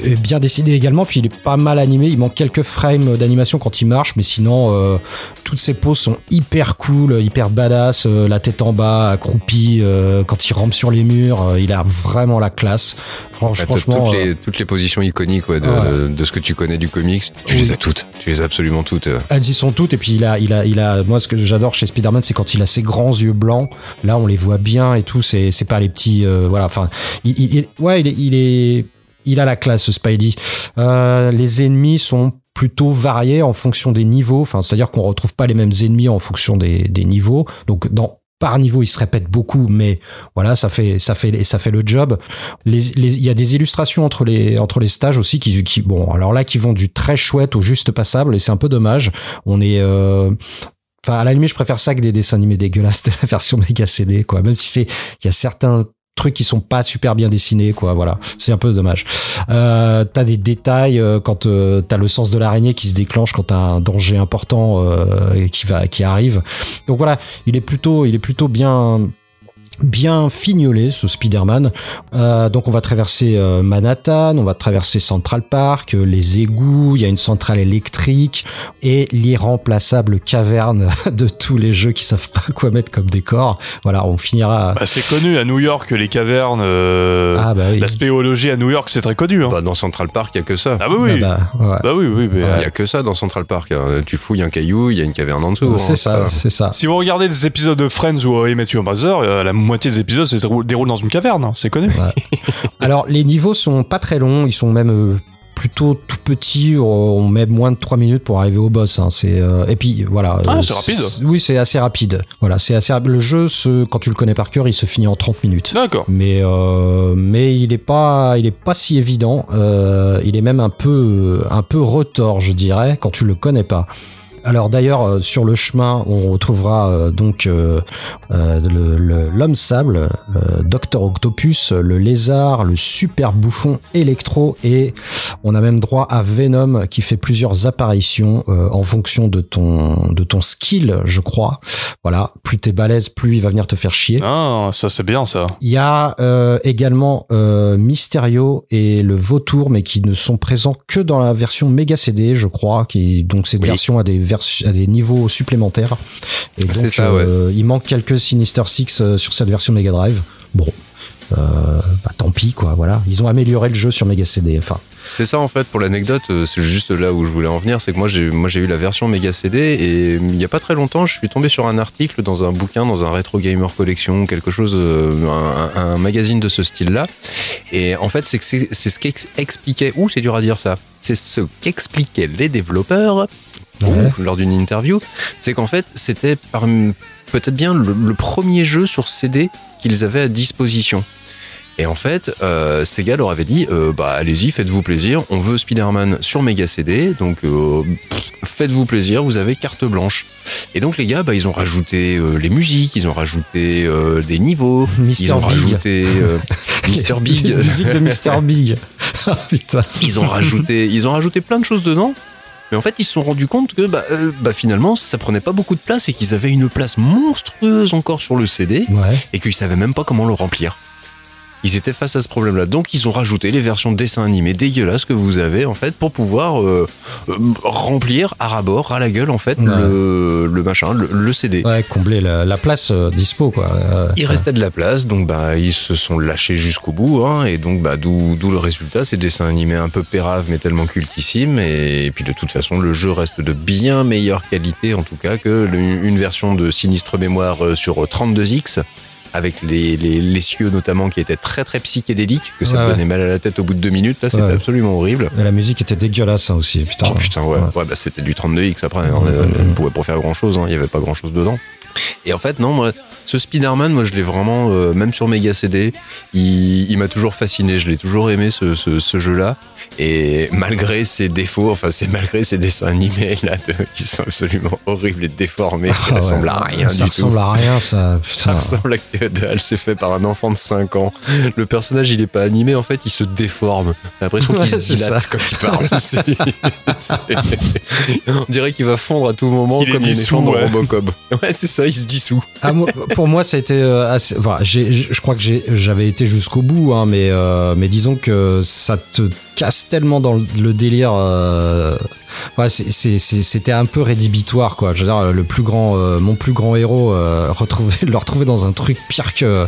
est bien dessiné également. Puis il est pas mal animé. Il manque quelques frames d'animation quand il marche, mais sinon euh, toutes ses poses sont hyper cool, hyper badass. Euh, la tête en bas, accroupi, euh, quand il rampe sur les murs, euh, il a vraiment la classe. Franch- Bah, franchement. toutes, les, toutes les positions iconiques ouais, de, Ouais. de, de ce que tu connais du comics, tu Oui. les as toutes. Tu les as absolument toutes. Elles y sont toutes et puis il a, il a, il a. Moi, ce que j'adore chez Spider-Man, c'est quand il a ses grands yeux blancs. Là, on les voit bien et tout. C'est, c'est pas les petits. euh, voilà. Enfin, il, il- il- ouais, il est, il est, il a la classe, ce Spidey. Euh, les ennemis sont plutôt variés en fonction des niveaux. Enfin, c'est-à-dire qu'on retrouve pas les mêmes ennemis en fonction des, des niveaux. Donc, dans par niveau, ils se répètent beaucoup, mais voilà, ça fait, ça fait, ça fait le job. Il y a des illustrations entre les, entre les stages aussi qui, qui, bon, alors là, qui vont du très chouette au juste passable, et c'est un peu dommage. On est, euh, Enfin, à la limite, je préfère ça que des dessins animés dégueulasses de la version méga CD, quoi. Même si c'est, il y a certains trucs qui sont pas super bien dessinés, quoi. Voilà, c'est un peu dommage. Euh, t'as des détails euh, quand euh, t'as le sens de l'araignée qui se déclenche quand t'as un danger important qui va, qui arrive. Donc voilà, il est plutôt, il est plutôt bien bien fignolé ce Spider-Man. Euh, donc on va traverser euh, Manhattan, on va traverser Central Park, euh, les égouts, il y a une centrale électrique et l'irremplaçable caverne de tous les jeux qui savent pas quoi mettre comme décor. Voilà, on finira. Bah, c'est connu à New York les cavernes. euh, Ah bah oui. La spéologie à New York, c'est très connu. Hein. Bah, dans Central Park, il y a que ça. Ah bah oui. Ah bah, ouais. Bah oui, oui. mais, Il euh, y a que ça dans Central Park. hein. Tu fouilles un caillou, il y a une caverne en dessous. C'est hein. ça, c'est ça. Si vous regardez des épisodes de Friends ou How I Met Your Mother, euh, la moitié des épisodes se déroulent déroulent dans une caverne, hein, c'est connu. Alors les niveaux sont pas très longs, ils sont même euh, plutôt tout petits. On met moins de 3 minutes pour arriver au boss. Hein. C'est euh, et puis voilà. Ah, euh, c'est rapide. Oui, c'est assez rapide. Voilà, c'est assez. Le jeu, quand tu le connais par cœur, il se finit en 30 minutes. D'accord. Mais euh, mais il est pas il est pas si évident. Euh, il est même un peu un peu retors, je dirais, quand tu le connais pas. Alors d'ailleurs euh, sur le chemin on retrouvera euh, donc euh, euh, le- le- l'homme sable, euh, Docteur Octopus, le lézard, le super bouffon électro et on a même droit à Venom qui fait plusieurs apparitions euh, en fonction de ton de ton skill je crois. Voilà, plus t'es balèze, plus il va venir te faire chier. Ah, ça c'est bien ça. Il y a euh, également euh, Mysterio et le Vautour, mais qui ne sont présents que dans la version Mega CD, je crois. Qui donc cette Oui. version a des a des niveaux supplémentaires. Et C'est donc ça, euh, il manque quelques Sinister Six euh, sur cette version Mega Drive. Bon. Euh, bah, tant pis quoi voilà ils ont amélioré le jeu sur Mega CD enfin C'est ça en fait pour l'anecdote, c'est juste là où je voulais en venir, c'est que moi j'ai moi j'ai eu la version Mega CD et il y a pas très longtemps je suis tombé sur un article dans un bouquin dans un Retro Gamer Collection quelque chose un, magazine de ce style-là et en fait c'est ce qu'expliquait ouh c'est dur à dire ça c'est ce qu'expliquaient les développeurs lors d'une interview c'est qu'en fait c'était peut-être bien le, le premier jeu sur CD qu'ils avaient à disposition et en fait, euh, Sega leur avait dit euh, bah allez-y, faites-vous plaisir. On veut Spider-Man sur Mega CD, donc euh, faites-vous plaisir. Vous avez carte blanche. Et donc les gars, bah ils ont rajouté euh, les musiques, ils ont rajouté des niveaux, Mister ils ont Big. rajouté Mr Big. musique de Mister Big Ah, putain ils ont rajouté, ils ont rajouté plein de choses dedans. Mais en fait, ils se sont rendus compte que bah, euh, bah, finalement, ça prenait pas beaucoup de place et qu'ils avaient une place monstrueuse encore sur le CD ouais et qu'ils savaient même pas comment le remplir. Ils étaient face à ce problème-là. Donc ils ont rajouté les versions dessin animé dégueulasses que vous avez en fait pour pouvoir euh, euh, remplir à rabord, à la gueule en fait, Ouais. le, le machin, le, le CD. ouais combler la, la place euh, dispo quoi Euh, Il restait de la place, donc bah ils se sont lâchés jusqu'au bout, hein, et donc bah d'où le résultat, des dessins animés un peu péraves mais tellement cultissimes, et, puis de toute façon le jeu reste de bien meilleure qualité en tout cas que le- une version de Sinistre Mémoire sur 32X avec les, les, les cieux notamment qui étaient très très psychédéliques, que ça Ouais, donnait mal à la tête au bout de deux minutes, là c'était Ouais. absolument horrible. Et la musique était dégueulasse hein, aussi putain Oh putain, ouais. Bah, c'était du 32X après. hein. On pouvait pas faire grand chose, il y avait pas grand chose dedans. Et en fait, non, moi, ce Spider-Man, moi, je l'ai vraiment, euh, même sur Mega CD, il, il m'a toujours fasciné. Je l'ai toujours aimé, ce, ce, ce jeu-là. Et malgré ses défauts, enfin, c'est malgré ses dessins animés, là, de- qui sont absolument horribles et déformés, Ah ça ouais. ressemble à rien ça du ressemble tout. à rien ça Ça ressemble à que dalle, c'est fait par un enfant de 5 ans. Le personnage, il est pas animé, en fait, il se déforme. T'as l'impression qu'il Ouais, se c'est dilate ça. quand il parle. C'est- c'est- On dirait qu'il va fondre à tout moment Il est comme les dissous, méchants dans ouais. Robocop. Ouais, c'est ça, Ah, pour moi, ça a été euh, assez. Je crois que j'ai- j'avais été jusqu'au bout, hein, mais euh, mais disons que ça te casse tellement dans le, délire. euh, ouais, c'était un peu rédhibitoire, quoi. Je veux dire, le plus grand, euh, mon plus grand héros, euh, retrouver, le retrouver dans un truc pire que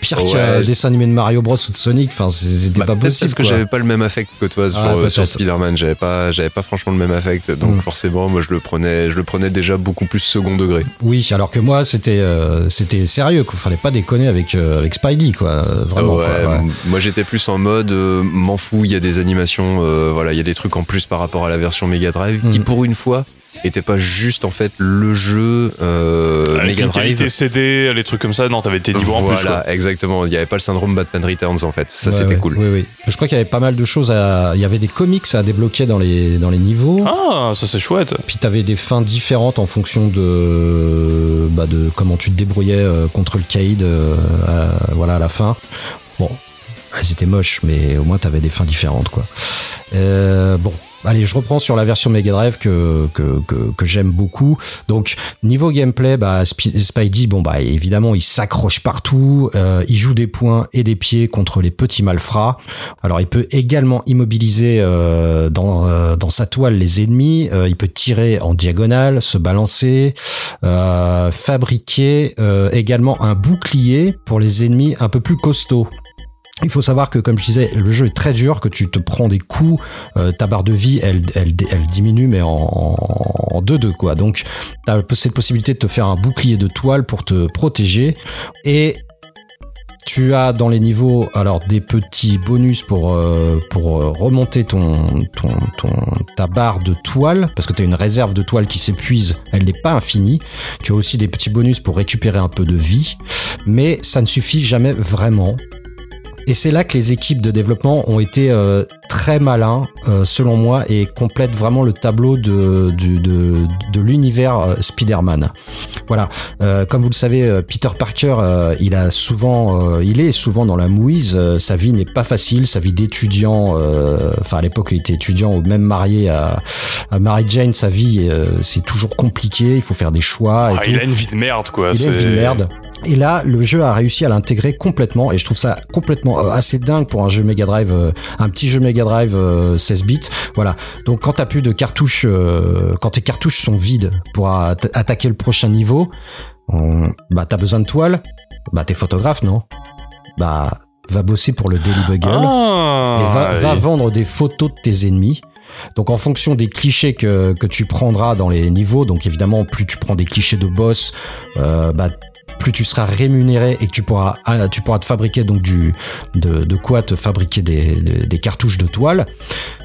pire Ouais. qu'un dessin animé de Mario Bros ou de Sonic. Enfin, c'était Bah, pas possible. parce que j'avais pas le même affect que toi sur, Ah, euh, sur. Spider-Man. J'avais pas, j'avais pas franchement le même affect. Donc Mm. forcément, moi, je le prenais, je le prenais déjà beaucoup plus second degré. Oui, alors que moi, c'était euh, c'était sérieux. Fallait pas déconner avec euh, avec Spidey, quoi. euh, Vraiment. Ouais, quoi, ouais. m- Moi, j'étais plus en mode, euh, m'en fous. Il y a des animations, euh, voilà, il y a des trucs en plus par rapport à la version Mega Drive qui, Mm. pour une fois, était pas juste en fait le jeu euh, Avec Mega Drive. CD, les trucs comme ça, non, t'avais tes niveaux en plus. Voilà, exactement. Il n'y avait pas le syndrome Batman Returns en fait. Ça, Ouais, c'était ouais, cool. Oui, oui. Je crois qu'il y avait pas mal de choses à. Il y avait des comics à débloquer dans les, dans les niveaux. Ah, ça c'est chouette. Puis t'avais des fins différentes en fonction de, bah, de comment tu te débrouillais euh, contre le Kaïd euh, à- voilà, à la fin. Bon, elles étaient moches, mais au moins t'avais des fins différentes, quoi. Euh, bon. allez, je reprends sur la version Mega Drive que que, que, j'aime beaucoup. Donc niveau gameplay, bah Spidey, bon bah évidemment il s'accroche partout, euh, il joue des points et des pieds contre les petits malfrats. Alors il peut également immobiliser euh, dans dans sa toile les ennemis. Il peut tirer en diagonale, se balancer, fabriquer également un bouclier pour les ennemis un peu plus costauds. Il faut savoir que, comme je disais, le jeu est très dur, que tu te prends des coups, euh, ta barre de vie, elle, diminue, mais en 2-2, quoi. Donc, tu as cette possibilité de te faire un bouclier de toile pour te protéger. Et tu as dans les niveaux alors des petits bonus pour euh, euh, remonter ton, ton, ton ta barre de toile parce que tu as une réserve de toile qui s'épuise, elle n'est pas infinie. Tu as aussi des petits bonus pour récupérer un peu de vie, mais ça ne suffit jamais vraiment. Et c'est là que les équipes de développement ont été euh, très malins, euh, selon moi, et complètent vraiment le tableau de, de, de, de l'univers euh, Spider-Man. Voilà, comme vous le savez, Peter Parker, il a souvent, il est souvent dans la mouise. sa vie n'est pas facile, sa vie d'étudiant. Enfin, à l'époque, il était étudiant ou même marié à, à Mary Jane. Sa vie, c'est toujours compliqué. Il faut faire des choix. Et ah, il a une vie de merde, quoi. Il a une vie de merde. Et là, le jeu a réussi à l'intégrer complètement, et je trouve ça complètement euh, assez dingue pour un jeu Mega Drive, euh, un petit jeu Mega Drive 16 euh, bits. Voilà. Donc quand t'as plus de cartouches, quand tes cartouches sont vides pour attaquer le prochain niveau, bah t'as besoin de toile. Bah t'es photographe, non? Bah va bosser pour le Daily Bugle ah, et va, va, vendre des photos de tes ennemis. Donc en fonction des clichés que, tu prendras dans les niveaux, donc évidemment plus tu prends des clichés de boss, euh, bah plus tu seras rémunéré et que tu pourras, ah, te fabriquer donc du, de, quoi te fabriquer des, des, cartouches de toile.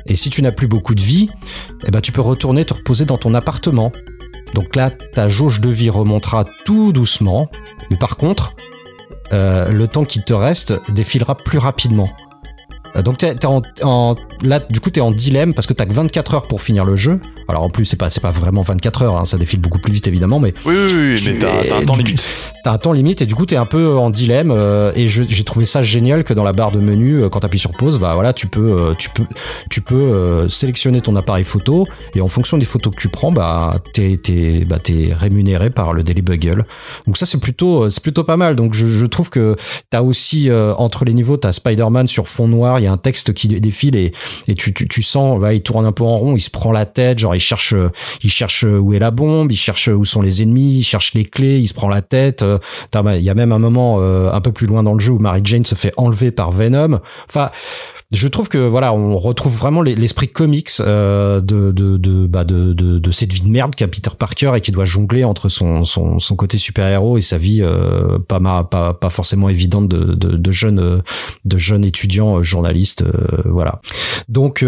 Et si tu n'as plus beaucoup de vie, eh ben tu peux retourner te reposer dans ton appartement. Donc là, ta jauge de vie remontera tout doucement. Mais par contre, euh, le temps qui te reste défilera plus rapidement. Euh, donc t'es, en, en, là, du coup, t'es en dilemme parce que t'as que 24 heures pour finir le jeu. Alors en plus, c'est pas, c'est pas vraiment 24 heures, hein, ça défile beaucoup plus vite évidemment, mais. Oui, oui, oui mais t'as, un temps limite. T'as un temps limite et du coup, t'es un peu en dilemme. Euh, et j'ai trouvé ça génial que dans la barre de menu, euh, quand t'appuies sur pause, bah voilà, tu peux, tu peux, tu peux sélectionner ton appareil photo et en fonction des photos que tu prends, bah t'es, t'es, bah t'es rémunéré par le Daily Bugle. Donc ça, c'est plutôt, c'est plutôt pas mal. Donc je, je trouve que t'as aussi entre les niveaux, t'as Spider-Man sur fond noir, il y a un texte qui défile et, tu, tu, tu sens, bah, il tourne un peu en rond, il se prend la tête, genre il cherche, il cherche où est la bombe, il cherche où sont les ennemis, il cherche les clés, il se prend la tête. Euh, il y a même un moment euh, un peu plus loin dans le jeu où Mary Jane se fait enlever par Venom. Enfin, je trouve que voilà, on retrouve vraiment l'esprit comics euh, de de de, bah de de de cette vie de merde qu'a Peter Parker et qui doit jongler entre son son, son côté super héros et sa vie euh, pas, pas pas forcément évidente de de, de jeunes de jeunes étudiants euh, journalistes, euh, voilà. Donc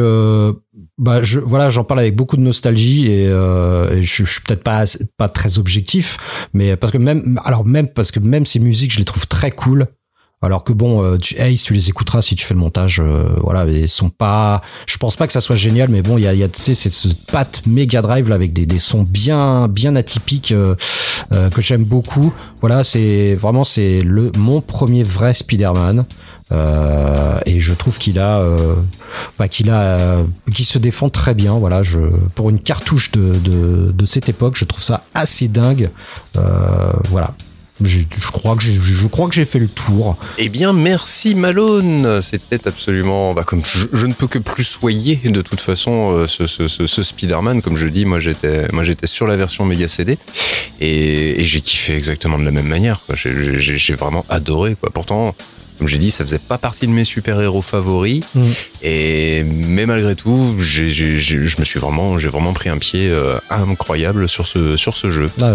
bah je voilà j'en parle avec beaucoup de nostalgie et, euh, je, je, suis peut-être pas pas très objectif mais parce que même alors même parce que même ces musiques je les trouve très cool alors que bon, euh, tu, Ace, tu les écouteras si tu fais le montage. Euh, voilà, ils sont pas. Je pense pas que ça soit génial, mais bon, il y a, y tu sais, c'est ce patte Mega Drive avec des, des sons bien, bien atypiques euh, que j'aime beaucoup. Voilà, c'est vraiment c'est le mon premier vrai Spider-Man. et je trouve qu'il a, bah, qu'il a, qu'il se défend très bien. Voilà, je pour une cartouche de, de, de cette époque, je trouve ça assez dingue. voilà, je, crois que je crois que j'ai fait le tour. Eh bien, merci Malone. C'était absolument, bah, comme je, ne peux que plus soyer de toute façon euh, ce, ce, Spider-Man. Comme je dis, moi j'étais, moi j'étais sur la version Mega CD et, et j'ai kiffé exactement de la même manière. J'ai vraiment adoré. Quoi. Pourtant, comme j'ai dit, ça faisait pas partie de mes super-héros favoris. Mm. Et mais malgré tout, j'ai, je me suis vraiment, j'ai vraiment pris un pied euh, incroyable sur ce sur ce jeu. Ah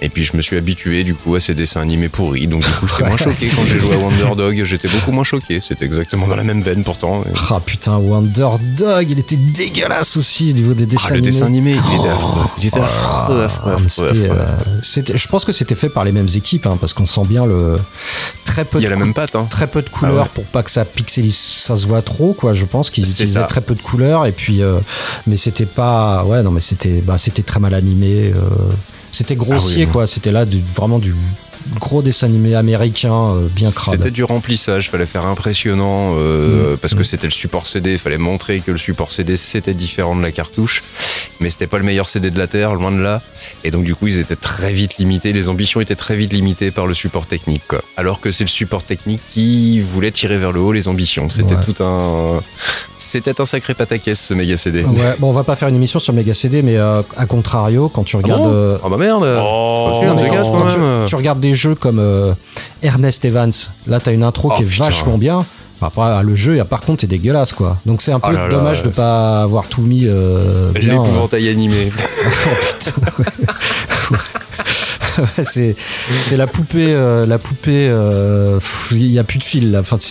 Et puis je me suis habitué du coup à ces dessins animés pourris, donc du coup j'étais moins choqué quand j'ai joué à Wonder Dog. J'étais beaucoup moins choqué. C'était exactement dans la même veine pourtant. Ah putain, Wonder Dog, il était dégueulasse aussi au niveau des dessins ah, animés. Le dessin animé, il était affreux. Il était affreux, affreux, C'était, je pense que c'était fait par les mêmes équipes, hein, parce qu'on sent bien le très peu. Il y a la même patte. Hein très peu de couleurs ah pour pas que ça pixelise, ça se voit trop, quoi. Je pense qu'ils utilisaient très peu de couleurs et puis, euh, mais c'était pas, ouais, non, mais c'était, bah, c'était très mal animé. Euh, c'était grossier, ah quoi. C'était là du, vraiment du gros dessin animé américain euh, bien crade. C'était du remplissage, fallait faire impressionnant euh, Mm. parce que Mm. c'était le support CD, fallait montrer que le support CD c'était différent de la cartouche, mais c'était pas le meilleur CD de la Terre, loin de là. Et donc du coup ils étaient très vite limités, les ambitions étaient très vite limitées par le support technique. Quoi. Alors que c'est le support technique qui voulait tirer vers le haut les ambitions. C'était Ouais. tout un, c'était un sacré pataquès ce méga CD. Ouais, bon, on va pas faire une émission sur Mega CD, mais euh, à contrario, quand tu regardes. bon? euh, Oh bah merde. Oh, tu, tu regardes des jeux comme euh, Ernest Evans, là t'as une intro Oh, qui est putain. vachement bien. Après, le jeu, par contre, est dégueulasse, quoi. Donc c'est un peu Oh là là. dommage de pas avoir tout mis euh, bien. euh. L'épouvantail animé. Ouais, c'est la poupée euh, la poupée euh, il y a plus de fil là enfin tu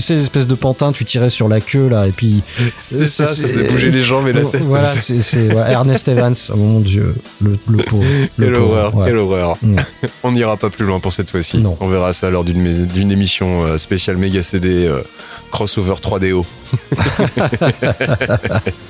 sais l'espèce de pantin tu tirais sur la queue là et puis C'est ça, ça c'est- faisait bouger les jambes et la tête. voilà c'est ouais, Ernest Evans oh mon dieu le, le pauvre le Quelle horreur, ouais. quelle horreur. Mm. On n'ira pas plus loin pour cette fois-ci. On verra ça lors d'une émission euh, spéciale méga CD euh, crossover 3DO.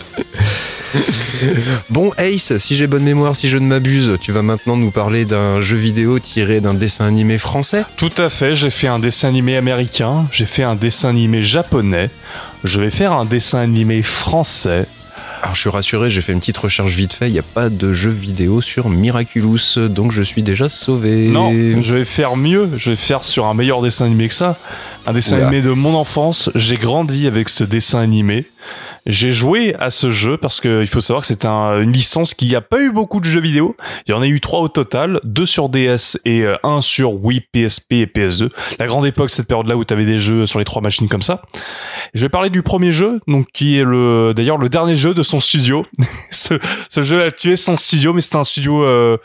bon Ace, si j'ai bonne mémoire, si je ne m'abuse, tu vas maintenant nous parler d'un jeu vidéo tiré d'un dessin animé français. Tout à fait, j'ai fait un dessin animé américain, j'ai fait un dessin animé japonais, je vais faire un dessin animé français. Alors je suis rassuré, j'ai fait une petite recherche vite fait, il n'y a pas de jeu vidéo sur Miraculous, donc je suis déjà sauvé. Non, je vais faire mieux, je vais faire sur un meilleur dessin animé que ça. Un dessin Oula. animé de mon enfance, j'ai grandi avec ce dessin animé. J'ai joué à ce jeu parce que il faut savoir que c'est un- une licence qui n'a pas eu beaucoup de jeux vidéo. Il y en a eu trois au total, deux sur DS et euh, un sur Wii, PSP et PS2. La grande époque, cette période-là où tu avais des jeux sur les trois machines comme ça. Je vais parler du premier jeu, donc qui est le d'ailleurs le dernier jeu de son studio. ce, ce jeu a tué son studio, mais c'est un studio, euh,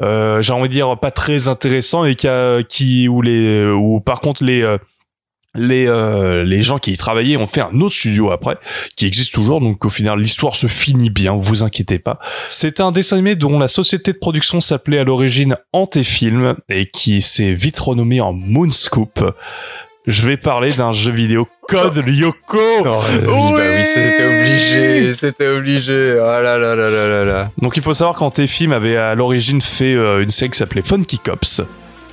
euh, j'ai envie de dire pas très intéressant et qui, a, qui où les où par contre les euh, les euh, les gens qui y travaillaient ont fait un autre studio après qui existe toujours. Donc au final l'histoire se finit bien vous inquiétez pas. C'est un dessin animé dont la société de production s'appelait à l'origine Antefilm et qui s'est vite renommé en Moonscoop. Je vais parler d'un jeu vidéo Code Lyoko. Oh, oui, bah oui, c'était obligé, c'était obligé. Oh là là là là là là. donc il faut savoir qu'Antefilm avait à l'origine fait euh, une série qui s'appelait Funky Cops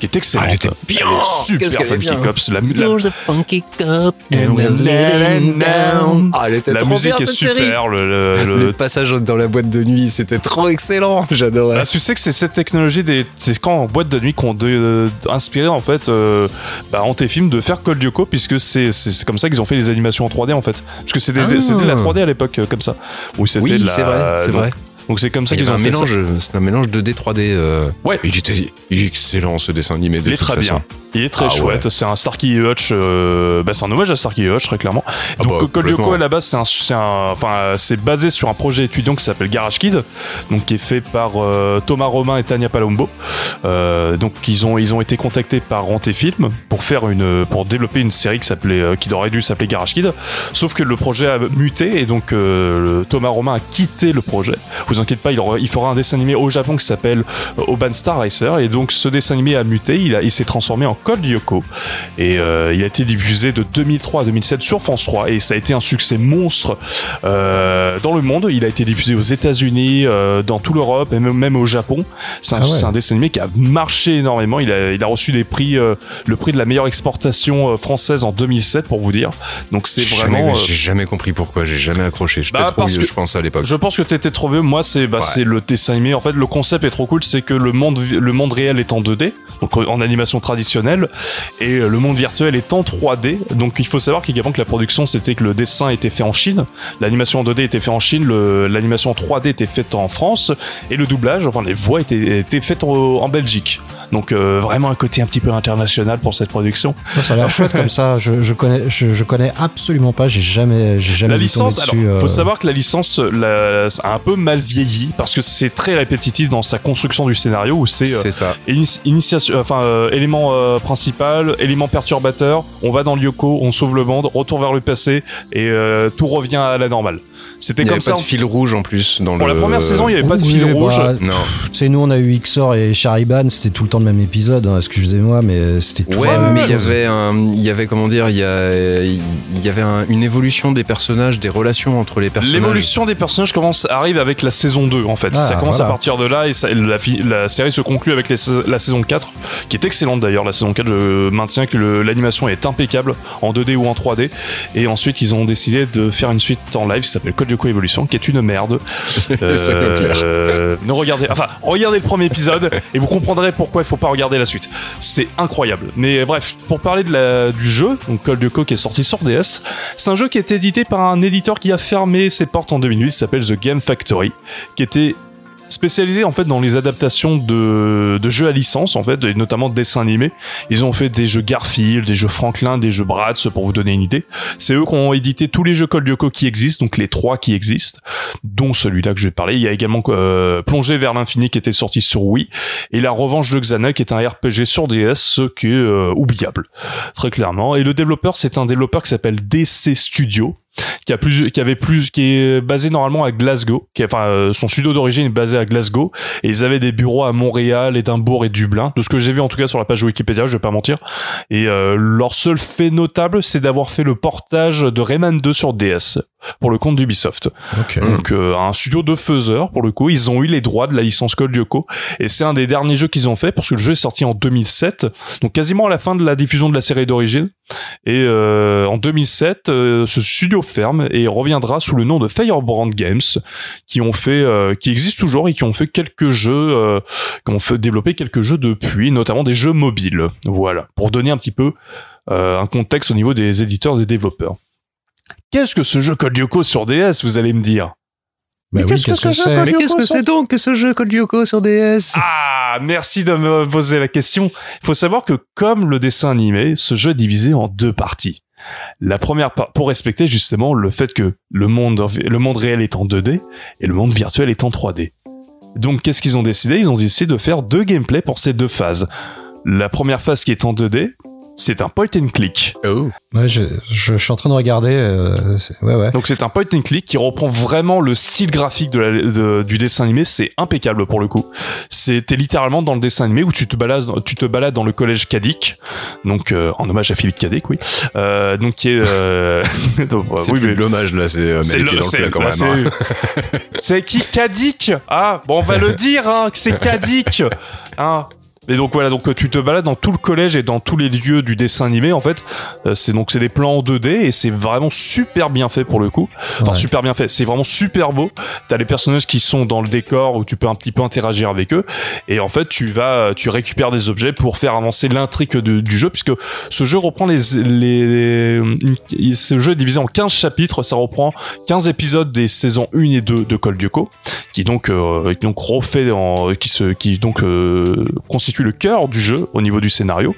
qui est excellente Ah, elle était bien. Elle est Qu'est-ce super Funky bien. Cops la, la- You're the funky cop. And we're letting down. Ah, elle était la trop musique bien, est cette série. super le, le- le- Le passage dans la boîte de nuit, c'était trop excellent. J'adorais. Ah, tu sais que c'est cette technologie des c'est quand en boîte de nuit qu'on euh, inspiré en fait euh, bah, en tes films de faire Cold Yoko puisque c'est comme ça qu'ils ont fait les animations en 3D en fait parce que c'était Ah. c'était la 3D à l'époque euh, comme ça oui c'était Oui, de la- c'est vrai, c'est donc- vrai. Donc c'est comme ça qu'ils ont un fait ça. mélange, c'est un mélange 2D 3D. euh, Ouais. Il est excellent ce dessin animé de il est toute très façon. bien il est très Ah chouette. c'est un Starkey Hutch euh, bah, c'est un hommage à Starkey Hutch très clairement. Ah donc bah, à la base c'est un, c'est un- enfin c'est basé sur un projet étudiant qui s'appelle Garage Kid donc qui est fait par euh, Thomas Romain et Tania Palombo. Euh, donc ils ont ils ont été contactés par Antefilm pour faire une pour développer une série qui s'appelait euh, qui aurait dû s'appeler Garage Kid. Sauf que le projet a muté et donc euh, le- Thomas Romain a quitté le projet. Vous inquiétez pas il, aura- il fera un dessin animé au Japon qui s'appelle Oban Star Racer. Et donc ce dessin animé a muté il, a- il s'est transformé en Cold Yoko et euh, il a été diffusé de 2003 à 2007 sur France 3 et ça a été un succès monstre euh, dans le monde il a été diffusé aux États-Unis euh, dans toute l'Europe et même, même au Japon c'est un, Ah ouais. c'est un dessin animé qui a marché énormément il a, il a reçu des prix euh, le prix de la meilleure exportation française en 2007 pour vous dire donc c'est vraiment jamais, euh, j'ai jamais compris pourquoi, j'ai jamais accroché. Je Bah, trop vieux, que- je pense à l'époque. je pense que t'étais trop vieux. Moi, c'est bah, Ouais. c'est le dessin animé. En fait, le concept est trop cool. C'est que le monde le monde réel est en 2D, donc en animation traditionnelle, et euh, le monde virtuel est en 3D. Donc, il faut savoir qu'avant que la production, c'était que le dessin était fait en Chine, l'animation en 2D était fait en Chine, l'animation en 3D était faite en France, et le doublage, enfin les voix étaient, étaient faites en, en Belgique. Donc, euh, vraiment un côté un petit peu international pour cette production. Ça, ça a l'air chouette comme ça. Je, je connais, je, je connais absolument pas. J'ai jamais, j'ai jamais La licence, alors, dessus. faut euh, savoir que la licence la- a un peu mal vieilli parce que c'est très répétitif dans sa construction du scénario où c'est euh, C'est ça. Inici- initiation, enfin euh, élément euh, principal, élément perturbateur, on va dans le Yoko, on sauve le monde, retour vers le passé et euh, tout revient à la normale. C'était Il comme avait ça. pas de fil rouge en plus dans Pour le. la première saison, il n'y avait pas de Oui, fil bah, rouge. Non. C'est nous, on a eu Xor et Chariban, c'était tout le temps le même épisode, hein, excusez-moi, mais c'était tout Ouais, la même mais il y avait un, il y avait comment dire, il y a, il y avait un- une évolution des personnages, des relations entre les personnages. L'évolution des personnages commence arrive avec la saison 2 en fait. Ah, ça commence voilà. à partir de là et ça- la, série se conclut avec les la saison 4 qui est excellente d'ailleurs. La saison 4 je maintiens que l'animation est impeccable en 2D ou en 3D et ensuite ils ont décidé de faire une suite en live qui s'appelle Code Lyoko Evolution qui est une merde. C'est clair. Euh, ne regardez enfin regardez le premier épisode et vous comprendrez pourquoi il faut pas regarder la suite. C'est incroyable. Mais bref, pour parler de la, du jeu, donc Code Lyoko qui est sorti sur DS, c'est un jeu qui est édité par un éditeur qui a fermé ses portes en 2008, il s'appelle The Game Factory, qui était spécialisé en fait dans les adaptations de, jeux à licence en fait, et notamment de dessins animés. Ils ont fait des jeux Garfield, des jeux Franklin, des jeux Bratz pour vous donner une idée. C'est eux qui ont édité tous les jeux Code Lyoko qui existent, donc les trois qui existent, dont celui-là que je vais parler. Il y a également euh, Plongé vers l'infini qui était sorti sur Wii et La Revanche de Xana qui est un RPG sur DS ce qui est euh, oubliable très clairement. Et le développeur c'est un développeur qui s'appelle DC Studio qui a plus qui avait plus qui est basé normalement à Glasgow qui enfin euh, son studio d'origine est basé à Glasgow et ils avaient des bureaux à Montréal Édimbourg et Dublin. De ce que j'ai vu en tout cas sur la page Wikipédia je vais pas mentir. Et euh, leur seul fait notable c'est d'avoir fait le portage de Rayman 2 sur DS pour le compte d'Ubisoft. Ok. donc euh, un studio de faiseurs pour le coup ils ont eu les droits de la licence Code Lyoko et c'est un des derniers jeux qu'ils ont fait parce que le jeu est sorti en 2007 donc quasiment à la fin de la diffusion de la série d'origine. Et euh, en 2007 euh, ce studio ferme et reviendra sous le nom de Firebrand Games qui ont fait euh, qui existent toujours et qui ont fait quelques jeux euh, qui ont fait développer quelques jeux depuis notamment des jeux mobiles. Voilà. Pour donner un petit peu euh, un contexte au niveau des éditeurs des développeurs Qu'est-ce que ce jeu Code Lyoko sur DS, vous allez me dire? Bah oui, qu'est-ce que c'est Mais qu'est-ce que c'est donc que ce jeu Code Lyoko sur DS Ah, merci de me poser la question. Il faut savoir que comme le dessin animé, ce jeu est divisé en deux parties. La première part, pour respecter justement le fait que le monde, le monde réel est en 2D et le monde virtuel est en 3D. Donc, qu'est-ce qu'ils ont décidé? Ils ont décidé de faire deux gameplays pour ces deux phases. La première phase qui est en 2D, c'est un point and click. Oh. Ouais, je, je, je suis en train de regarder. euh, c'est- ouais, ouais. Donc c'est un point and click qui reprend vraiment le style graphique de la- de- du dessin animé. C'est impeccable pour le coup. C'est t'es littéralement dans le dessin animé où tu te balades, tu te balades dans le collège Kadik, donc euh, en hommage à Philippe Kadik, oui. Euh, donc qui est, euh, donc, C'est oui, plus mais- l'hommage là, c'est euh, c'est hein. qui Kadik? Ah, bon, on va le dire, hein, que c'est Kadik. Hein et donc voilà, donc tu te balades dans tout le collège et dans tous les lieux du dessin animé en fait. Euh, c'est donc c'est des plans en 2D et c'est vraiment super bien fait pour le coup. Enfin Ouais. super bien fait, c'est vraiment super beau. T'as les personnages qui sont dans le décor où tu peux un petit peu interagir avec eux et en fait tu vas tu récupères des objets pour faire avancer l'intrigue du jeu puisque ce jeu reprend les les une- ce jeu est divisé en 15 chapitres, ça reprend 15 épisodes des saisons 1 et 2 de Call Lyoko qui donc euh, qui donc refait en, qui se qui donc euh, constitue le cœur du jeu au niveau du scénario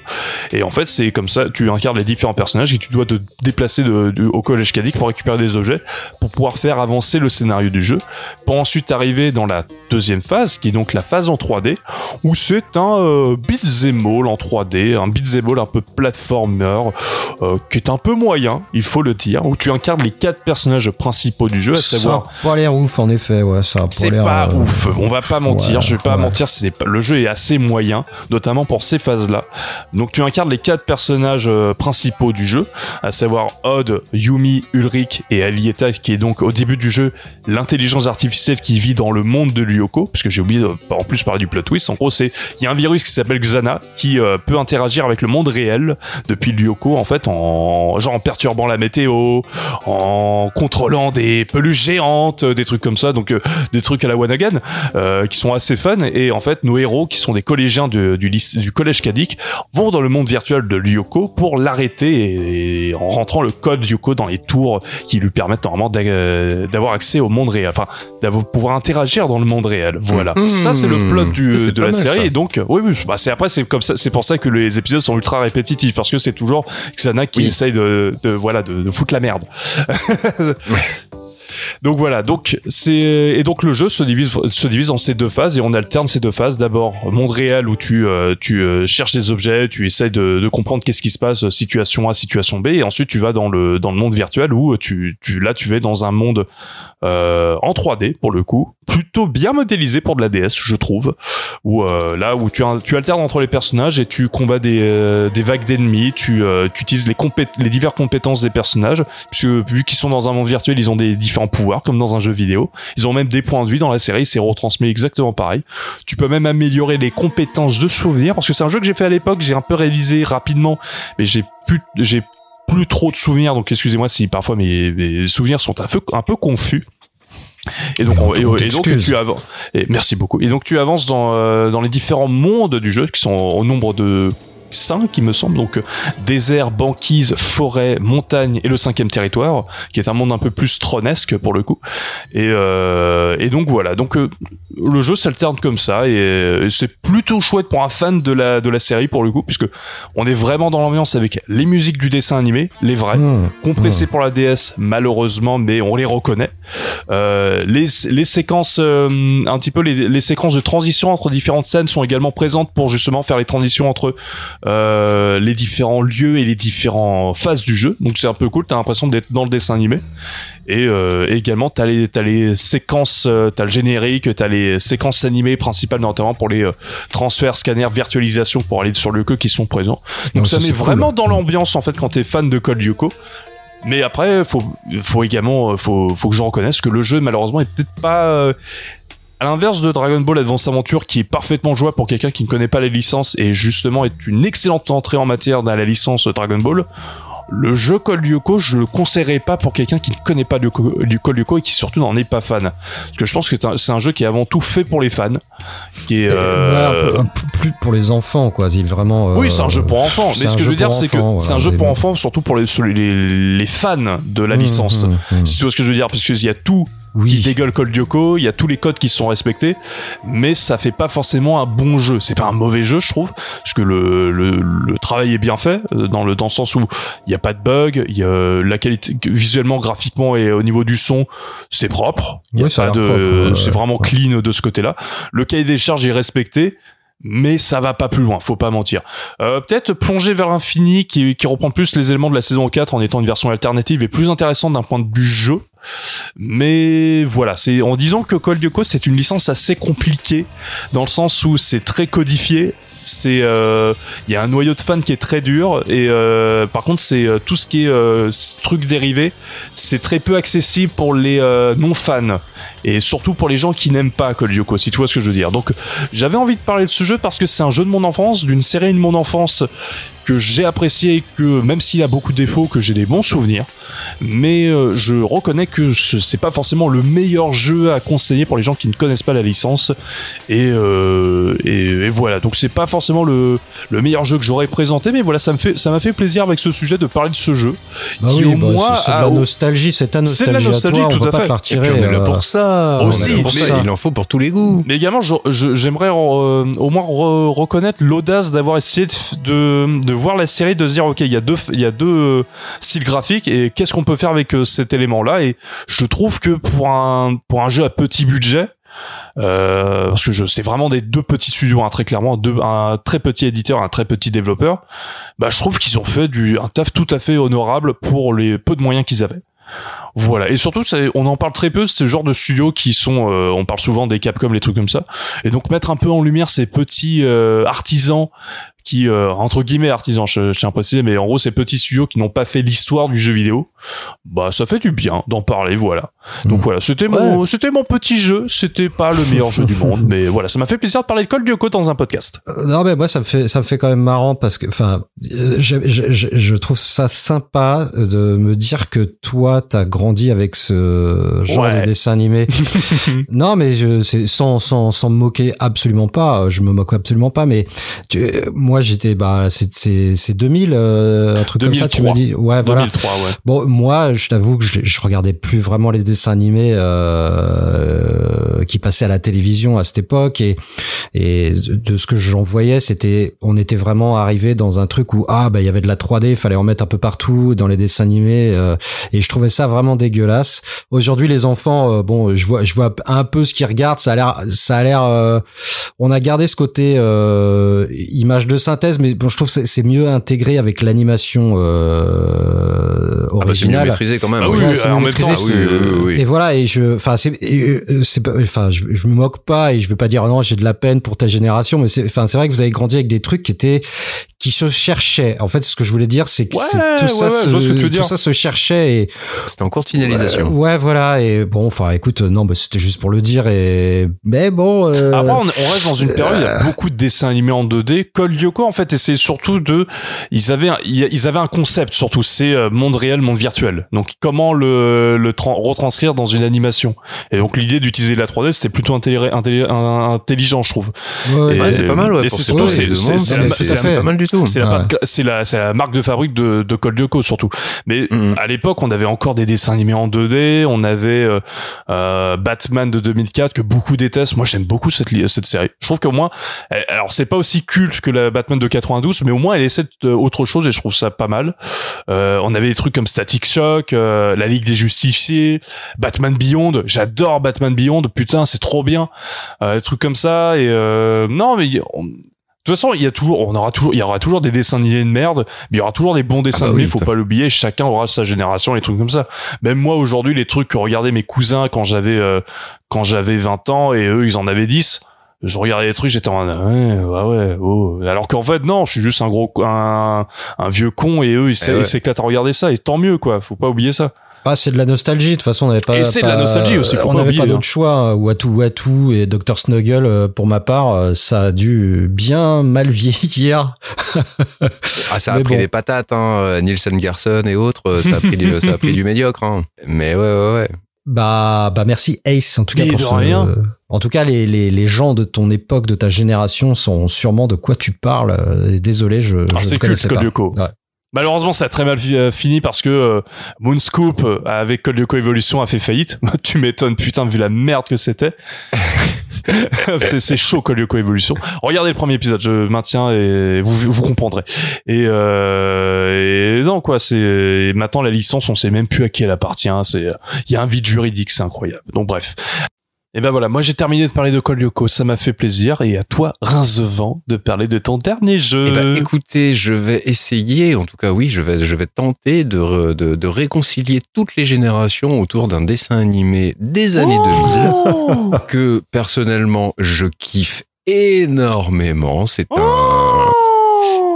et en fait c'est comme ça tu incarnes les différents personnages et tu dois te déplacer de, de- au collège Kadik pour récupérer des objets pour pouvoir faire avancer le scénario du jeu pour ensuite arriver dans la deuxième phase qui est donc la phase en 3D où c'est un euh, beat'em all en 3D un beat'em all un peu platformer euh, qui est un peu moyen il faut le dire où tu incarnes les quatre personnages principaux du jeu à Ça savoir a pas l'air ouf, en effet. Ouais, ça a pas c'est pas euh, ouf, on va pas mentir, ouais, je vais pas ouais. mentir, c'est le jeu est assez moyen, notamment pour ces phases-là. Donc tu incarnes les quatre personnages euh, principaux du jeu, à savoir Odd, Yumi, Ulrich et Alieta, qui est donc au début du jeu l'intelligence artificielle qui vit dans le monde de Lyoko, puisque j'ai oublié en plus parler du plot twist. En gros, c'est il y a un virus qui s'appelle Xana qui euh, peut interagir avec le monde réel depuis Lyoko, en fait, en genre en perturbant la météo, en contrôlant des peluches géantes, des trucs comme ça, donc euh, des trucs à la Wanagan qui sont assez fun. Et en fait, nos héros, qui sont des collégiens du, lycée- du collège Kadik, vont dans le monde virtuel de Lyoko pour l'arrêter et, en rentrant le code Lyoko dans les tours qui lui permettent normalement euh, d'avoir accès au monde réel, enfin d'avoir pouvoir interagir dans le monde réel. Voilà. Mhm. Ça c'est le plot du, de la mal, série. ça. Et donc, euh, oui, oui, bah, c'est après c'est comme ça, c'est pour ça que les épisodes sont ultra répétitifs parce que c'est toujours Xana qui Oui. essaye de, de voilà de, de foutre la merde. donc voilà, donc c'est et donc le jeu se divise se divise en ces deux phases et on alterne ces deux phases. D'abord monde réel où tu euh, tu euh, cherches des objets, tu essayes de, de comprendre qu'est-ce qui se passe situation A situation B et ensuite tu vas dans le dans le monde virtuel où tu tu là tu vas dans un monde euh, en 3D pour le coup, plutôt bien modélisé pour de la DS, je trouve. Où euh, là où tu, tu alternes entre les personnages et tu combats des, euh, des vagues d'ennemis, tu, euh, tu utilises les, les diverses compétences des personnages, puisque vu qu'ils sont dans un monde virtuel, ils ont des différents comme dans un jeu vidéo. Ils ont même des points de vie dans la série, c'est retransmis exactement pareil. Tu peux même améliorer les compétences de souvenir, parce que c'est un jeu que j'ai fait à l'époque, j'ai un peu révisé rapidement, mais j'ai plus j'ai plus trop de souvenirs, donc excusez-moi si parfois mes, mes, souvenirs sont un peu, un peu confus. Et donc, et, donc tu avances. Et merci beaucoup. Et donc tu avances dans, euh, dans les différents mondes du jeu qui sont au nombre de 5, il me semble. Donc, euh, désert, banquise, forêt, montagne et le cinquième territoire, qui est un monde un peu plus tronesque pour le coup. Et, euh, et donc voilà. Donc, euh, le jeu s'alterne comme ça et, c'est plutôt chouette pour un fan de la, de la série pour le coup, puisque on est vraiment dans l'ambiance avec les musiques du dessin animé, les vrais, mmh. compressées mmh. pour la DS, malheureusement, mais on les reconnaît. Euh, les, les séquences, euh, un petit peu les, les séquences de transition entre différentes scènes sont également présentes pour justement faire les transitions entre euh, les différents lieux et les différentes phases du jeu. Donc c'est un peu cool, t'as l'impression d'être dans le dessin animé. Et, euh, également t'as les les séquences, euh, t'as le générique, t'as les séquences animées principales notamment pour les euh, transferts, scanners, virtualisation pour aller sur le queue qui sont présents. Donc, ça, met vraiment dans l'ambiance en fait quand t'es fan de Code Lyoko. Mais après, faut, faut également, faut, faut que je reconnaisse que le jeu malheureusement est peut-être pas à l'inverse de Dragon Ball Advance Aventure, qui est parfaitement jouable pour quelqu'un qui ne connaît pas les licences et justement est une excellente entrée en matière dans la licence Dragon Ball, le jeu Call Lyoko, je le conseillerais pas pour quelqu'un qui ne connaît pas du Call Lyoko et qui surtout n'en est pas fan. Parce que je pense que c'est un, jeu qui est avant tout fait pour les fans. Qui est, euh... plus pour les enfants, quoi. C'est vraiment. Euh, oui, c'est un jeu pour enfants. Mais ce que je veux dire, c'est que c'est un jeu pour enfants, surtout pour les, les, les fans de la mmh, licence. Mmh, mmh. Si tu vois ce que je veux dire, parce qu'il y a tout oui. qui dégueule Call Lyoko, il y a tous les codes qui sont respectés, mais ça fait pas forcément un bon jeu. C'est pas un mauvais jeu, je trouve, parce que le, le, le travail est bien fait euh, dans le dans le sens où il y a pas de bug, il y a la qualité visuellement, graphiquement et au niveau du son, c'est propre. Oui, c'est vraiment clean de ce côté-là. Le cahier des charges est respecté, mais ça va pas plus loin, faut pas mentir. Euh, Peut-être plonger vers l'infini qui, qui reprend plus les éléments de la saison 4 en étant une version alternative et plus intéressante d'un point de vue jeu. Mais voilà, c'est en disant que Call Lyoko c'est une licence assez compliquée dans le sens où c'est très codifié c'est euh, il y a un noyau de fans qui est très dur et euh, par contre c'est euh, tout ce qui est truc dérivé c'est très peu accessible pour les non fans et surtout pour les gens qui n'aiment pas Call Yoko si tu vois ce que je veux dire. Donc j'avais envie de parler de ce jeu parce que c'est un jeu de mon enfance d'une série de mon enfance que j'ai apprécié que même s'il a beaucoup de défauts que j'ai des bons souvenirs. Mais euh, je reconnais que c'est pas forcément le meilleur jeu à conseiller pour les gens qui ne connaissent pas la licence. Et, euh, et, voilà. Donc c'est pas forcément le, le meilleur jeu que j'aurais présenté mais voilà ça me fait ça m'a fait plaisir avec ce sujet de parler de ce jeu bah qui au bah, moins c'est de la nostalgie c'est ta nostalgie, de la nostalgie à toi, tout on à fait. Pas et puis on est là pour ça aussi pour ça. il en faut pour tous les goûts. Mais également j'aimerais euh, au moins reconnaître l'audace d'avoir essayé de, de voir la série, de se dire ok, il y a deux, il y a deux euh, styles graphiques et qu'est-ce qu'on peut faire avec euh, cet élément-là? Et je trouve que pour un pour un jeu à petit budget, euh, parce que je c'est vraiment des deux petits studios hein, très clairement deux, un très petit éditeur un très petit développeur bah je trouve qu'ils ont fait du un taf tout à fait honorable pour les peu de moyens qu'ils avaient voilà. Et surtout, on en parle très peu, ce genre de studios qui sont, euh, on parle souvent des Capcom, les trucs comme ça. Et donc mettre un peu en lumière ces petits euh, artisans qui euh, entre guillemets artisans je, tiens à préciser mais en gros ces petits studios qui n'ont pas fait l'histoire du jeu vidéo bah ça fait du bien d'en parler voilà. Donc mmh. voilà c'était mon c'était mon petit jeu. C'était pas le meilleur jeu du monde mais voilà ça m'a fait plaisir de parler de Call Lyoko dans un podcast. Euh, non mais moi ça me fait ça me fait quand même marrant parce que enfin euh, je, je, je, trouve ça sympa de me dire que toi t'as grandi avec ce genre de dessin animé. Non mais je c'est sans sans sans me moquer absolument pas je me moque absolument pas mais tu, moi moi j'étais bah c'est c'est 2000 euh, un truc comme ça tu m'as dit ouais voilà 2003, ouais. bon moi je t'avoue que je, je, regardais plus vraiment les dessins animés euh, qui passaient à la télévision à cette époque et et de ce que j'en voyais c'était on était vraiment arrivé dans un truc où ah bah il y avait de la 3D il fallait en mettre un peu partout dans les dessins animés euh, et je trouvais ça vraiment dégueulasse. Aujourd'hui, les enfants, euh, bon, je vois, je vois un peu ce qu'ils regardent. Ça a l'air, ça a l'air. euh, on a gardé ce côté euh, image de synthèse, mais bon, je trouve que c'est mieux intégré avec l'animation euh, Ah bah c'est mieux originale. maîtrisé quand même. Ah oui. oui, en même temps, oui, oui, oui, oui. Et voilà, et je, enfin, c'est, euh, c'est pas, enfin, je, je me moque pas et je veux pas dire non, j'ai de la peine pour ta génération, mais c'est, enfin, c'est vrai que vous avez grandi avec des trucs qui étaient, qui se cherchaient. En fait, ce que je voulais dire, c'est que Ouais, tout ça, ouais, se, que tout dire. ça se cherchait et C'était en cours de finalisation. ouais, voilà. Et bon, enfin, écoute, non, bah, c'était juste pour le dire et, mais bon. euh, Après, on, on reste dans une période, il y a beaucoup de dessins animés en 2D. Col Lyoko, en fait, et c'est surtout de, ils avaient, ils avaient un concept surtout, c'est euh, monde réel, monde virtuel. Donc, comment le, le tran- retranscrire dans une animation. Et donc, l'idée d'utiliser la 3D, c'est plutôt un- intelligent, je trouve. ouais, c'est pas mal, ouais. c'est ce surtout, genre c'est- de pas mal du tout. C'est la, la, la marque de fabrique de, de Col Lyoko, surtout. Mais Mhm. à l'époque, on avait encore des dessins animés en 2D. On avait euh, euh, Batman de 2004 que beaucoup détestent. Moi, j'aime beaucoup cette, cette série. Je trouve qu'au moins, alors c'est pas aussi culte que la Batman de 92, mais au moins elle essaie autre chose et je trouve ça pas mal. Euh, on avait des trucs comme Static Shock, euh, La Ligue des Justifiés, Batman Beyond. J'adore Batman Beyond. Putain, c'est trop bien. Euh, des trucs comme ça. Et euh, non, mais on- de toute façon, il y a toujours, on aura toujours, il y aura toujours des dessins animés de merde, mais il y aura toujours des bons dessins bah animés. oui, faut pas l'oublier. Chacun aura sa génération, les trucs comme ça. Même moi aujourd'hui, les trucs que regardaient mes cousins quand j'avais euh, quand j'avais 20 ans et eux ils en avaient 10 je regardais les trucs, j'étais en ouais, ouais, ouais, oh. Alors qu'en fait, non, je suis juste un gros, un, un vieux con et eux, ils Eh ouais. ils s'éclatent à regarder ça et tant mieux, quoi. Faut pas oublier ça. Ah, c'est de la nostalgie. De toute façon, on n'avait pas. Et c'est de la nostalgie aussi, faut on n'avait pas oublier, d'autre hein. choix. hein. Watu Watu et Dr Snuggle, euh, pour ma part, euh, ça a dû bien mal vieillir. Ah, ça a Mais pris bon. des patates, hein. euh, Nielsen Garson et autres, ça a pris du, ça a pris du médiocre, hein. Mais ouais, ouais, ouais. Bah, bah merci Ace en tout cas Mais pour de rien. En tout cas, les, les, les gens de ton époque, de ta génération, sont sûrement de quoi tu parles. Euh, Désolé, je. Ah, je c'est ne culte, pas. Ouais. Malheureusement, ça a très mal euh, fini parce que euh, Moonscoop euh, avec Code Lyoko Evolution a fait faillite. tu m'étonnes, putain, vu la merde que c'était. c'est, chaud Code Lyoko Evolution. Regardez le premier épisode, je maintiens et vous, vous comprendrez. Et, euh, et non quoi, c'est maintenant la licence, on sait même plus à qui elle appartient. C'est, il y a un vide juridique, c'est incroyable. Donc bref. Et ben voilà, moi j'ai terminé de parler de Lyoko, ça m'a fait plaisir. Et à toi, Rincevent, de parler de ton dernier jeu. Eh ben, écoutez, je vais essayer, en tout cas oui, je vais, je vais tenter de, re- de, de réconcilier toutes les générations autour d'un dessin animé des années 2000 que personnellement je kiffe énormément. C'est un,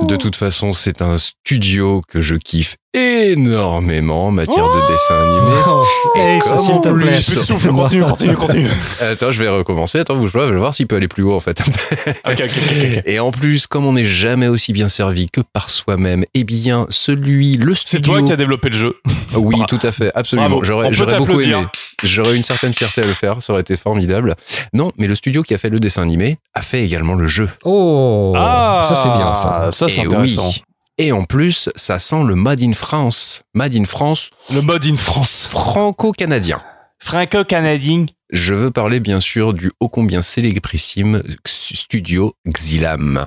de toute façon, c'est un studio que je kiffe énormément en matière de dessin animé. Oh, Ace, comment s'il te lui, plaît. J'ai plus de souffle, continue, continue, continue. Attends, je vais recommencer. Attends, bouge pas, je vais voir s'il peut aller plus haut en fait. Ok, ok, ok, ok. Et en plus, comme on n'est jamais aussi bien servi que par soi-même, eh bien, celui, le C'est studio. toi qui as développé le jeu. Oui, tout à fait, absolument. J'aurais, On peut j'aurais beaucoup aimé. J'aurais une certaine fierté à le faire. Ça aurait été formidable. Non, mais le studio qui a fait le dessin animé a fait également le jeu. Oh, ça c'est bien ça. Ça, c'est Et intéressant. oui. Et en plus, ça sent le Made in France. Made in France, Le mode in France. franco-canadien. Franco-canadien. Je veux parler bien sûr du ô combien célébrissime studio Xilam.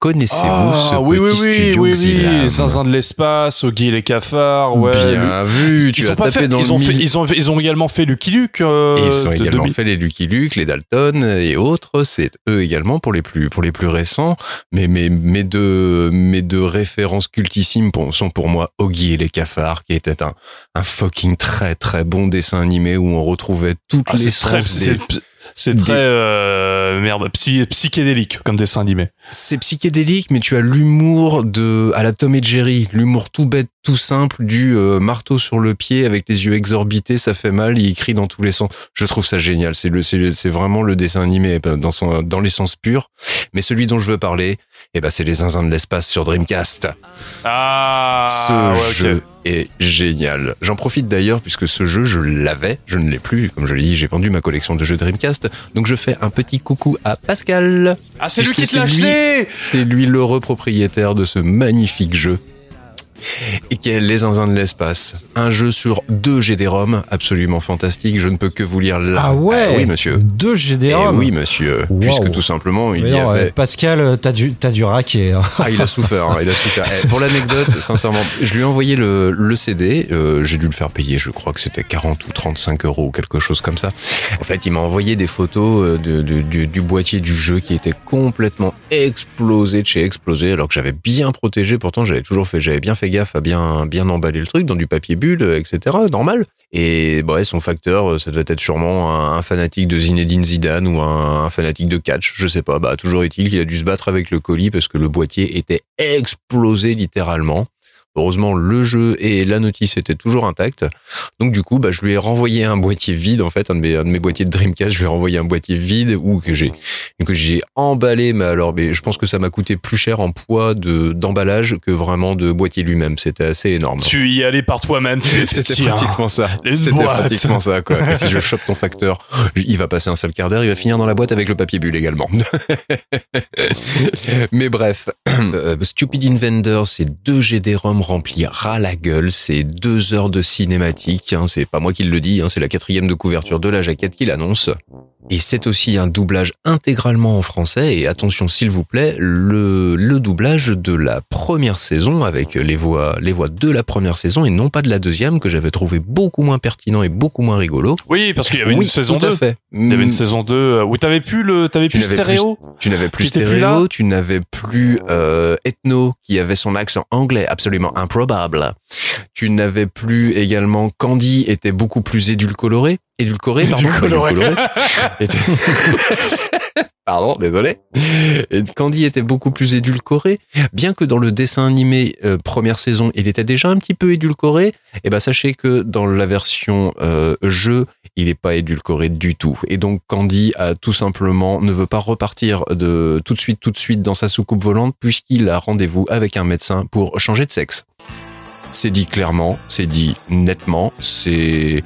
Connaissez-vous ce Ah, oui, oui, petit oui, studio oui, Xilam oui. Zinzin de l'espace, Oggy et les cafards, ouais. Bien vu, tu ils as tapé fait, dans ils le ont fait, ils ont, ils ont également fait Lucky Luke. euh, Et ils ont également 2000. fait les Lucky Luke, les Dalton et autres. C'est eux également pour les plus pour les plus récents. Mais mes mes deux mes deux références cultissimes pour- sont pour moi Oggy et les cafards, qui était un un fucking très très bon dessin animé où on retrouvait toutes Ah, les c'est très, des- euh, merde, psy, psychédélique comme dessin animé. C'est psychédélique, mais tu as l'humour de à la Tom et Jerry, l'humour tout bête, tout simple, du euh, marteau sur le pied avec les yeux exorbités, ça fait mal, il crie dans tous les sens. Je trouve ça génial. C'est le, c'est vraiment le dessin animé euh, dans son, dans l'essence pure. Mais celui dont je veux parler, eh ben, c'est les zinzins de l'espace sur Dreamcast. Ah, ce ouais, jeu est génial. J'en profite d'ailleurs puisque ce jeu, je l'avais, je ne l'ai plus. Comme je l'ai dit, j'ai vendu ma collection de jeux Dreamcast. Donc je fais un petit coucou à Pascal. Ah, c'est lui qui te l'a c'est lui. acheté! C'est lui le repropriétaire de ce magnifique jeu. Et quel les zinzins de l'espace. Un jeu sur deux GD-ROM, absolument fantastique. Je ne peux que vous lire là. Ah ouais Oui, monsieur. Deux Eh GD-ROM oui, monsieur. Wow. Puisque tout simplement, il Mais y non, avait... euh, Pascal, euh, t'as dû, t'as dû raquer. hein. Ah, il a souffert, hein, il a souffert. Eh, pour l'anecdote, sincèrement, je lui ai envoyé le, le CD, euh, j'ai dû le faire payer, je crois que c'était 40 ou 35 euros ou quelque chose comme ça. En fait, il m'a envoyé des photos euh, de, de- du, du boîtier du jeu qui était complètement explosé de chez explosé, alors que j'avais bien protégé, pourtant j'avais toujours fait, j'avais bien fait gaffe à bien, bien emballer le truc dans du papier bulle, euh, etc., normal. Et bah ouais, son facteur, euh, ça devait être sûrement un, un fanatique de Zinedine Zidane ou un, un fanatique de catch, je sais pas. Bah toujours est-il qu'il a dû se battre avec le colis parce que le boîtier était explosé littéralement. Heureusement, le jeu et la notice étaient toujours intacts. Donc du coup, bah, je lui ai renvoyé un boîtier vide, en fait, un de mes, un de mes boîtiers de Dreamcast, je lui ai renvoyé un boîtier vide ou que j'ai que j'ai emballé, mais alors, mais je pense que ça m'a coûté plus cher en poids de d'emballage que vraiment de boîtier lui-même. C'était assez énorme. Tu y allais par toi-même, C'était pratiquement ça. C'était pratiquement ça, quoi. Et si je chope ton facteur, il va passer un seul quart d'heure, il va finir dans la boîte avec le papier bulle également. Mais bref, euh, Stupid Inventor, c'est deux GD-ROM remplis ras la gueule, c'est deux heures de cinématique, hein, c'est pas moi qui le dis, hein, c'est la quatrième de couverture de la jaquette qui l'annonce. Et c'est aussi un doublage intégralement en français, et attention s'il vous plaît, le, le doublage de la première saison avec les voix, les voix de la première saison et non pas de la deuxième que j'avais trouvé beaucoup moins pertinent et beaucoup moins rigolo. Oui, parce qu'il y avait une Oui, saison tout à 2. fait. Il y avait une saison 2 euh, où t'avais plus le, t'avais plus stéréo. Tu n'avais plus Tu étais plus stéréo, tu n'avais plus euh, ethno qui avait son accent anglais absolument improbable. Tu n'avais plus également Candy était beaucoup plus édulcoré, édulcoré pardon, Édulcoré. Pardon, désolé. Candy était beaucoup plus édulcoré, bien que dans le dessin animé euh, première saison, il était déjà un petit peu édulcoré. Et ben sachez que dans la version euh, jeu, il n'est pas édulcoré du tout. Et donc Candy a tout simplement ne veut pas repartir de tout de suite, tout de suite dans sa soucoupe volante puisqu'il a rendez-vous avec un médecin pour changer de sexe. C'est dit clairement, c'est dit nettement, c'est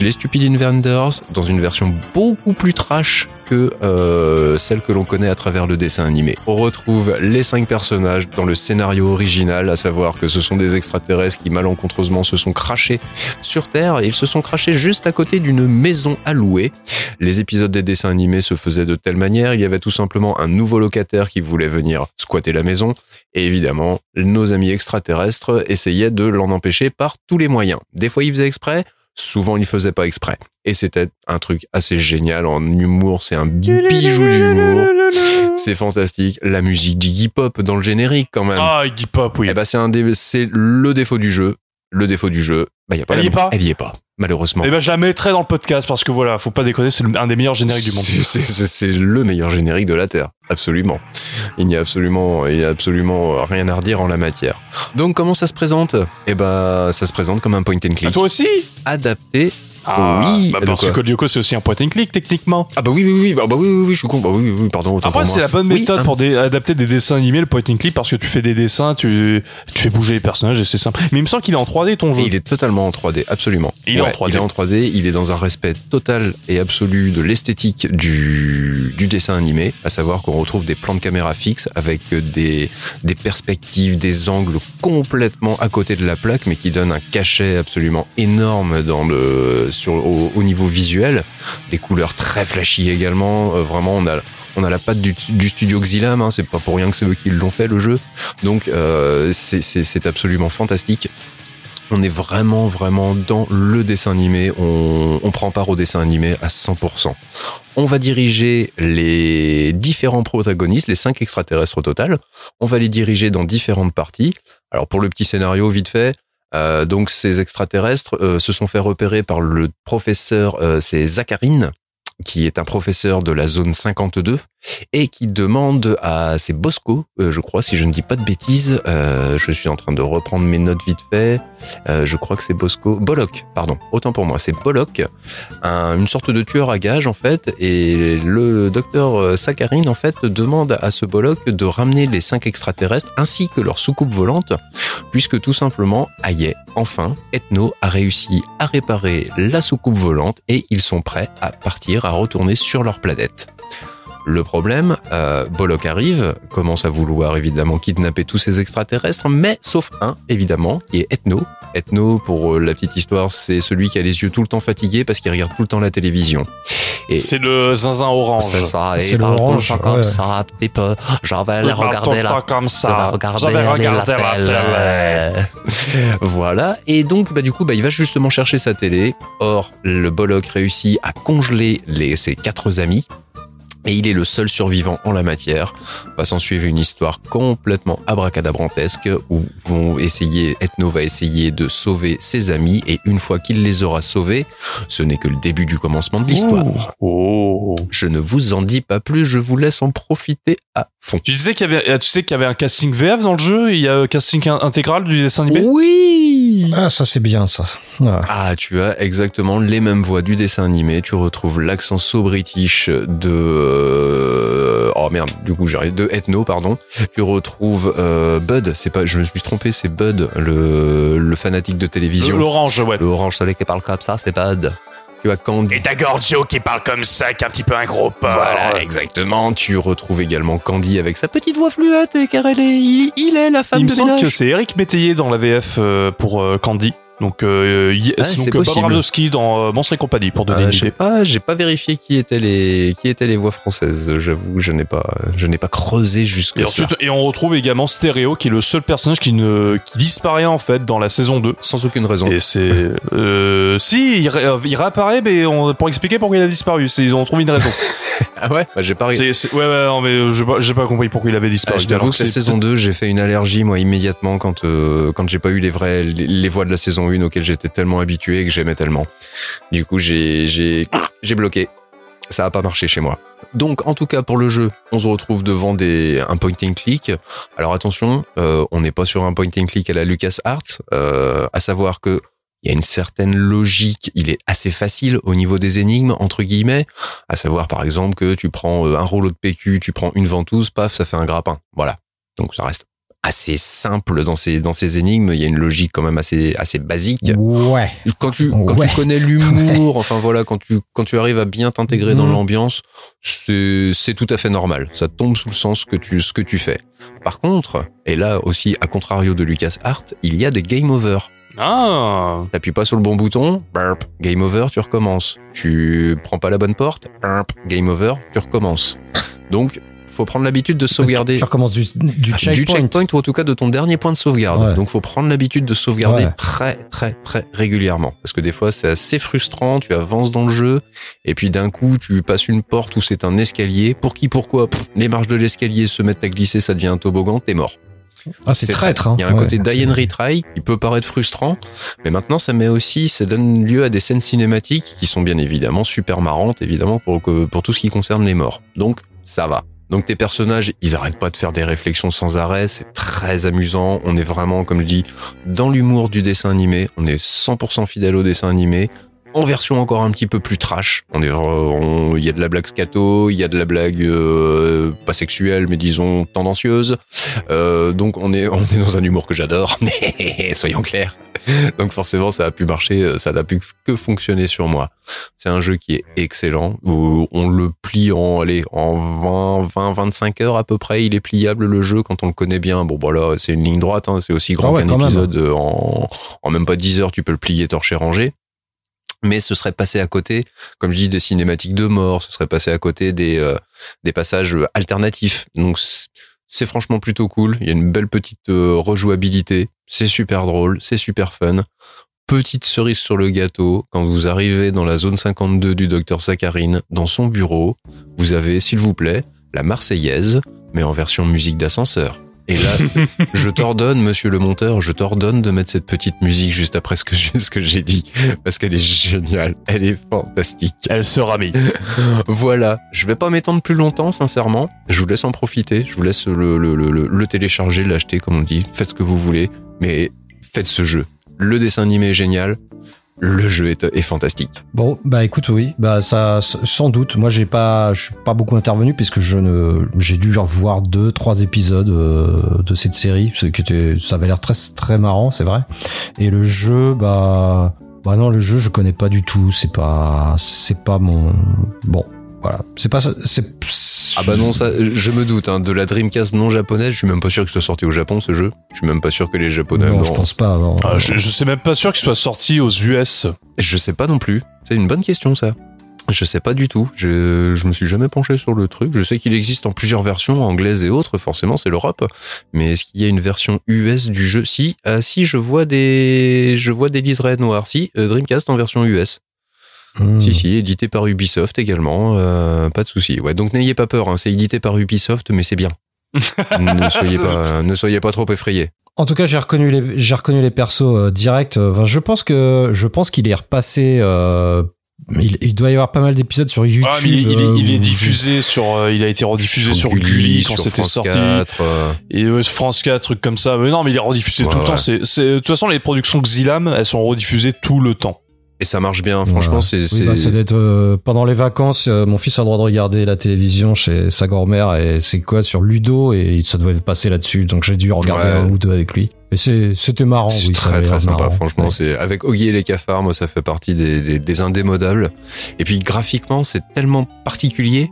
les Stupid Inventors dans une version beaucoup plus trash que euh, celle que l'on connaît à travers le dessin animé. On retrouve les cinq personnages dans le scénario original, à savoir que ce sont des extraterrestres qui malencontreusement se sont crachés sur Terre ils se sont crachés juste à côté d'une maison à louer. Les épisodes des dessins animés se faisaient de telle manière, il y avait tout simplement un nouveau locataire qui voulait venir squatter la maison et évidemment, nos amis extraterrestres essayaient de l'en empêcher par tous les moyens. Des fois, ils faisaient exprès, souvent, ils faisaient pas exprès. Et c'était un truc assez génial en humour, c'est un bijou d'humour. C'est fantastique. La musique d'Iggy Pop dans le générique, quand même. Ah, Iggy Pop, oui. Eh ben, c'est un des, c'est le défaut du jeu. Le défaut du jeu. Bah, y a pas Elle la- y est pas Elle y est pas. Malheureusement. Eh ben, je la mettrai dans le podcast parce que voilà, faut pas déconner, c'est un des meilleurs génériques du monde. C'est- le meilleur générique de la Terre, absolument. Il n'y a absolument, il y a absolument rien à redire en la matière. Donc comment ça se présente? Eh ben, ça se présente comme un point and click toi aussi? Adapté. Ah, Oui, bah parce que Code Lyoko, c'est aussi un point and click techniquement. Ah bah oui oui oui bah, bah oui oui oui je suis con bah oui oui, oui pardon Après, c'est la bonne méthode hein. pour adapter des dessins animés, le point and click, parce que tu fais des dessins, tu, tu fais bouger les personnages et c'est simple. Mais il me semble qu'il est en 3D ton jeu. Il est totalement en 3D, absolument. Il est en 3D. Il est en 3D, il est dans un respect total et absolu de l'esthétique du, du dessin animé, à savoir qu'on retrouve des plans de caméra fixes avec des, des perspectives, des angles complètement à côté de la plaque, mais qui donnent un cachet absolument énorme dans le, au, au niveau visuel. Des couleurs très flashy également. Euh, vraiment, on a, on a la patte du, studio Xylam, hein, c'est pas pour rien que c'est eux qui l'ont fait le jeu. Donc euh, c'est absolument fantastique. On est vraiment, vraiment dans le dessin animé. On, on prend part au dessin animé à 100%. On va diriger les différents protagonistes, les cinq extraterrestres au total. On va les diriger dans différentes parties. Alors pour le petit scénario, vite fait. Euh, donc ces extraterrestres euh, se sont fait repérer par le professeur, euh, c'est Zacharine, qui est un professeur de la zone 52 et qui demande à c'est Bosco, euh, je crois, si je ne dis pas de bêtises. euh, je suis en train de reprendre mes notes vite fait. Euh, je crois que c'est Bosco. Bollock, pardon. Autant pour moi, c'est Bollock, un- une sorte de tueur à gages en fait. Et le docteur Saccharine en fait demande à ce Bollock de ramener les cinq extraterrestres ainsi que leur soucoupe volante, puisque tout simplement, aïe, enfin, Ethno a réussi à réparer la soucoupe volante et ils sont prêts à partir, à retourner sur leur planète. Le problème, euh, Bollock arrive, commence à vouloir évidemment kidnapper tous ces extraterrestres, mais sauf un, évidemment, qui est Ethno. Ethno, pour euh, la petite histoire, c'est celui qui a les yeux tout le temps fatigués parce qu'il regarde tout le temps la télévision. Et c'est le zinzin orange. C'est ça, et C'est il parle tout le l'orange, temps comme ouais. ça, petit peu. J'en vais aller Il parle tout regarder le la temps comme ça. regarder Je vais aller regarder la la télé. voilà. Et donc, bah, du coup, bah, il va justement chercher sa télé. Or, le Bollock réussit à congeler les, ses quatre amis. Et il est le seul survivant en la matière. Va s'en suivre une histoire complètement abracadabrantesque où vont essayer, Ethno va essayer de sauver ses amis et une fois qu'il les aura sauvés, ce n'est que le début du commencement de l'histoire. Oh. Je ne vous en dis pas plus, je vous laisse en profiter à fond. Tu disais qu'il y avait, tu sais qu'il y avait un casting VF dans le jeu, il y a un casting in- intégral du dessin animé? Oui Ah, ça c'est bien ça. Ah. Ah, tu as exactement les mêmes voix du dessin animé. Tu retrouves l'accent so-british de... euh, Oh merde, du coup j'arrive de Ethno, pardon. Tu retrouves euh, Bud, c'est pas, je me suis trompé, c'est Bud, le, le fanatique de télévision. L'orange, ouais. Le orange soleil qui parle comme ça, c'est Bud. Tu as Candy. Et t'as Gorgio qui parle comme ça, qui est un petit peu un gros porc. Voilà, exactement. Tu retrouves également Candy avec sa petite voix fluette, car elle est, il, il est la femme Il me de semble ménage. que c'est Eric Métayer dans la VF euh, pour Candy. Donc, euh, y- Ah, donc euh, Bob dans euh, Monstres et compagnie pour donner Euh, une idée. pas, j'ai pas vérifié qui étaient les, qui étaient les voix françaises. J'avoue, je n'ai pas, je n'ai pas creusé jusque Et ensuite, et on retrouve également Stéréo, qui est le seul personnage qui ne qui disparaît en fait dans la saison 2. sans aucune raison. Et c'est euh, si il, ré- il réapparaît, mais on, pour expliquer pourquoi il a disparu, c'est ils ont trouvé une raison. Ah ouais, bah, j'ai pas. c'est, c'est- ouais ouais non mais j'ai pas, j'ai pas compris pourquoi il avait Ah, disparu. je t'avoue que la saison 2, j'ai fait une allergie, moi, immédiatement, quand, euh, quand j'ai pas eu les vrais, les, les voix de la saison 1 auxquelles j'étais tellement habitué et que j'aimais tellement. Du coup, j'ai, bloqué. Ça a pas marché chez moi. Donc, en tout cas, pour le jeu, on se retrouve devant des, un point and click. Alors, attention, euh, on n'est pas sur un point and click à la LucasArts, euh, à savoir que il y a une certaine logique, il est assez facile au niveau des énigmes, entre guillemets, à savoir par exemple que tu prends euh, un rouleau de PQ, tu prends une ventouse, paf, ça fait un grappin. Voilà. Donc ça reste assez simple dans ces, dans ces énigmes, il y a une logique quand même assez, assez basique. Ouais. Quand tu, quand Ouais. tu connais l'humour, enfin voilà, quand tu, quand tu arrives à bien t'intégrer dans Mhm. l'ambiance, c'est, c'est tout à fait normal. Ça tombe sous le sens que tu, ce que tu fais. Par contre, et là aussi, à contrario de LucasArts, il y a des game over. Ah T'appuies pas sur le bon bouton, burp, game over, tu recommences. Tu prends pas la bonne porte, burp, game over, tu recommences. Donc, faut prendre l'habitude de sauvegarder Tu recommences du, du checkpoint. du checkpoint ou en tout cas de ton dernier point de sauvegarde. Ouais. Donc, faut prendre l'habitude de sauvegarder Ouais. très, très, très régulièrement. Parce que des fois, c'est assez frustrant, tu avances dans le jeu, et puis d'un coup, tu passes une porte où c'est un escalier. Pour qui, pourquoi? Pff, Les marches de l'escalier se mettent à glisser, ça devient un toboggan, t'es mort. Ah, c'est traître. Hein. Il y a un Ouais, côté die and retry qui peut paraître frustrant, mais maintenant ça met aussi, ça donne lieu à des scènes cinématiques qui sont bien évidemment super marrantes, évidemment pour pour tout ce qui concerne les morts. Donc ça va. Donc tes personnages, ils arrêtent pas de faire des réflexions sans arrêt, c'est très amusant. On est vraiment, comme je dis, dans l'humour du dessin animé. On est 100% fidèle au dessin animé. En version encore un petit peu plus trash. On est, il y a de la blague scato, il y a de la blague euh, pas sexuelle, mais disons tendancieuse. Euh, donc on est on est dans un humour que j'adore, soyons clairs. Donc forcément ça a pu marcher, euh, ça n'a pu que fonctionner sur moi. C'est un jeu qui est excellent. où On le plie en allez en 20 20 25 heures à peu près. Il est pliable le jeu quand on le connaît bien. Bon voilà, c'est une ligne droite. hein, c'est aussi grand Ah ouais, qu'un même. épisode. euh, En en même pas 10 heures, tu peux le plier, torcher, ranger. Mais ce serait passé à côté, comme je dis, des cinématiques de mort. Ce serait passé à côté des euh, des passages alternatifs. Donc c'est franchement plutôt cool. Il y a une belle petite euh, rejouabilité. C'est super drôle, c'est super fun. Petite cerise sur le gâteau, quand vous arrivez dans la zone 52 du docteur Saccharine, dans son bureau, vous avez, s'il vous plaît, la Marseillaise, mais en version musique d'ascenseur. Et là, je t'ordonne, monsieur le monteur, je t'ordonne de mettre cette petite musique juste après ce que j'ai, ce que j'ai dit. Parce qu'elle est géniale. Elle est fantastique. Elle sera mise. Voilà, je vais pas m'étendre plus longtemps, sincèrement. Je vous laisse en profiter. Je vous laisse le, le, le, le- le télécharger, l'acheter, comme on dit. Faites ce que vous voulez, mais faites ce jeu. Le dessin animé est génial. Le jeu est, fantastique. Bon, bah écoute, oui, bah ça, sans doute. Moi, j'ai pas, je suis pas beaucoup intervenu puisque je ne, j'ai dû revoir deux, trois épisodes euh, de cette série, ce qui était, ça avait l'air très, très marrant, c'est vrai. Et le jeu, bah, bah non, le jeu, je connais pas du tout. C'est pas, c'est pas mon, bon, voilà, c'est pas, c'est, Ah bah non, ça, je me doute, hein, de la Dreamcast non japonaise, je suis même pas sûr qu'il soit sorti au Japon ce jeu. Je suis même pas sûr que les japonais. Non, non. je pense pas. non. Ah, je, je sais même pas sûr qu'il soit sorti aux US. Je sais pas non plus. C'est une bonne question ça. Je sais pas du tout. Je, je me suis jamais penché sur le truc. Je sais qu'il existe en plusieurs versions, anglaises et autres. Forcément, c'est l'Europe. Mais est-ce qu'il y a une version US du jeu? Si, ah, si, je vois des, je vois des liserés noirs. Si, euh, Dreamcast en version US. Hmm. Si, si, édité par Ubisoft également. euh, pas de souci. Ouais, donc n'ayez pas peur. Hein, c'est édité par Ubisoft, mais c'est bien. ne soyez pas, ne soyez pas trop effrayés. En tout cas, j'ai reconnu les, j'ai reconnu les persos euh, directs. Enfin, je pense que, je pense qu'il est repassé. euh, il, il doit y avoir pas mal d'épisodes sur YouTube. Ah, mais il, il est, il est euh, diffusé sur, euh, il a été rediffusé sur, Gulli, quand sur c'était France sorti. 4, euh, Et France 4, trucs comme ça. Mais non, mais il est rediffusé Ouais, tout le temps. ouais. C'est, c'est, de toute façon, les productions Xilam, elles sont rediffusées tout le temps. Et ça marche bien. Franchement, Voilà. c'est, Oui, c'est, bah, ça doit être euh, pendant les vacances. euh, mon fils a le droit de regarder la télévision chez sa grand-mère et c'est quoi sur Ludo et ça devait passer là-dessus. Donc j'ai dû regarder Ouais. un ou deux avec lui. Et c'est c'était marrant. C'est oui, très très sympa, marrant. franchement. Ouais. C'est avec Oggy et les cafards, moi, ça fait partie des, des, des indémodables. Et puis graphiquement, c'est tellement particulier.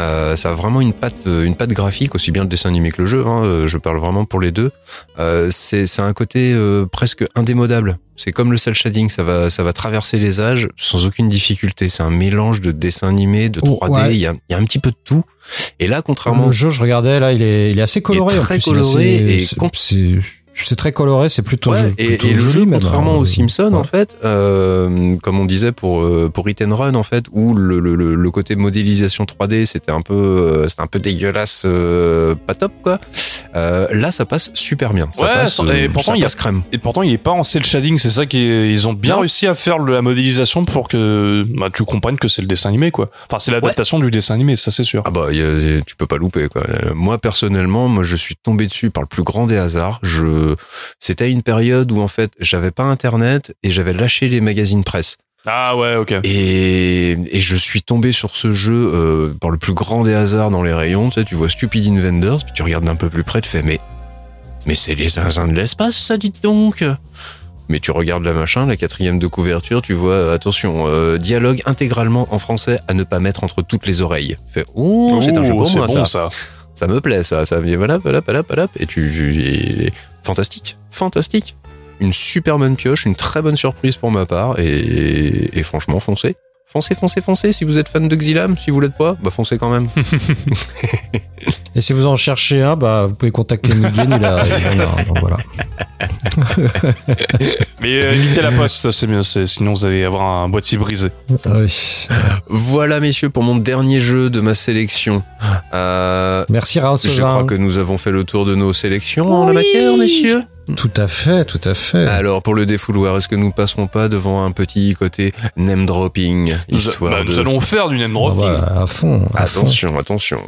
Euh, ça a vraiment une patte, une patte graphique, aussi bien le dessin animé que le jeu. Hein, euh, je parle vraiment pour les deux. Euh, c'est, c'est un côté euh, presque indémodable. C'est comme le cel shading, ça va, ça va traverser les âges sans aucune difficulté. C'est un mélange de dessin animé, de Oh, 3D. ouais. Il y, a, il y a un petit peu de tout. Et là, contrairement Le jeu, je regardais là, il est, il est assez coloré. très plus, coloré et c'est- très coloré. C'est plutôt, Ouais, joli- et, plutôt et le joli jeu, même, contrairement hein. aux Simpsons, Ouais. en fait, euh, comme on disait pour euh, pour Hit and Run, en fait, où le, le, le, le côté modélisation 3D, c'était un peu euh, c'était un peu dégueulasse, euh, pas top quoi. Euh, là, ça passe super bien. Ça Ouais, passe, et pourtant, ça il y a- crème. Et pourtant, il est pas en cel shading. C'est ça qui est- ils ont bien Non. réussi à faire la modélisation pour que, bah, tu comprennes que c'est le dessin animé, quoi. Enfin, c'est l'adaptation du dessin animé, ça c'est sûr. Ah bah, y a- tu peux pas louper quoi. Euh, Moi personnellement, moi je suis tombé dessus par le plus grand des hasards. Je, c'était à une période où en fait j'avais pas internet et j'avais lâché les magazines presse. Ah ouais, ok. Et, et je suis tombé sur ce jeu euh, par le plus grand des hasards dans les rayons. Tu sais, tu vois Stupid Invaders, puis tu regardes d'un peu plus près, tu fais mais mais c'est les zinzins de l'espace, ça dites donc. Mais tu regardes la machin, la quatrième de couverture, tu vois, euh, attention, euh, dialogue intégralement en français à ne pas mettre entre toutes les oreilles. Tu fais oh, c'est un jeu Oh, pour moi bon, ça. ça. Ça me plaît ça, ça me voilà, voilà, voilà, voilà, et tu et- fantastique, fantastique. Une super bonne pioche, une très bonne surprise pour ma part, et, franchement, foncez. Foncez, foncez, foncez. Si vous êtes fan de Xilam, si vous l'êtes pas, bah foncez quand même. Et si vous en cherchez un, bah, vous pouvez contacter Mugen, il a, il en a un, donc voilà. Mais euh, évitez la poste, c'est mieux. c'est- Sinon, vous allez avoir un boîtier brisé. Oui. voilà, messieurs, pour mon dernier jeu de ma sélection. Euh, Merci Raoul je crois que nous avons fait le tour de nos sélections en la matière, messieurs. Tout à fait, tout à fait. Alors, pour le défouloir, est-ce que nous passerons pas devant un petit côté name dropping, Nous, histoire bah, de... nous allons faire du name Ah dropping. bah, à fond, à fond. Attention, attention.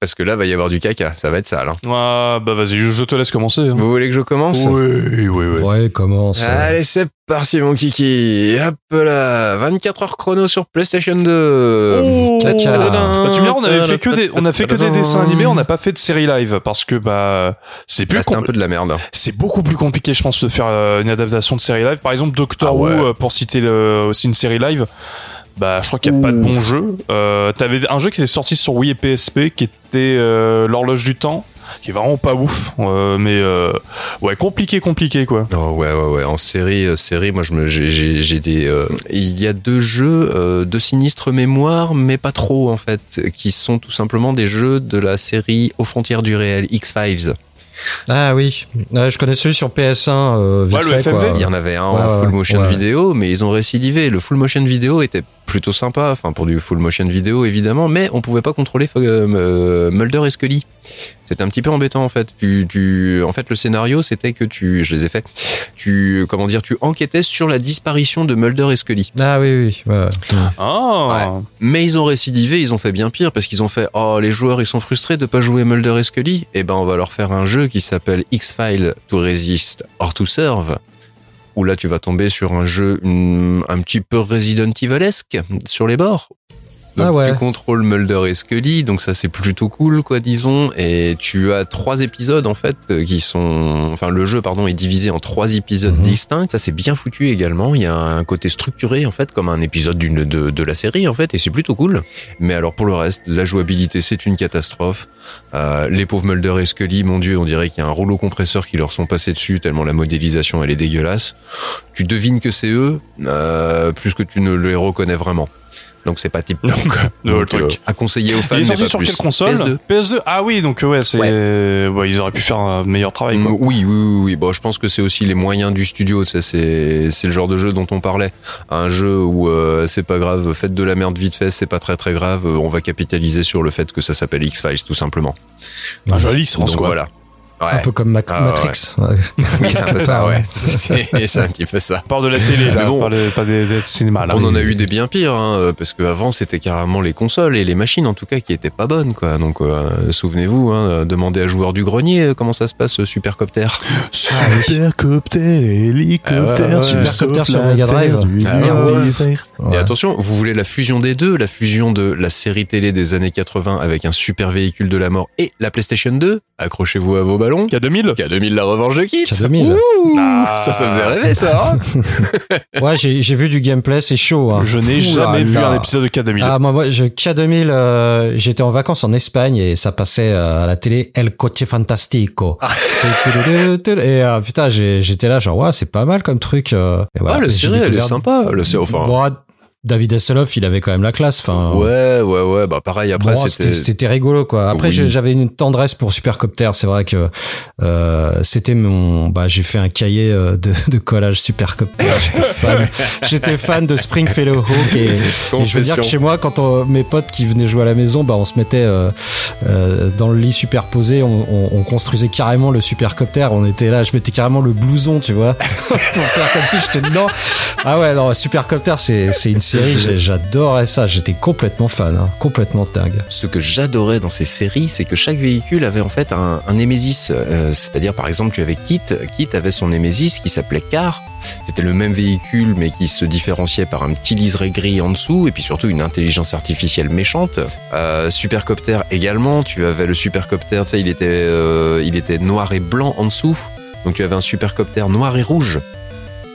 Parce que là, va y avoir du caca. Ça va être sale. hein. Ah, bah vas-y, je, je te laisse commencer. hein. Vous voulez que je commence? Oui, oui, oui. Ouais, commence. ouais. Allez, c'est parti, mon kiki. Hop là. 24 heures chrono sur PlayStation 2. Oh Tcha-tcha. Bah, tu me diras, on avait fait que des, on a fait que des dessins animés, on n'a pas fait de série live parce que bah c'est plus Là, c'était un compl- peu de la merde. c'est beaucoup plus compliqué, je pense, de faire euh, une adaptation de série live. Par exemple, Doctor Ah ouais. Who, euh, pour citer le, aussi une série live. Bah, je crois qu'il n'y a pas de bon jeu. Euh, T'avais un jeu qui était sorti sur Wii et PSP, qui était euh, l'horloge du temps, qui est vraiment pas ouf, euh, mais euh, ouais, compliqué, compliqué quoi. Oh, ouais, ouais, ouais. En série, euh, série, moi, je me, j'ai, des. euh, il y a deux jeux euh, de sinistre mémoire, mais pas trop en fait, qui sont tout simplement des jeux de la série aux frontières du réel, X Files. Ah oui, Ouais, je connais celui sur PS1 euh, vite Ouais, le fait FMV. quoi. Il y en avait un Ouais, en full motion ouais. vidéo, mais ils ont récidivé. Le full motion vidéo était plutôt sympa, enfin pour du full motion vidéo évidemment, mais on pouvait pas contrôler euh, Mulder et Scully. C'était un petit peu embêtant en fait. Tu, tu, en fait, le scénario c'était que tu, je les ai fait. Tu, comment dire, tu enquêtais sur la disparition de Mulder et Scully. Ah oui, oui. ouais. Ah, Mais ils ont récidivé, ils ont fait bien pire parce qu'ils ont fait oh les joueurs ils sont frustrés de pas jouer Mulder et Scully. Et ben on va leur faire un jeu qui s'appelle X-File to Resist or to Serve. Où là tu vas tomber sur un jeu hum, un petit peu Resident Evilesque sur les bords. Donc Ah ouais. tu contrôles Mulder et Scully, donc ça c'est plutôt cool quoi disons. Et tu as trois épisodes en fait euh, qui sont, enfin le jeu pardon est divisé en trois épisodes Mhm. distincts. Ça c'est bien foutu également. Il y a un côté structuré en fait comme un épisode d'une de, de la série en fait et c'est plutôt cool. Mais alors pour le reste, la jouabilité c'est une catastrophe. Euh, les pauvres Mulder et Scully, mon dieu, on dirait qu'il y a un rouleau compresseur qui leur sont passés dessus tellement la modélisation elle est dégueulasse. Tu devines que c'est eux euh, plus que tu ne les reconnais vraiment. Donc c'est pas type Donc, le donc, truc. euh, à conseiller aux fans, Il est mais sorti pas sur plus. quelle console PS2. PS2. Ah oui, donc ouais, c'est ouais, ils auraient pu faire un meilleur travail. Quoi. Mm, Oui, oui, oui, oui. Bon, je pense que c'est aussi les moyens du studio. tu sais, C'est, c'est le genre de jeu dont on parlait. Un jeu où euh, c'est pas grave, faites de la merde vite fait, c'est pas très très grave. On va capitaliser sur le fait que ça s'appelle X Files tout simplement. Un joli Donc quoi. voilà. Ouais. Un peu comme Ma- Ah, Matrix. Ouais. Oui, c'est un peu ça. Ouais. C'est, ça qui fait ça. On parle de la télé Mais là, bon. pas, de- pas des, des cinémas là. On en a eu des bien pires, hein, parce qu'avant c'était carrément les consoles et les machines en tout cas qui étaient pas bonnes, quoi. Donc euh, souvenez-vous, hein, demandez à joueur du grenier euh, comment ça se passe, euh, Supercopter. Supercopter, hélicoptère, Ah ouais, ouais, tu ouais. sautes Supercopter sur la Mega Drive. Ouais. Et attention, vous voulez la fusion des deux, la fusion de la série télé des années 80 avec un super véhicule de la mort et la PlayStation 2 Accrochez-vous à vos ballons. K2000 K2000 la revanche de Kit. K2000. Ouh, Ah. Ça, ça faisait rêver ça. hein Ouais, j'ai j'ai vu du gameplay, c'est chaud. Hein. Je n'ai là jamais vu là. un épisode de K2000. Ah, moi, moi, je, K2000, euh, j'étais en vacances en Espagne et ça passait euh, à la télé El Coche Fantastico. Ah. et euh, putain, j'ai- j'étais là, genre, ouais, c'est pas mal comme truc. euh, et voilà. Ah, la j'ai série, elle est sympa. Série, enfin, Bon, David Hasselhoff, il avait quand même la classe. Enfin, ouais, ouais, ouais. Bah pareil. Après, Bon, c'était. rigolo quoi. Après Oui. j'avais une tendresse pour Supercopter. C'est vrai que euh, c'était mon bah j'ai fait un cahier euh, de, de collage Supercopter. J'étais fan. J'étais fan de Springfellow Hawk et, et je veux dire que chez moi quand on- mes potes qui venaient jouer à la maison, bah on se mettait euh, euh, dans le lit superposé, on, on, on construisait carrément le Supercopter. On était là, je mettais carrément le blouson, tu vois, pour faire comme si j'étais dedans. Ah ouais, non, Supercopter c'est c'est une J'adorais ça. J'étais complètement fan, hein, complètement dingue. Ce que j'adorais dans ces séries, c'est que chaque véhicule avait en fait un, un némésis. Euh, C'est-à-dire, par exemple, tu avais Kit. Kit avait son némésis qui s'appelait Car. C'était le même véhicule, mais qui se différenciait par un petit liseré gris en dessous, et puis surtout une intelligence artificielle méchante. Euh, Supercopter également. Tu avais le Supercopter, tu sais, il était, euh, il était noir et blanc en dessous. Donc tu avais un Supercopter noir et rouge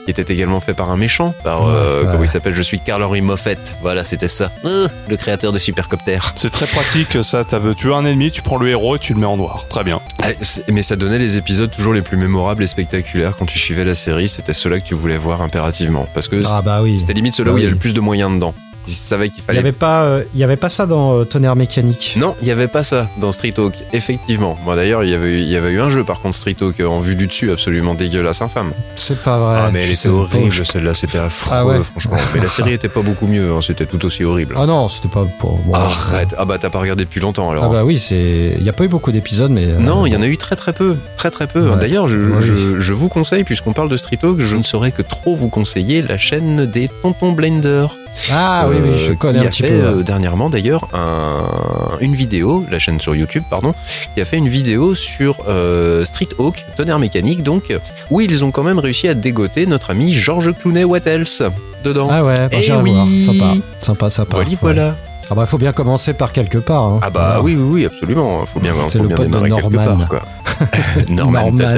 qui était également fait par un méchant, par euh, Ouais, comment il s'appelle Je suis Carl Henry Moffett. Voilà, c'était ça. Euh, le créateur de Supercopter. C'est très pratique, ça. t'as- Tu veux un ennemi, tu prends le héros et tu le mets en noir. Très bien. Ah, Mais ça donnait les épisodes toujours les plus mémorables et spectaculaires quand tu suivais la série. C'était ceux-là que tu voulais voir impérativement. Parce que Ah bah oui. c'était limite ceux-là Bah où il y a oui. le plus de moyens dedans. Ils savaient qu'il Il y fallait. avait pas, euh, il y avait pas ça dans euh, Tonnerre mécanique. Non, il n'y avait pas ça dans Street Hawk, effectivement. Moi d'ailleurs, il y avait eu- il y avait eu un jeu par contre Street Hawk euh, en vue du dessus, absolument dégueulasse, infâme. C'est pas vrai. ah mais elle était horrible, je- celle-là, c'était affreux, Ah ouais. franchement. Mais la série était pas beaucoup mieux, hein, c'était tout aussi horrible. Ah non, c'était pas pour. bon, Arrête, ah bah t'as pas regardé depuis longtemps alors. Ah bah oui, c'est. Il y a pas eu beaucoup d'épisodes, mais. euh, Non, il y en a eu très très peu, très très peu. Ouais. D'ailleurs, je, Ouais, je, je vous conseille, puisqu'on parle de Street Hawk, je ne saurais que trop vous conseiller la chaîne des Tontons Blender. Ah oui, oui, je euh, connais qui un a petit fait, peu. euh, dernièrement d'ailleurs un- une vidéo, la chaîne sur YouTube, pardon, qui a fait une vidéo sur euh, Street Hawk, tonnerre mécanique, donc, où ils ont quand même réussi à dégoter notre ami Georges Clooney What Else dedans. Ah ouais, bah, Eh j'irai oui. voir. Sympa, sympa, sympa. voilà, Ouais. voilà. Ah bah faut bien commencer par quelque part. hein. Ah bah Voilà. oui, oui, oui, absolument. Faut bien, C'est faut le bien pote de Norman. part, quoi. Norman, Norman.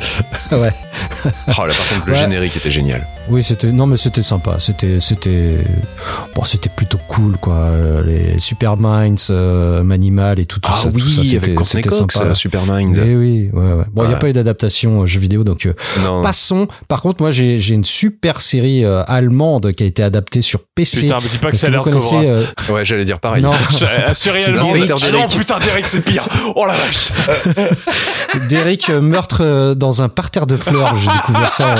Ouais. Oh là, par contre, le Ouais. générique était génial. Oui, c'était non mais c'était sympa, c'était c'était bon, c'était plutôt cool quoi, Euh, les Super Minds, euh, Manimal et tout, tout ah ça. tout oui, ça, avec c'était Courtney c'était Cox, sympa. euh, Supermind. Eh oui, ouais, ouais. Bon, il n'y a Ouais. pas eu d'adaptation euh, jeu vidéo, donc euh, Non. passons. Par contre, moi, j'ai j'ai une super série euh, allemande qui a été adaptée sur PC. Putain, me dis pas que ça a que l'air de euh, Ouais, j'allais dire pareil. Non. C'est Derek. Ah non, putain, Derek, c'est pire. Oh la vache. Derek meurtre euh, dans un parterre de fleurs. J'ai découvert ça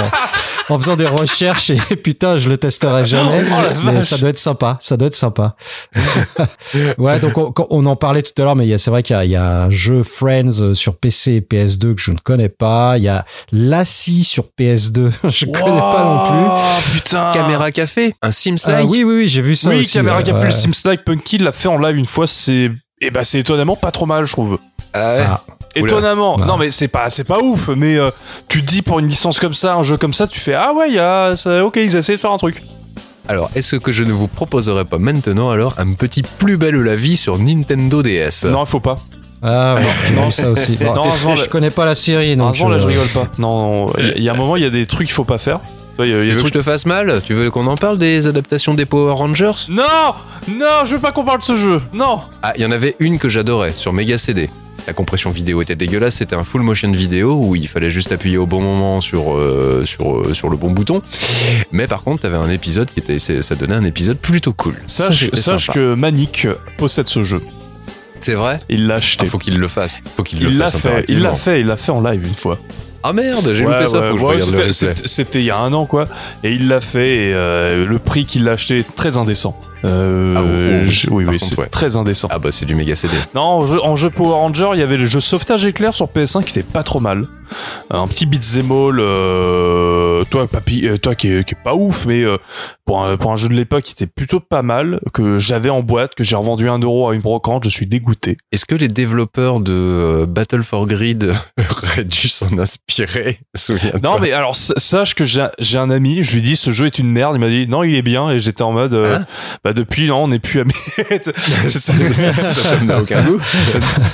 en, en faisant des recherches et putain, je le testerai jamais. Oh mais ça doit être sympa. Ça doit être sympa. ouais, donc on, quand- on en parlait tout à l'heure, mais c'est vrai qu'il y, a- il y a un jeu Friends euh, sur PC et PS2 que je ne connais pas. Il y a Lassie sur PS2. je connais pas non plus. Oh putain. Caméra café, un Sims Ah, oui, oui, oui, j'ai vu ça oui, aussi. Caméra ouais, Café, ouais. le Sims Like Punky l'a fait en live une fois. C'est, et bah, c'est étonnamment pas trop mal, je trouve. Ah ouais. Ah. Étonnamment. Non, mais c'est pas, c'est pas ouf. Mais euh, tu te dis pour une licence comme ça, un jeu comme ça, tu fais ah ouais, il y a, ça- ok, ils essaient de faire un truc. Alors, est-ce que je ne vous proposerai pas maintenant alors un petit plus belle la vie sur Nintendo DS Non, il faut pas. Ah j'ai vu ça aussi. Bon, Non, avant, je connais pas la série, Non, donc. avant, là, je euh, rigole pas. Non, il y a un moment, il y a des trucs qu'il faut pas faire. Il y a, il y Tu veux des que je trucs... te fasse mal? Tu veux qu'on en parle des adaptations des Power Rangers? Non Non, je veux pas qu'on parle de ce jeu. Non Ah, il y en avait une que j'adorais sur Mega CD. La compression vidéo était dégueulasse, c'était un full motion vidéo où il fallait juste appuyer au bon moment sur, euh, sur, euh, sur le bon bouton. Mais par contre, t'avais un épisode qui était, ça donnait un épisode plutôt cool. Sache, c'était sache sympa. que Manic possède ce jeu. C'est vrai? Il l'a acheté. Ah, Faut qu'il le fasse. Faut qu'il le il l'a fasse fait, il l'a fait, il l'a fait en live une fois. Ah merde, j'ai Ouais, loupé ça, faut ouais, C'était il y a un an, quoi. Et il l'a fait, et euh, le prix qu'il l'a acheté est très indécent. Euh, Ah, oh, oh, je- oui, oui, c'est ouais. très indécent. Ah bah c'est du Mega CD. Non, en jeu, en jeu Power Ranger, il y avait le jeu Sauvetage éclair sur PS1 qui était pas trop mal. Un petit beat'em all, euh, toi, papy, euh, toi qui est, qui est pas ouf, mais euh, pour, un, pour un jeu de l'époque qui était plutôt pas mal, que j'avais en boîte, que j'ai revendu un euro à une brocante, je suis dégoûté. Est-ce que les développeurs de Battle for Grid auraient dû s'en inspirer Souviens-toi. Non, mais alors sache que j'ai j'ai un ami, je lui dis ce jeu est une merde, il m'a dit non, il est bien, et j'étais en mode, euh, Hein bah depuis non, on n'est plus amis. ça n'a aucun goût.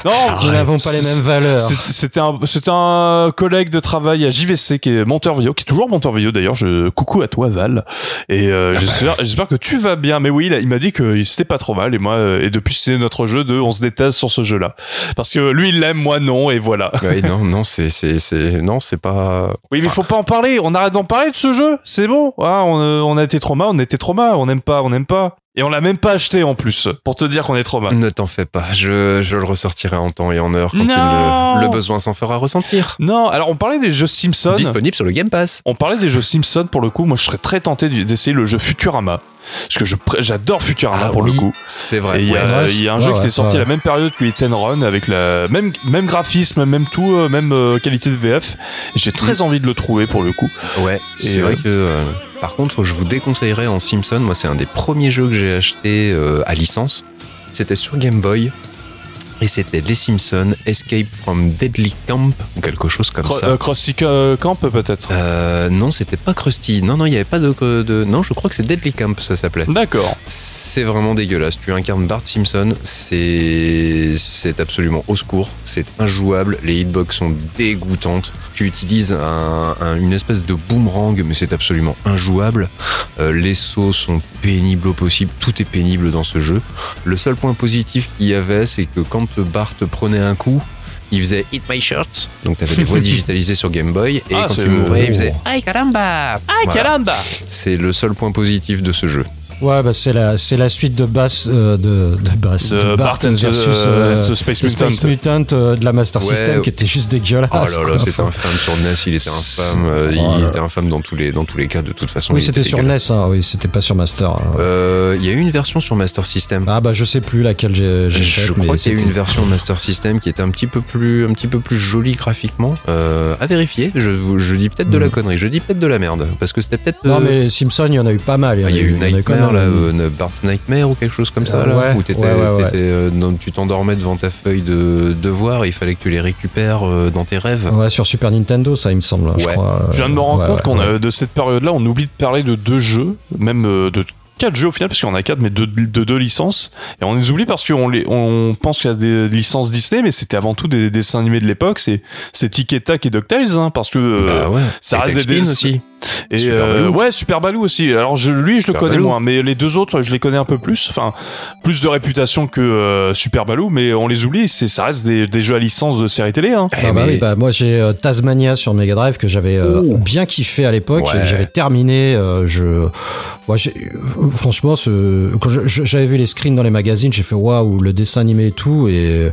non, Nous n'avons pas les mêmes valeurs. C'est- C'était un, c'était un collègue de travail à JVC qui est monteur vidéo, qui est toujours monteur vidéo d'ailleurs. Je coucou à toi Val. Et euh, j'espère, j'espère que tu vas bien. Mais oui, il, a- il m'a dit que c'était pas trop mal. Et moi, euh, et depuis c'est notre jeu de, on se déteste sur ce jeu-là, parce que lui il l'aime, moi non, et voilà. Oui, non, non, c'est, c'est, c'est, non, c'est pas. Oui, mais faut pas en parler. On arrête d'en parler de ce jeu. C'est bon. Ah, on, euh, on a été trauma, on était trauma. On n'aime pas, on n'aime pas. Et on l'a même pas acheté en plus pour te dire qu'on est trauma. Ne t'en fais pas, je, je le ressortirai en temps et en heure quand il, le, besoin s'en fera ressentir. Non, alors on parlait des jeux Simpsons. Disponible sur le Game Pass. On parlait des jeux Simpsons pour le coup. Moi, je serais très tenté d'essayer le jeu Futurama. Parce que je j'adore Futurama Ah pour oui, le coup. C'est vrai. Il y, ouais. a- y un ouais, jeu qui était sorti à la même période que Hit and Run avec la même, même graphisme, même tout, euh, même euh, qualité de VF. J'ai très envie de le trouver pour le coup. Ouais, c'est vrai que. euh, par contre, je vous déconseillerais en Simpson. Moi, c'est un des premiers jeux que j'ai acheté euh, à licence. C'était sur Game Boy. Et c'était Les Simpsons Escape from Deadly Camp ou quelque chose comme Cro- ça. euh, Camp peut-être? Euh, non, c'était pas Krusty. Non, non, il y avait pas de, de. Non, je crois que c'est Deadly Camp, ça s'appelait. D'accord. C'est vraiment dégueulasse. Tu incarnes Bart Simpson, c'est c'est absolument au secours. C'est injouable. Les hitbox sont dégoûtantes. Tu utilises un- un- une espèce de boomerang, mais c'est absolument injouable. Euh, les sauts sont pénibles au possible. Tout est pénible dans ce jeu. Le seul point positif qu'il y avait, c'est que quand Bart prenait un coup, il faisait Hit My Shirt. Donc t'avais des voix digitalisées sur Game Boy. Et Ah, quand il mourait, il faisait. Ay caramba Voilà. caramba C'est le seul point positif de ce jeu. Ouais, bah c'est la, c'est la suite de Bass, euh, de, de Bass, De Bart and the- versus euh, euh, and the Space the Space Mutant. Mutant euh, de la Master Ouais. System qui était juste dégueulasse. Oh là là, c'était infâme sur NES, il était infâme, euh, il là était infâme dans tous les, dans tous les cas, de toute façon. oui, c'était était sur. NES, hein, oui, c'était pas sur Master. hein. Il y a eu une version sur Master System. Ah bah je sais plus laquelle j'ai j'ai je crois qu'il y a eu une version Master System qui était un petit peu plus, un petit peu plus jolie graphiquement. À vérifier. Je, je dis peut-être de la Mm. connerie. Je dis peut-être de la merde parce que c'était peut-être. Non mais Simpson, il y en a eu pas mal. ah, il y a eu en quand Nightmare même. là, euh, Bart's Nightmare ou quelque chose comme ça Euh, là, ouais, où t'étais, t'étais, euh, dans- tu t'endormais devant ta feuille de devoir et il fallait que tu les récupères euh, dans tes rêves. Ouais, sur Super Nintendo, ça, il me semble. Je Ouais. crois. Je viens de me rendre Ouais, compte ouais, qu'on ouais. a, de cette période-là, on oublie de parler de deux jeux, même euh, de quatre jeux au final, parce qu'il y en a quatre, mais de, de deux licences. Et on les oublie parce qu'on les, on pense qu'il y a des licences Disney, mais c'était avant tout des, dessins animés de l'époque. C'est, c'est Tic et Tac et DuckTales, hein, parce que euh, Bah ouais. ça Et reste des- aussi. Et Super euh, ouais, Super Baloo aussi. Alors je, lui, je le connais moins, mais les deux autres, je les connais un peu plus. Enfin, plus de réputation que euh, Super Baloo, mais on les oublie. C'est, ça reste des, des jeux à licence de série télé. Hein. Eh, Ah bah mais- oui, bah moi j'ai euh, Tasmania sur Mega Drive que j'avais euh, bien kiffé à l'époque Ouais. j'avais terminé. euh, je, moi, euh, franchement, ce, quand j'avais vu les screens dans les magazines, j'ai fait waouh le dessin animé et tout et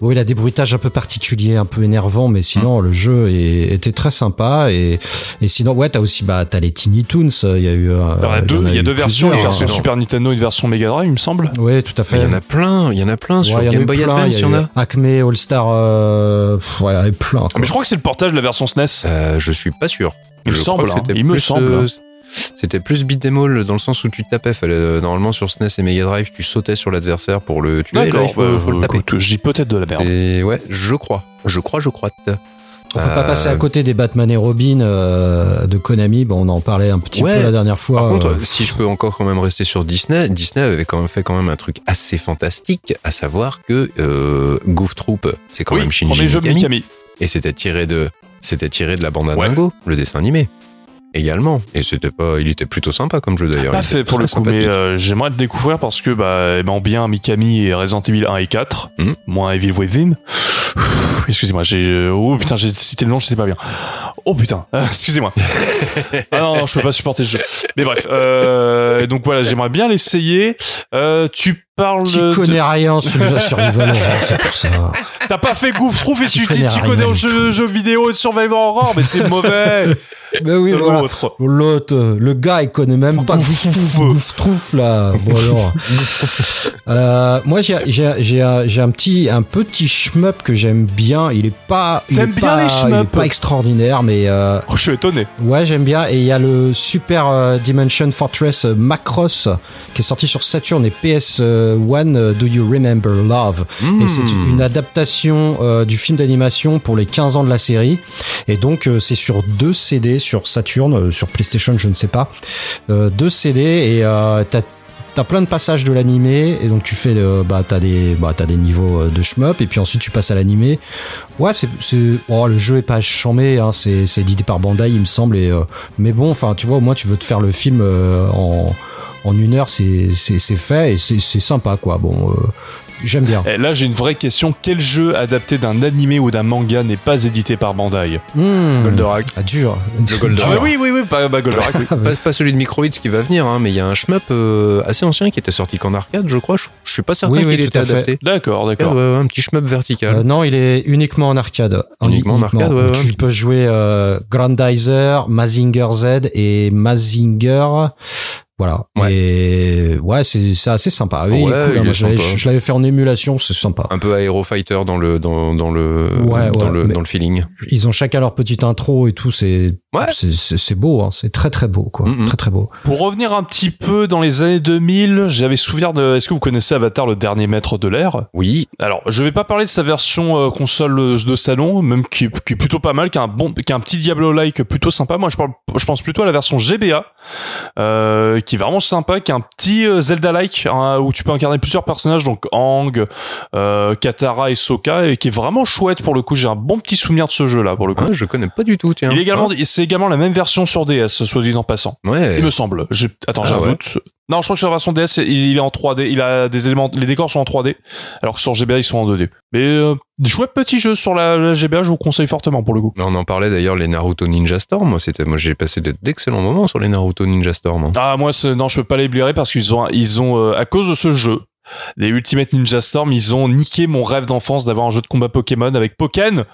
oui, il a des bruitages un peu particuliers, un peu énervants, mais sinon le jeu est- était très sympa et, et sinon ouais t'as aussi bah t'as les Tiny Toons, il y a eu. euh, Alors, il y a deux, il y a eu deux versions, une version hein. Super Nintendo, une version Mega Drive, il me semble. Ouais, tout à fait. Mais il y en a plein, il y en a plein sur Ouais, il y en a Game Boy plein, Advance, il y en a. Acme All Star, euh, pff, ouais, il y en avait plein. Ah, quoi. mais je crois que c'est le portage de la version SNES. Euh, je suis pas sûr. Il me semble, hein. c'était Il me plus, semble. euh, C'était plus beat'em all dans le sens où tu tapais. Fallait, euh, normalement sur SNES et Mega Drive, tu sautais sur l'adversaire pour le tuer. et là, il faut, faut le euh, taper. je dis peut-être de la merde. Et ouais, je crois. Je crois, je crois. On peut pas passer à côté des Batman et Robin euh, de Konami. Bon, on en parlait un petit Ouais. peu la dernière fois. Par contre, euh, si je peux encore quand même rester sur Disney, Disney avait quand même fait quand même un truc assez fantastique, à savoir que euh, Goof Troop, c'est quand oui, même Shinji Mikami, Mikami. et c'était tiré de, c'était tiré de la bande à Ouais. Dingo, le dessin animé, également. Et c'était pas, il était plutôt sympa comme jeu d'ailleurs. Pas fait pour le coup, mais euh, j'aimerais le découvrir parce que bah, aimant bien Mikami et Resident Evil 1 et 4, Mhm. moins Evil Within. Excusez-moi, j'ai euh, oh putain, j'ai cité le nom, je sais pas bien. Oh putain, euh, excusez-moi. ah non, non, je peux pas supporter ce jeu. Mais bref, euh, donc voilà, j'aimerais bien l'essayer. Euh, tu parles. tu de- connais rien sur le jeu Survival Horror, c'est pour ça. T'as pas fait Goof Trouf et Tu tu dis connais tu rien connais du jeu, jeu vidéo et Survivor Horror, mais t'es mauvais. Ben oui, voilà. L'autre. L'autre, euh, le gars, il connaît même pas Gouf Gouf Trouf. Gouf Trouf, là. Bon alors. Euh, moi, j'ai, j'ai, j'ai, un- j'ai un petit, un petit shmup que j'aime bien. Il est pas, il est T'aimes bien pas, les il est pas extraordinaire, mais euh, Oh, je suis étonné. ouais, j'aime bien. Et il y a le Super euh, Dimension Fortress euh, Macross qui est sorti sur Saturn et PS1. euh, Do You Remember Love? Et c'est une adaptation euh, du film d'animation pour les 15 ans de la série. Et donc euh, c'est sur deux CD sur Saturn, euh, sur PlayStation, je ne sais pas, euh, deux CD et euh, t'as T'as plein de passages de l'animé et donc tu fais bah t'as des bah t'as des niveaux de shmup et puis ensuite tu passes à l'animé. Ouais c'est oh le jeu est pas chambé hein c'est c'est édité par Bandai il me semble et mais bon enfin tu vois au moins tu veux te faire le film en en une heure c'est c'est fait et c'est sympa quoi bon j'aime bien. Et là, j'ai une vraie question. Quel jeu adapté d'un animé ou d'un manga n'est pas édité par Bandai? Mmh. Goldorak. Ah, dur. Le Goldorak. Ah, Oui, oui, oui, pas, bah, Goldorak, oui. Ah, Pas, pas celui de Microids qui va venir, hein, mais il y a un shmup euh, assez ancien qui était sorti qu'en arcade, je crois. Je, je suis pas certain Oui, qu'il était adapté. D'accord, Ouais, d'accord. ouais, un petit shmup vertical. Euh, non, il est uniquement en arcade. Uniquement en arcade, ouais, ouais. Tu peux jouer euh, Grandizer, Mazinger Z et Mazinger. Voilà. Ouais. Et ouais, c'est c'est assez sympa. Oui, il est Ouais, cool, il hein. Moi, est je l'avais- sympa. je l'avais fait en émulation, c'est sympa. un peu Aero Fighter dans le dans, dans le Ouais, dans ouais, le dans le feeling. Ils ont chacun leur petite intro et tout. C'est Ouais. c'est- beau. Hein. C'est très très beau, quoi. Très très beau. Pour revenir un petit peu dans les années 2000, j'avais souvenir de. Est-ce que vous connaissez Avatar, le dernier maître de l'air? Oui, Alors, je vais pas parler de sa version euh, console de salon, même qui, est- qui est plutôt pas mal, qui a un bon, qui a un petit Diablo-like plutôt sympa. Moi, je parle, je pense plutôt à la version GBA, euh, qui est vraiment sympa, qui a un petit euh, Zelda-like hein, où tu peux incarner plusieurs personnages, donc Ang, euh, Katara et Sokka, et qui est vraiment chouette pour le coup. J'ai un bon petit souvenir de ce jeu-là pour le coup. Ah, je connais pas du tout. Tiens. Il est également, c'est également la même version sur DS, soit dit en passant. Ah, ouais. Il me semble. Attends, j'ai Ah un ouais. Non, je crois que sur la version DS, il est en 3D. Il a des éléments, les décors sont en 3D, alors que sur GBA, ils sont en 2D. Mais euh, des chouettes petits jeux sur la, la GBA, je vous conseille fortement pour le coup. On en parlait d'ailleurs les Naruto Ninja Storm. Moi, c'était moi j'ai passé de- d'excellents moments sur les Naruto Ninja Storm. hein. Ah, moi, non, je peux pas les blairer parce qu'ils ont, ils ont, euh, à cause de ce jeu, les Ultimate Ninja Storm, ils ont niqué mon rêve d'enfance d'avoir un jeu de combat Pokémon avec Pokken,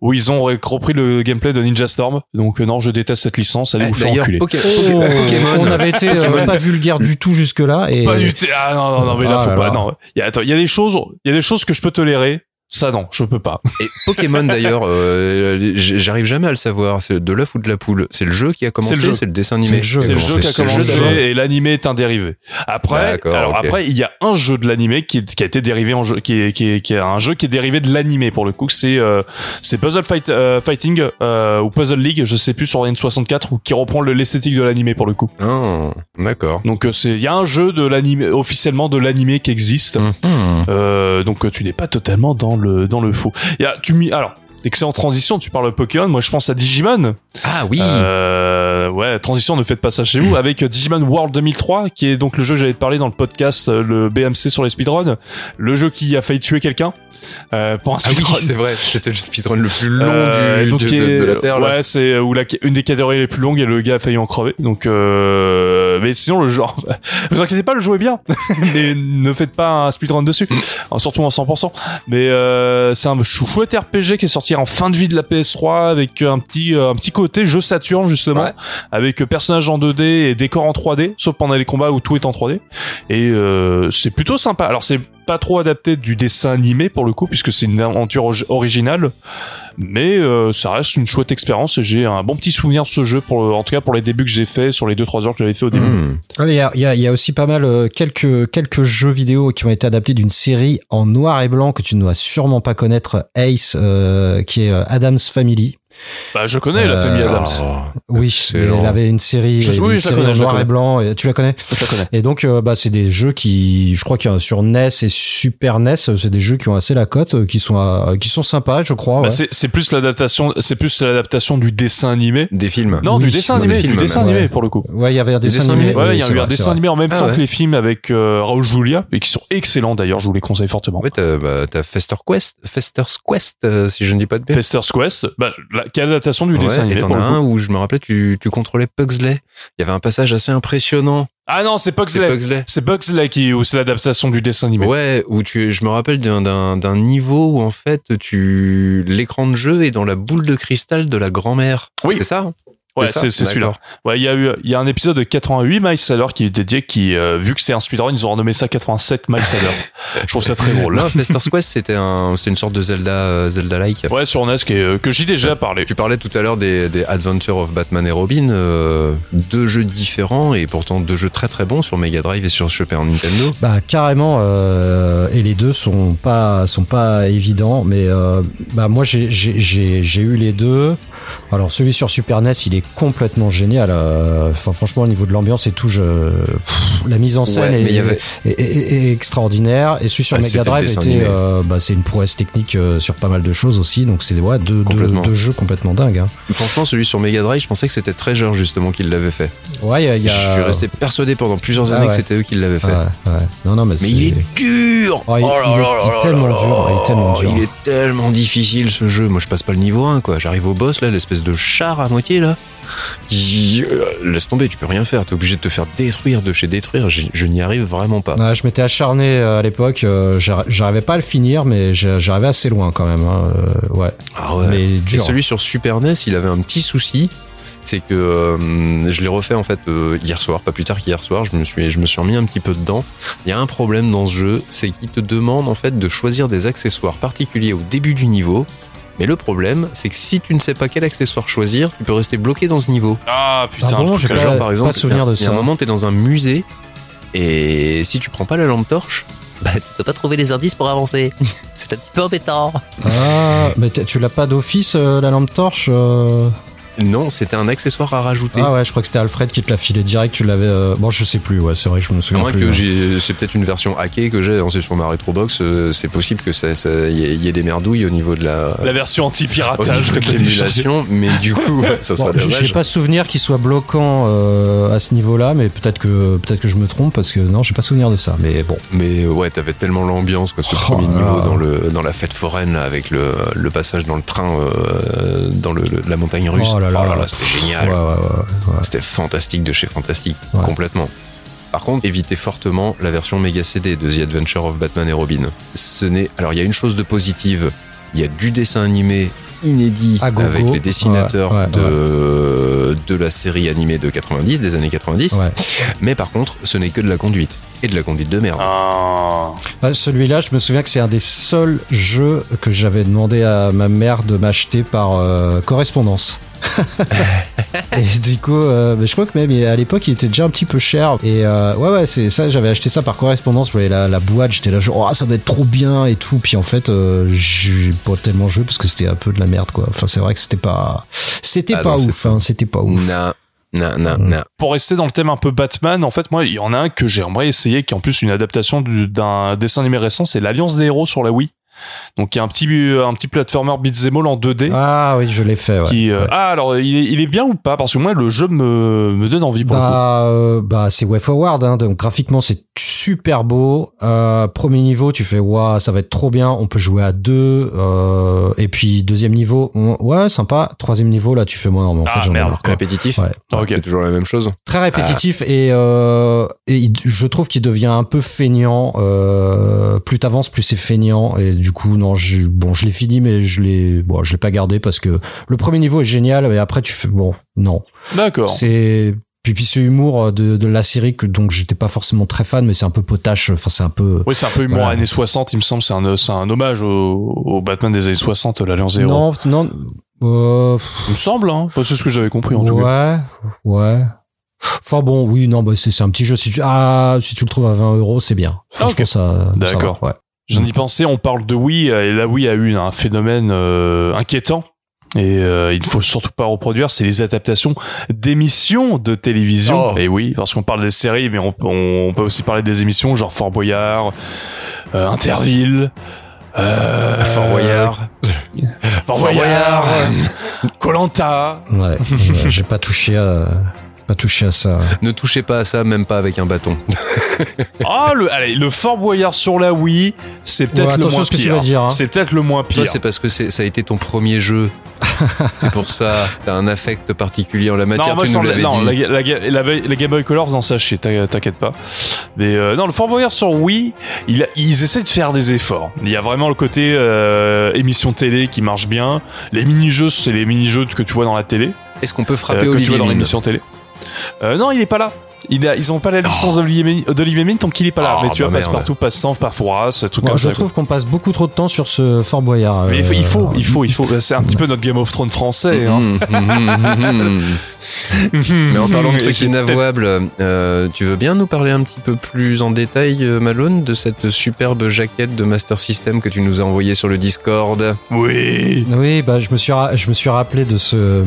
où ils ont repris le gameplay de Ninja Storm. Donc, euh, non, je déteste cette licence. Allez Eh, vous faire enculer. Poké- Oh, Pokémon. on avait été euh, pas vulgaire du tout jusque là. Et Pas du tout. Ah non, non, non, mais là, Ah faut là pas. Non. Il y a, attends, il y a des choses, il y a des choses que je peux tolérer. Ça, non, je peux pas. Et Pokémon d'ailleurs, euh, j'arrive jamais à le savoir. C'est de l'œuf ou de la poule. C'est le jeu qui a commencé. C'est le jeu. C'est le dessin animé. C'est le jeu. Le qui a C'est le jeu commencé et l'animé est un dérivé. Après, alors ok. après, il y a un jeu de l'animé qui, qui a été dérivé en jeu, qui est, qui est, qui est un jeu qui est dérivé de l'animé pour le coup. C'est euh, c'est Puzzle Fight, euh, Fighting euh, ou Puzzle League, je sais plus sur N64 ou qui reprend le- l'esthétique de l'animé pour le coup. Ah, d'accord. Donc euh, c'est il y a un jeu de l'animé officiellement de l'animé qui existe. Mhm. Euh, donc tu n'es pas totalement dans le dans le faux. Il y a tu alors excellente transition, tu parles de Pokémon, moi je pense à Digimon. Ah oui. Euh, ouais, transition, ne faites pas ça chez vous. Avec euh, Digimon World 2003, qui est donc le jeu que j'avais parlé dans le podcast, euh, le BMC sur les speedruns. Le jeu qui a failli tuer quelqu'un. Euh, pour un Ah oui, speedrun. c'est vrai. C'était le speedrun le plus long Euh, du, donc de, qui de- est- de la Terre. Ouais, c'est euh, où la, une des catégories les plus longues et le gars a failli en crever. Donc, euh, mais sinon le genre, vous inquiétez pas, le jeu est bien, mais ne faites pas un speedrun dessus, Mm. surtout en 100%. Mais euh, c'est un chou- chouette RPG qui est sorti en fin de vie de la PS3 avec un petit euh, un petit côté jeu Saturn justement, Ouais. avec euh, personnages en 2D et décors en 3D, sauf pendant les combats où tout est en 3D. Et euh, c'est plutôt sympa. Alors c'est pas trop adapté du dessin animé pour le coup puisque c'est une aventure or- originale mais euh, ça reste une chouette expérience et j'ai un bon petit souvenir de ce jeu pour en tout cas pour les débuts que j'ai fait sur les 2-3 heures que j'avais fait au début Mhm. Il y a, il y, a, il y a aussi pas mal euh, quelques quelques jeux vidéo qui ont été adaptés d'une série en noir et blanc que tu ne dois sûrement pas connaître, Ace, euh, qui est euh, Adam's Family. Bah, je connais la Euh, famille Adams. Oh, Oui, Excellent. il avait une série, Je- oui, une série connais, en noir et blanc. et- Tu la connais Je la connais. Et donc, euh, bah, c'est des jeux qui, je crois qu'il y a sur NES et Super NES, c'est des jeux qui ont assez la cote, euh, qui sont, euh, qui sont sympas, je crois. Bah, ouais. c'est plus l'adaptation, c'est plus l'adaptation du dessin animé. Des films. Non, Oui, du dessin animé, films, du dessin même. animé Ouais. pour le coup. Ouais, il y avait un dessin animé. Ouais, il y a eu un dessin animé en même Ah temps ouais. que les films avec euh, Raoul Julia et qui sont excellents d'ailleurs, je vous les conseille fortement. Ouais, t'as bah, t'as Fester Quest, Fester's Quest, euh, si je ne dis pas de bêtises. Fester's Quest, bah, quelle adaptation du dessin Ouais, et animé t'en as un où je me rappelais, tu, tu contrôlais Pugsley. Il y avait un passage assez impressionnant. Ah non, c'est C'est Pugsley. C'est Pugsley qui, ou c'est l'adaptation du dessin animé. Ouais, où tu, je me rappelle d'un, d'un, d'un niveau où en fait tu, l'écran de jeu est dans la boule de cristal de la grand-mère. Oui. C'est ça? Ouais, c'est c'est celui-là. Ouais, il y a eu, il y a un épisode de 88 Miles à l'heure qui est dédié, qui, euh, vu que c'est un speedrun, ils ont renommé ça 87 Miles à l'heure. Je trouve ça très drôle. Non, Fester's Quest, c'était un, c'était une sorte de Zelda, euh, Zelda-like. Ouais, sur NES, qui est, euh, que j'ai déjà parlé. Tu parlais tout à l'heure des, des Adventures of Batman et Robin, euh, deux jeux différents et pourtant deux jeux très très bons sur Mega Drive et sur Super Nintendo. Bah carrément euh, et les deux sont pas sont pas évidents mais euh, bah moi j'ai j'ai j'ai j'ai eu les deux alors celui sur Super NES il est complètement génial euh, enfin franchement au niveau de l'ambiance et tout je pff, la mise en scène Ouais, est, mais il y avait- est, est- est extraordinaire et celui sur Ah, Mega Drive était euh, bah c'est une prouesse technique euh, sur pas mal de choses aussi donc c'est ouais deux, deux, Complètement. deux jeux complètement dingues hein. Franchement, celui sur Mega Drive, je pensais que c'était Treasure justement qui l'avait fait. ouais y a, il y a- Je suis resté persuadé pendant plusieurs Ah années que c'était eux qui l'avaient fait. ouais. non non mais, Mais c'est- il est dur Oh, il- tellement dur, il est tellement dur. Il est tellement difficile ce jeu. Moi je passe pas le niveau 1 quoi. J'arrive au boss là, l'espèce de char à moitié là. Laisse tomber, tu peux rien faire. T'es obligé de te faire détruire de chez détruire. Je, je n'y arrive vraiment pas. Ouais, je m'étais acharné euh, à l'époque, euh, j'ar- j'arrivais pas à le finir, mais j'a- j'arrivais assez loin quand même. hein, euh, ouais, Ah ouais. mais Et celui sur Super NES, il avait un petit souci. C'est que euh, je l'ai refait en fait euh, hier soir, pas plus tard qu'hier soir. Je me suis, je me suis remis un petit peu dedans. Il y a un problème dans ce jeu, c'est qu'il te demande en fait de choisir des accessoires particuliers au début du niveau. Mais le problème, c'est que si tu ne sais pas quel accessoire choisir, tu peux rester bloqué dans ce niveau. Ah, putain. Ah bon, j'ai pas- genre. Par exemple, de souvenir de il y a un ça. moment, t'es dans un musée et si tu prends pas la lampe torche, bah tu peux pas trouver les indices pour avancer. c'est un petit peu embêtant. Ah, mais tu l'as pas d'office euh, la lampe torche euh? Non, c'était un accessoire à rajouter. Ah ouais, je crois que c'était Alfred qui te l'a filé direct. Tu l'avais. euh, Bon, je sais plus. Ouais, c'est vrai que je me souviens moins plus. que hein. j'ai, c'est peut-être une version hackée que j'ai lancée sur ma Retrobox, euh, c'est possible que ça, ça, y ait y ait des merdouilles au niveau de la, La version anti-piratage de l'émulation, mais du coup, ouais, ça Bon, serait j'ai- pas souvenir qu'il soit bloquant euh, à ce niveau-là, mais peut-être que peut-être que je me trompe parce que non, j'ai pas souvenir de ça. Mais bon, Mais ouais, t'avais tellement l'ambiance, quoi, ce Oh premier là niveau dans le, dans la fête foraine, là, avec le, le passage dans le train, euh, dans le, le- la montagne russe. Oh là là. c'était génial. ouais, ouais, ouais. C'était fantastique de chez fantastique, Ouais. complètement. Par contre, évitez fortement la version méga CD de The Adventure of Batman et Robin. Ce n'est, alors il y a une chose de positive, il y a du dessin animé inédit avec les dessinateurs Ouais, ouais, de, de la série animée de 90, des années 90. Ouais. Mais par contre, ce n'est que de la conduite. Et de la conduite de merde. Ah. Ah, Celui-là, je me souviens que c'est un des seuls jeux que j'avais demandé à ma mère de m'acheter par euh, correspondance. et du coup, euh, mais je crois que même à l'époque, il était déjà un petit peu cher. Et euh, ouais, ouais, c'est ça. J'avais acheté ça par correspondance. Je voyais la, la boîte, j'étais là, genre, oh, ça doit être trop bien et tout. Puis en fait, euh, j'ai pas tellement joué parce que c'était un peu de la merde, quoi. Enfin, c'est vrai que c'était pas, c'était Ah pas ouf. Hein, c'était pas ouf. Non, non, non, Mm. non. Pour rester dans le thème un peu Batman, en fait, moi, il y en a un que j'aimerais essayer, qui est en plus une adaptation du- d'un dessin animé récent, c'est l'Alliance des héros sur la Wii. Donc, il y a un petit, un petit platformer beat'em all en 2D. Ah oui, je l'ai fait. Ouais. qui, euh, Ouais. Ah, alors, il est, il est bien ou pas? Parce que moi, le jeu me, me donne envie pour. Bah, euh, bah c'est Way Forward, hein, donc graphiquement c'est super beau. Euh, premier niveau, tu fais waouh, ça va être trop bien. On peut jouer à deux. Euh, et puis deuxième niveau, on- ouais, sympa. Troisième niveau, là, tu fais moi, non, mais en Ah, fait, j'en ai merde. marre. quoi. Répétitif Ouais. Ok. C'est toujours la même chose. Très répétitif et, euh, et il- je trouve qu'il devient un peu feignant. Euh, plus t'avances, plus c'est feignant. Et du coup, non, je, bon, je l'ai fini, mais je l'ai, bon, je l'ai pas gardé parce que le premier niveau est génial, mais après tu fais bon, non. D'accord. C'est puis puis ce humour de, de la série que donc j'étais pas forcément très fan, mais c'est un peu potache. Enfin, c'est un peu. Oui, c'est un peu humour Voilà. années 60, il me semble. C'est un, c'est un hommage au, au Batman des années 60, l'Alliance des héros. non, non. Euh, Il me semble, hein. C'est ce que j'avais compris, en tout cas. ouais, ouais. Enfin bon, oui, non, bah c'est un petit jeu. Si tu ah, si tu le trouves à 20 euros, c'est bien. Franchement, ok. ça. ça D'accord. ouais. J'en ai pensé, on parle de Wii, et la Wii a eu un phénomène euh, inquiétant Et euh, il ne faut surtout pas reproduire, c'est les adaptations d'émissions de télévision. Oh. Et oui, parce qu'on parle des séries, mais on, on peut aussi parler des émissions genre Fort Boyard, euh, Interville, euh, Fort Boyard. Fort Boyard. Colanta. Ouais, euh, j'ai pas touché à, pas touché à ça. Ne touchez pas à ça, même pas avec un bâton. Ah, le, allez, le Fort Boyard sur la Wii, c'est peut-être Ouais, le attention moins à ce que tu pire. vas dire, hein. C'est peut-être le moins pire. Toi, c'est parce que c'est- ça a été ton premier jeu. c'est pour ça. T'as un affect particulier en la matière. non, moi, tu je nous parle- l'avais non, dit. la, la, la, la- la Game Boy Color, non, ça, je sais, t'in- t'inquiète pas. Mais euh, non, le Fort Boyard sur Wii, il a- ils essaient de faire des efforts. Il y a vraiment le côté euh, émission télé qui marche bien. Les mini-jeux, c'est les mini-jeux que tu vois dans la télé, Est-ce qu'on peut euh, frapper que tu vois dans Mine l'émission télé. Euh, non, il est pas là. Il a, ils ont pas la licence d'Olivier Mine- d'Olivier Mine tant qu'il est pas là. Oh, mais tu bah vois, passe partout, passe temps, truc Bon, comme je ça. quoi. trouve qu'on passe beaucoup trop de temps sur ce Fort Boyard. Mais il faut, il euh, faut, il faut, il faut. C'est un petit peu notre Game of Thrones français. Hein. Hum. Mais en parlant de trucs inavouables, euh, tu veux bien nous parler un petit peu plus en détail, Malone, de cette superbe jaquette de Master System que tu nous as envoyée sur le Discord? Oui. Oui, bah, je me suis, je me suis rappelé de ce.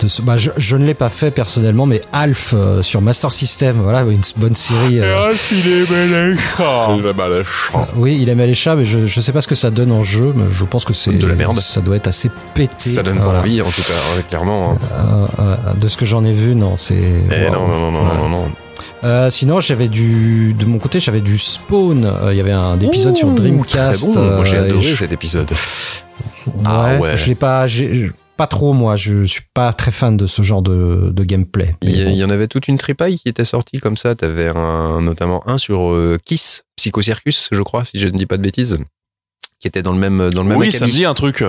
De ce bah, je, je ne l'ai pas fait personnellement, mais Alf euh, sur Master System, voilà, une bonne série. euh, oui, il aime les chats, mais je, je sais pas ce que ça donne en jeu, mais je pense que c'est De la merde. Ça doit être assez pété. Ça donne Voilà. pas envie, en tout cas, hein, clairement. hein. Euh, euh, de ce que j'en ai vu, non, c'est. Eh wow. non, non, non, non, Ouais. non, non. Euh, sinon, j'avais du, de mon côté, j'avais du Spawn. Euh, Il y avait un épisode sur Dreamcast. Très bon, moi j'ai euh, adoré je- cet épisode. Ouais, Ah ouais. Je l'ai pas, j'ai- pas trop moi. Je suis pas très fan de ce genre de, de gameplay. Il y, bon. en avait toute une tripaille qui était sortie comme ça. T'avais un, notamment un sur euh, Kiss, Psycho Circus, je crois, si je ne dis pas de bêtises, qui était dans le même dans le même Oui, ça me dit un truc.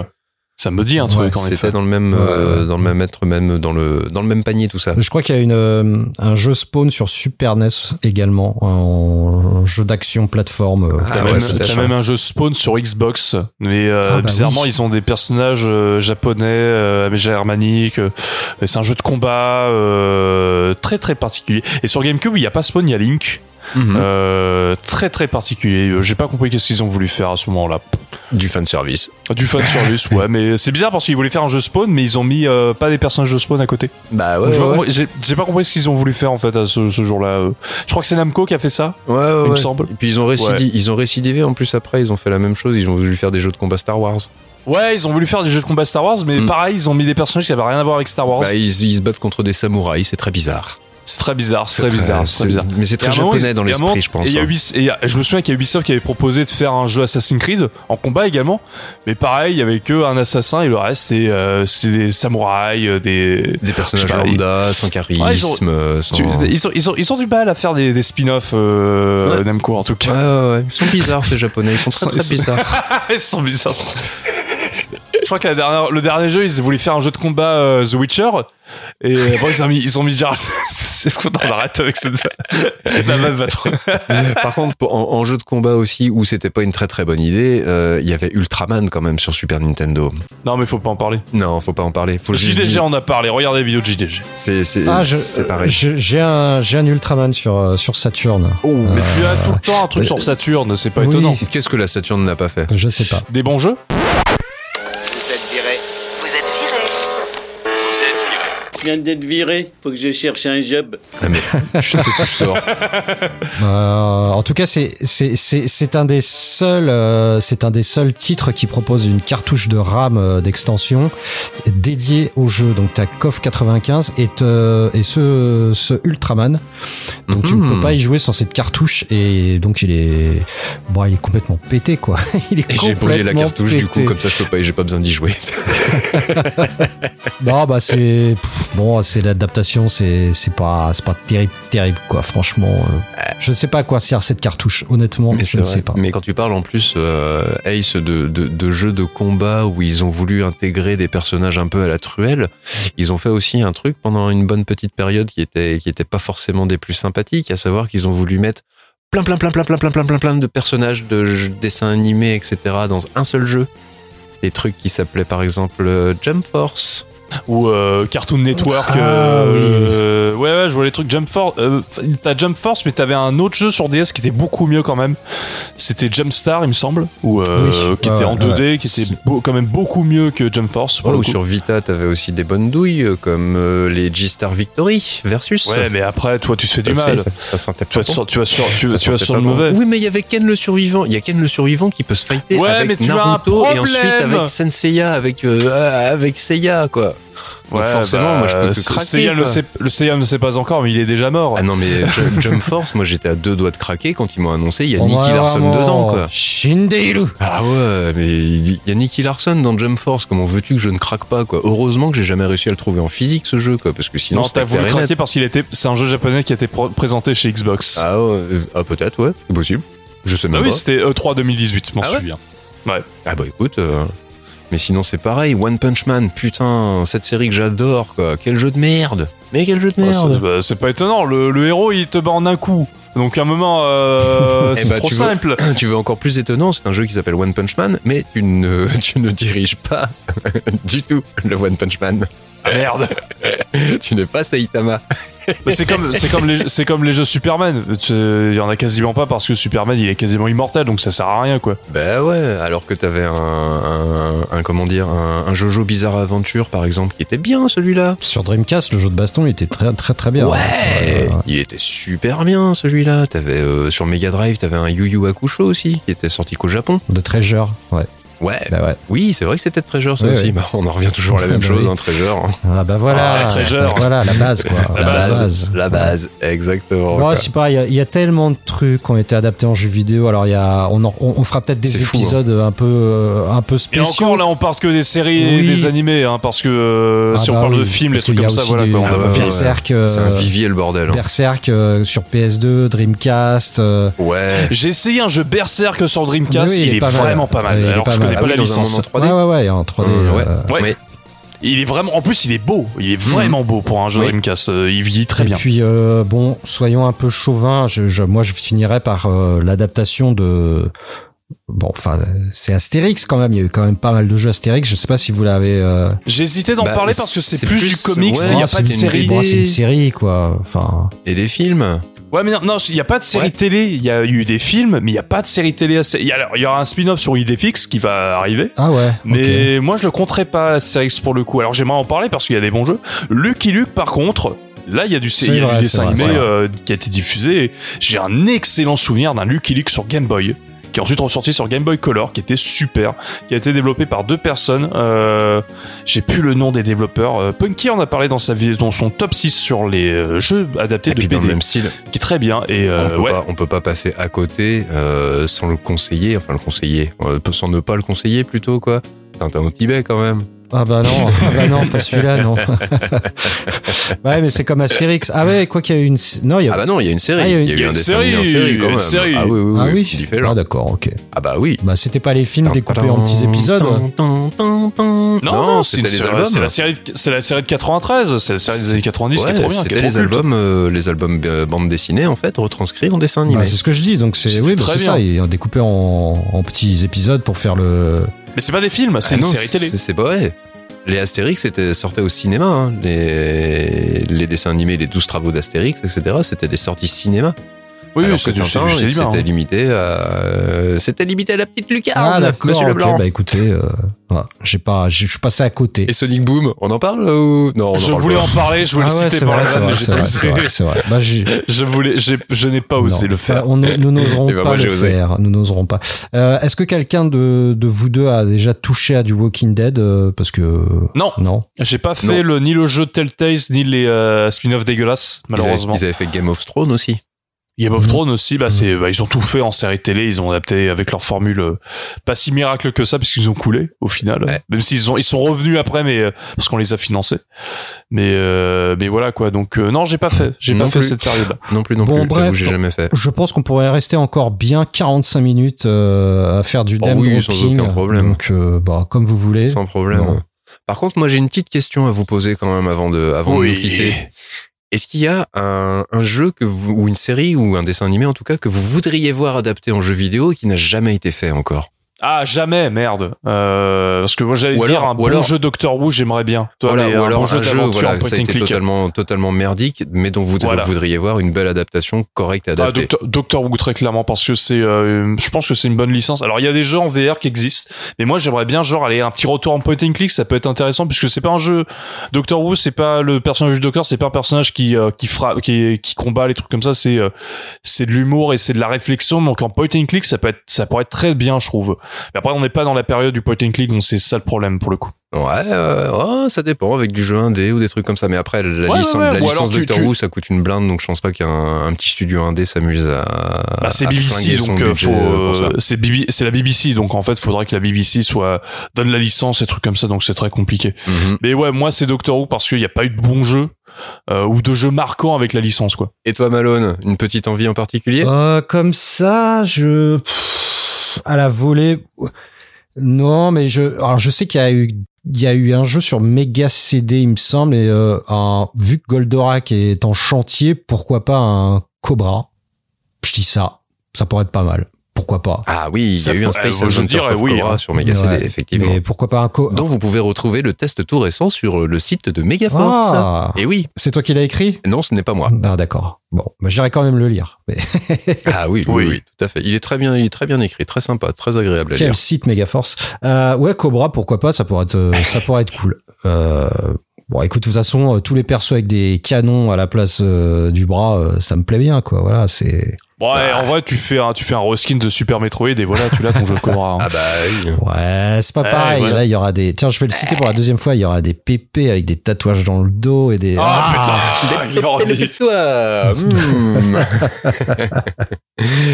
Ça me dit un Ouais, truc en C'était effet. dans le même, euh, dans le même être, même dans le dans le même panier, tout ça. Je crois qu'il y a une, euh, un jeu Spawn sur Super NES également, un jeu d'action plateforme. euh, Ah T'as ouais, même, sûr. même un jeu Spawn sur Xbox, mais euh, Ah bah bizarrement oui. ils ont des personnages euh, japonais, euh, avec germaniques. euh, et c'est un jeu de combat euh, très très particulier. Et sur GameCube il y a pas Spawn, il y a Link, Mhm. euh, très très particulier. Euh, J'ai pas compris qu'est-ce qu'ils ont voulu faire à ce moment-là. Du fan service. Du fan service, ouais, mais c'est bizarre parce qu'ils voulaient faire un jeu Spawn, mais ils ont mis euh, pas des personnages de Spawn à côté. Bah ouais, j'ai pas ouais, ouais. compris- pas ce qu'ils ont voulu faire en fait à ce, ce jour-là. Je crois que c'est Namco qui a fait ça. Ouais, ouais, il me semble. Et puis ils ont, récidivé, ils ont récidivé en plus après, ils ont fait la même chose, ils ont voulu faire des jeux de combat Star Wars. Ouais, ils ont voulu faire des jeux de combat Star Wars, mais Mm. pareil, ils ont mis des personnages qui avaient rien à voir avec Star Wars. Bah, ils, ils se battent contre des samouraïs, c'est très bizarre. C'est très bizarre, c'est très bizarre, c'est très bizarre. Mais c'est très moment, japonais ils- dans moment- l'esprit, je pense. Et y a hein. Et y a- je me souviens qu'il y a Ubisoft qui avait proposé de faire un jeu Assassin's Creed en combat également, mais pareil, il y avait que un assassin et le reste c'est euh, c'est des samouraïs, euh, des Des personnages pas, lambda, sans charisme, Ouais, ils ont- euh, sans... Tu- ils, ont, ils, ont, ils ont du mal à faire des, des spin-offs euh, Ouais. Namco en tout cas. ouais, ouais. Ils sont bizarres, ces japonais. Ils sont très, très sont- bizarres. ils sont bizarres. Je crois que la dernière, le dernier jeu, ils voulaient faire un jeu de combat euh, The Witcher. Et bon, ils ont mis, ils ont mis Geralt. C'est qu'on arrête avec cette La vanne va trop. Par contre, en, en jeu de combat aussi, où c'était pas une très très bonne idée, euh, il y avait Ultraman quand même sur Super Nintendo. Non, mais faut pas en parler. Non, faut pas en parler. Faut juste JDG dire- en a parlé. Regardez les vidéos de JDG. C'est c'est Ah, pareil. J'ai un, j'ai un Ultraman sur euh, sur Saturn. Mais tu as tout le temps un truc euh, sur Saturne, c'est pas oui. étonnant. Qu'est-ce que la Saturne n'a pas fait Je sais pas. Des bons jeux Vous êtes viré. Vous êtes viré. Vous êtes viré. Je viens d'être viré, faut que je cherche un job. ah, mais, Je sors. Euh, en tout cas, c'est c'est c'est c'est un des seuls euh, c'est un des seuls titres qui propose une cartouche de RAM euh, d'extension dédiée au jeu. Donc t'as KOF 95 et te- et ce ce Ultraman. Donc tu ne Mhm. peux pas y jouer sans cette cartouche et donc il est bon il est complètement pété quoi. il est Et j'ai brûlé la cartouche, du coup, comme ça je peux pas, j'ai pas besoin d'y jouer. Non bah c'est bon c'est l'adaptation c'est c'est pas c'est pas terrible terrible quoi franchement euh, je sais pas à quoi sert cette cartouche honnêtement Mais je ne vrai. sais pas. Mais quand tu parles en plus, euh, Ace, de, de, de jeux de combat où ils ont voulu intégrer des personnages un peu à la truelle, ils ont fait aussi un truc pendant une bonne petite période qui était, qui était pas forcément des plus sympathiques, à savoir qu'ils ont voulu mettre plein, plein, plein, plein, plein, plein, plein, plein, plein de personnages de jeux- dessins animés, etc. dans un seul jeu. Des trucs qui s'appelaient par exemple euh, Jump Force ou euh, Cartoon Network. Ah, euh, Ouais, ouais, je vois les trucs Jump Force. Euh, T'as Jump Force, mais t'avais un autre jeu sur DS qui était beaucoup mieux quand même. C'était Jump Star, il me semble, ou euh, Oui. qui était en ouais, 2D, qui était beau- quand même beaucoup mieux que Jump Force. le ou sur Vita, t'avais aussi des bonnes douilles, euh, comme euh, les G-Star Victory versus. Ouais, mais après, toi, tu te fais du mal. Ça, ça sentait Tu vas, pas bon. sur, tu vas sur, tu, vas sur le bon. mauvais. Oui, mais il y avait Ken le survivant. Il y a Ken le survivant qui peut se fighter Ouais, avec mais tu as un Naruto et ensuite avec Senseiya, avec euh, avec Seiya, quoi. Donc forcément, moi, je peux que bah, craquer, Seiya le, sait, le Seiya ne sait pas encore, mais il est déjà mort. Ah non, mais Ju- Jump Force, moi j'étais à deux doigts de craquer quand ils m'ont annoncé il y a Nicky Larson vraiment- dedans, quoi. Shinderu. Ah ouais, mais il y a Nicky Larson dans Jump Force. Comment veux-tu que je ne craque pas, quoi? Heureusement que j'ai jamais réussi à le trouver en physique, ce jeu, quoi, parce que sinon non, c'était t'as voulu net. craquer parce qu'il était. C'est un jeu japonais qui a été présenté chez Xbox. Ah, ouais, euh, ah peut-être, ouais, c'est possible. Je sais Ah même oui, pas. c'était E3 2018, je m'en Ah ouais? souviens. Ah bah écoute, euh, mais sinon c'est pareil. One Punch Man, putain, cette série que j'adore, quoi. Quel jeu de merde Mais quel jeu de c'est merde bah, c'est pas étonnant, le, le héros il te bat en un coup. Donc à un moment, euh, Eh c'est bah, trop tu veux- simple. Tu veux encore plus étonnant, c'est un jeu qui s'appelle One Punch Man, mais tu ne, tu ne diriges pas du tout le One Punch Man. Merde. Tu n'es pas Saitama. C'est comme, c'est comme les, c'est comme les jeux Superman. Il y en a quasiment pas parce que Superman il est quasiment immortel, donc ça sert à rien quoi. Bah ouais, alors que t'avais un, un, un- comment dire, un, un Jojo Bizarre Adventure par exemple, qui était bien celui-là. Sur Dreamcast, le jeu de baston, il était très très très bien. Ouais, il était super bien celui-là. T'avais euh, sur Mega Drive, t'avais un Yu Yu Hakusho aussi, qui était sorti qu'au Japon. de Treasure, ouais. Ouais. Bah ouais. Oui, c'est vrai que c'était Treasure ça Ouais, aussi. ouais. Bah, on en revient toujours à la même Bah chose, hein, Treasure. hein. Ah bah voilà. Ah, Treasure. Voilà la base quoi. La base. la base, exactement. Quoi. je sais pas, il y a- il y, a tellement de trucs qui ont été adaptés en jeu vidéo. Alors, il y a, on, en- on, on fera peut-être des fou, hein. épisodes un peu, euh, un peu Et spéciaux. encore là, on parle que des séries et Oui. des animés, hein, parce que euh, Ah si on bah parle de films, les trucs y a comme ça, aussi voilà Ah va ouais, pas ouais, finir. Berserk, C'est un euh, vivier le bordel. hein. Berserk euh, sur PS2, Dreamcast. euh, Ouais. J'ai essayé un jeu Berserk sur Dreamcast, oui, il, est, vraiment pas Alors mal. Connais Ah pas oui, la dans un licence. monde en 3D. Ouais, ouais, ouais, en 3D. Mmh, ouais. euh, Ouais. Mais- Il est vraiment, en plus, il est beau. Il est vraiment beau pour un jeu Oui. Dreamcast. Euh, Il vieillit très et bien. puis, euh, bon, soyons un peu chauvins. Je, je- moi, je finirais par euh, l'adaptation de. Bon, enfin, c'est Astérix quand même. Il y a eu quand même pas mal de jeux Astérix. Je sais pas si vous l'avez. Euh... J'ai hésité d'en Bah, parler parce que c'est plus, plus- du comics. ouais, Il n'y a pas de série. Bon, c'est une série, quoi. Enfin, Et des films. Ouais, mais non, il n'y a pas de série Ouais. télé. Il y a eu des films, mais il n'y a pas de série télé. Il y, a, alors, y aura un spin-off sur Idefix qui va arriver. ah ouais. Mais moi, je le compterai pas Astérix pour le coup. Alors, j'aimerais en parler parce qu'il y a des bons jeux. Lucky Luke, par contre, là, il y a du, y a vrai, du dessin animé euh, qui a été diffusé. J'ai un excellent souvenir d'un Lucky Luke sur Game Boy qui est ensuite ressorti sur Game Boy Color, qui était super, qui a été développé par deux personnes. Euh, J'ai plus le nom des développeurs. Euh, Punky en a parlé dans sa dans son top 6 sur les euh, jeux adaptés Et de puis dans le BD, même style. qui est très bien. Et euh, on peut ouais, pas, on peut pas passer à côté sans le conseiller, enfin le conseiller, sans ne pas le conseiller plutôt quoi. Tintin au Tibet quand même. Ah bah non, ah bah non, pas celui-là, non. ouais, mais c'est comme Astérix. Ah ouais, quoi qu'il y a eu une... Non, il y a... Ah bah non, il y a une série. Ah, il y a une- eu il y a un une dessin série, série il y a quand une même. série. Ah oui, oui, ah oui, oui différent. Ah d'accord, ok. Ah bah oui. Bah c'était pas les films découpés en petits épisodes Non, non, c'est c'était une les série- albums. C'est la série, de- c'est la série de 93, c'est la série des années 90 qui est Ouais, trop bien. c'était les albums, euh, les albums euh, bande dessinée en fait, retranscrits en dessin animé. Bah, c'est ce que je dis, donc c'est oui, bah, ça, ils ont découpé en, en petits épisodes pour faire le. Mais c'est pas des films, c'est Ah une non, série télé. c'est- pas vrai. Les Astérix c'était sortaient au cinéma. hein. Les, les dessins animés, les 12 travaux d'Astérix, etc. C'était des sorties cinéma. Oui, Alors oui, c'est que du c'est c'était hein. limité à, euh, c'était limité à la petite lucarne, Ah d'accord, Monsieur Leblanc. bah écoutez, euh, voilà, j'ai pas, je suis passé à côté. Et Sonic Boom, on en parle ou non on en Je parle voulais pas. en parler, je voulais ah le ouais, citer c'est par c'est mais vrai, j'ai c'est pas vrai, osé. c'est vrai, c'est vrai. Bah, j'ai- Je voulais, j'ai- je n'ai pas osé non, le faire. bah, on nous n'oserons Eh ben, pas moi, le osé. faire. Nous n'oserons pas. Euh, Est-ce que quelqu'un de, de vous deux a déjà touché à du Walking Dead euh, Parce que Non, non. j'ai pas fait le, ni le jeu Telltale ni les euh, spin-off dégueulasses, malheureusement. ils avaient fait Game of Thrones aussi. Game of Mhm. Thrones aussi, bah, c'est, bah, ils ont tout fait en série télé, ils ont adapté avec leur formule euh, pas si miracle que ça, puisqu'ils ont coulé au final. Ouais. Même s'ils ont, ils sont revenus après, mais euh, parce qu'on les a financés. Mais, euh, mais voilà quoi. Donc euh, non, j'ai pas fait, j'ai pas fait plus. cette période-là. Non plus, non Bon, plus. bref. J'ai jamais fait. Je pense qu'on pourrait rester encore bien 45 minutes euh, à faire du Oh oui, sans aucun problème. Donc, euh, bah, comme vous voulez. Sans problème. Par contre, moi, j'ai une petite question à vous poser quand même avant de, avant de nous quitter. Est-ce qu'il y a un, jeu que vous, ou une série ou un dessin animé en tout cas que vous voudriez voir adapté en jeu vidéo et qui n'a jamais été fait encore? Ah jamais, merde. Euh, parce que moi j'allais dire un bon alors- jeu Doctor Who, j'aimerais bien. Toi, Voilà, mais ou un alors bon jeu un jeu voilà, ça a été totalement, totalement merdique, mais dont vous Voilà. voudriez voir une belle adaptation correcte et Ah, adaptée. Doctor, Doctor Who très clairement parce que c'est, euh, je pense que c'est une bonne licence. Alors il y a des jeux en VR qui existent, mais moi j'aimerais bien genre aller un petit retour en point and click, ça peut être intéressant puisque c'est pas un jeu Doctor Who, c'est pas le personnage du Docteur, c'est pas un personnage qui euh, qui frappe, qui qui combat les trucs comme ça, c'est euh, c'est de l'humour et c'est de la réflexion. Donc en point and click, ça peut être ça pourrait être très bien, je trouve. Mais après on n'est pas dans la période du point and click, donc c'est ça le problème pour le coup. Ouais, euh, oh, ça dépend avec du jeu indé ou des trucs comme ça. Mais après, la Ouais, licence, ouais, ouais. la Ou licence alors tu- Doctor tu- Who, ça coûte une blinde, donc je pense pas qu'un un petit studio indé s'amuse à. Bah, c'est BBC donc euh, ça. euh, c'est BB la BBC donc en fait faudrait que la BBC soit donne la licence et trucs comme ça donc c'est très compliqué. Mhm. Mais ouais, moi c'est Doctor Who parce qu'il n'y a pas eu de bons jeux euh, ou de jeux marquants avec la licence quoi. Et toi, Malone, une petite envie en particulier? Euh, comme ça, je pff, à la volée. Non, mais je alors je sais qu'il y a eu il y a eu un jeu sur Mega CD, il me semble, et euh, vu que Goldorak est en chantier, pourquoi pas un Cobra? Je dis ça, ça pourrait être pas mal. Pourquoi pas? Ah oui, il y a eu un Space euh, Adventure dirais of oui, Cobra hein. sur Mega CD, Ouais. effectivement. Mais pourquoi pas un co dont vous pouvez retrouver le test tout récent sur le site de Megaforce. Ah, Et oui, c'est toi qui l'as écrit? Non, ce n'est pas moi. Ah d'accord. Bon, bah, j'irai quand même le lire. Mais Ah oui, oui, Oui. oui, tout à fait. Il est très bien, il est très bien écrit, très sympa, très agréable à Quel lire. site Megaforce? Euh, Ouais, Cobra, pourquoi pas Ça pourrait être, euh, ça pourrait être cool. Euh, bon, écoute, de toute façon, euh, tous les persos avec des canons à la place euh, du bras, euh, ça me plaît bien, quoi. Voilà, c'est. Bon, ouais, en vrai tu fais un tu fais un reskin de Super Metroid et voilà tu l'as ton jeu de Cobra. hein. Ah bah oui. Ouais, c'est pas Ouais, pareil. voilà. Là, il y aura des. Tiens, je vais le citer pour la deuxième fois. Il y aura des pépés avec des tatouages dans le dos et des. Ah, putain. Toi, hmm.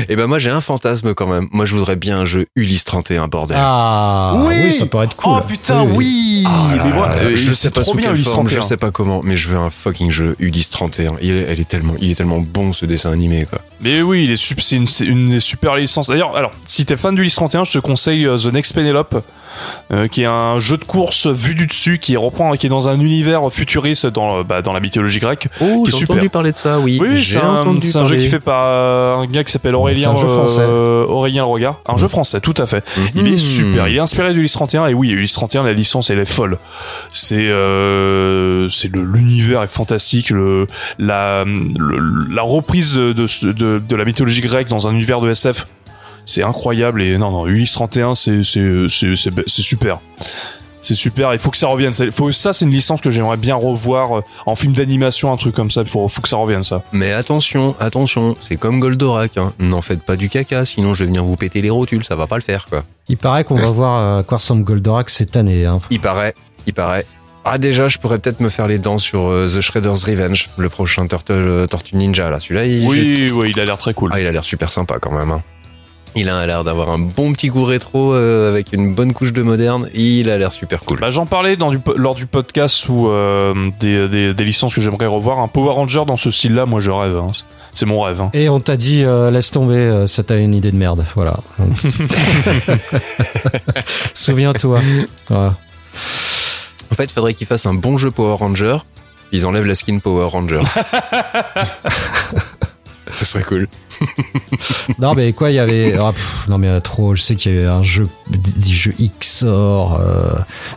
Et ben moi j'ai un fantasme quand même. Moi je voudrais bien un jeu Ulysse 31 bordel. Ah, Oui. oui. ça pourrait être cool. Oh putain oui. Ah là mais là voilà, là, euh, je sais pas trop sous bien quelle Ulysse forme, je 31. sais pas comment, mais je veux un fucking jeu Ulysse 31. Il est, elle est tellement, il est tellement bon ce dessin animé quoi. Mais oui, c'est une, super licences. D'ailleurs, alors, si t'es fan du Lys 31, je te conseille euh, The Next Penelope, euh, qui est un jeu de course vu du dessus, qui reprend, qui est dans un univers futuriste dans, euh, bah, dans la mythologie grecque. Oh, j'ai super. entendu parler de ça, oui. Oui, j'ai c'est un, entendu c'est un jeu qui fait par euh, un gars qui s'appelle Aurélien, un jeu français. euh, Aurélien Le Regard. Un jeu français, tout à fait. Il est super. Il est inspiré du Lys 31 et oui, Ulysse 31, la licence elle est folle. C'est euh, c'est l'univers est fantastique. Le la le- la reprise de, de de de la mythologie grecque dans un univers de SF, c'est incroyable et non non Ulysse 31 c'est c'est c'est c'est c'est super. C'est super, il faut que ça revienne. Ça, faut, ça c'est une licence que j'aimerais bien revoir euh, en film d'animation, un truc comme ça. Il faut, faut que ça revienne, ça. Mais attention, attention, c'est comme Goldorak. Hein. N'en faites pas du caca, sinon je vais venir vous péter les rotules. Ça va pas le faire quoi. Il paraît qu'on va voir euh, à quoi ressemble Goldorak cette année. Hein. Il paraît, il paraît. Ah déjà, je pourrais peut-être me faire les dents sur euh, The Shredder's Revenge, le prochain Turtle euh, Tortue Ninja là. Celui-là, il, Oui, oui, il a l'air très cool. Ah, il a l'air super sympa quand même. hein. Il a l'air d'avoir un bon petit goût rétro euh, avec une bonne couche de moderne. Il a l'air super cool. Bah, j'en parlais dans du, lors du podcast où euh, des, des, des licences que j'aimerais revoir. Un Power Ranger dans ce style-là, moi je rêve. hein. C'est mon rêve. hein. Et on t'a dit euh, laisse tomber, euh, ça t'a une idée de merde. Voilà. Souviens-toi. Voilà. En fait, il faudrait qu'ils fassent un bon jeu Power Ranger. Ils enlèvent la skin Power Ranger. Ce serait cool. Non mais quoi, il y avait ah, pff, non mais euh, trop. Je sais qu'il y a eu un jeu, des jeux XOR, euh,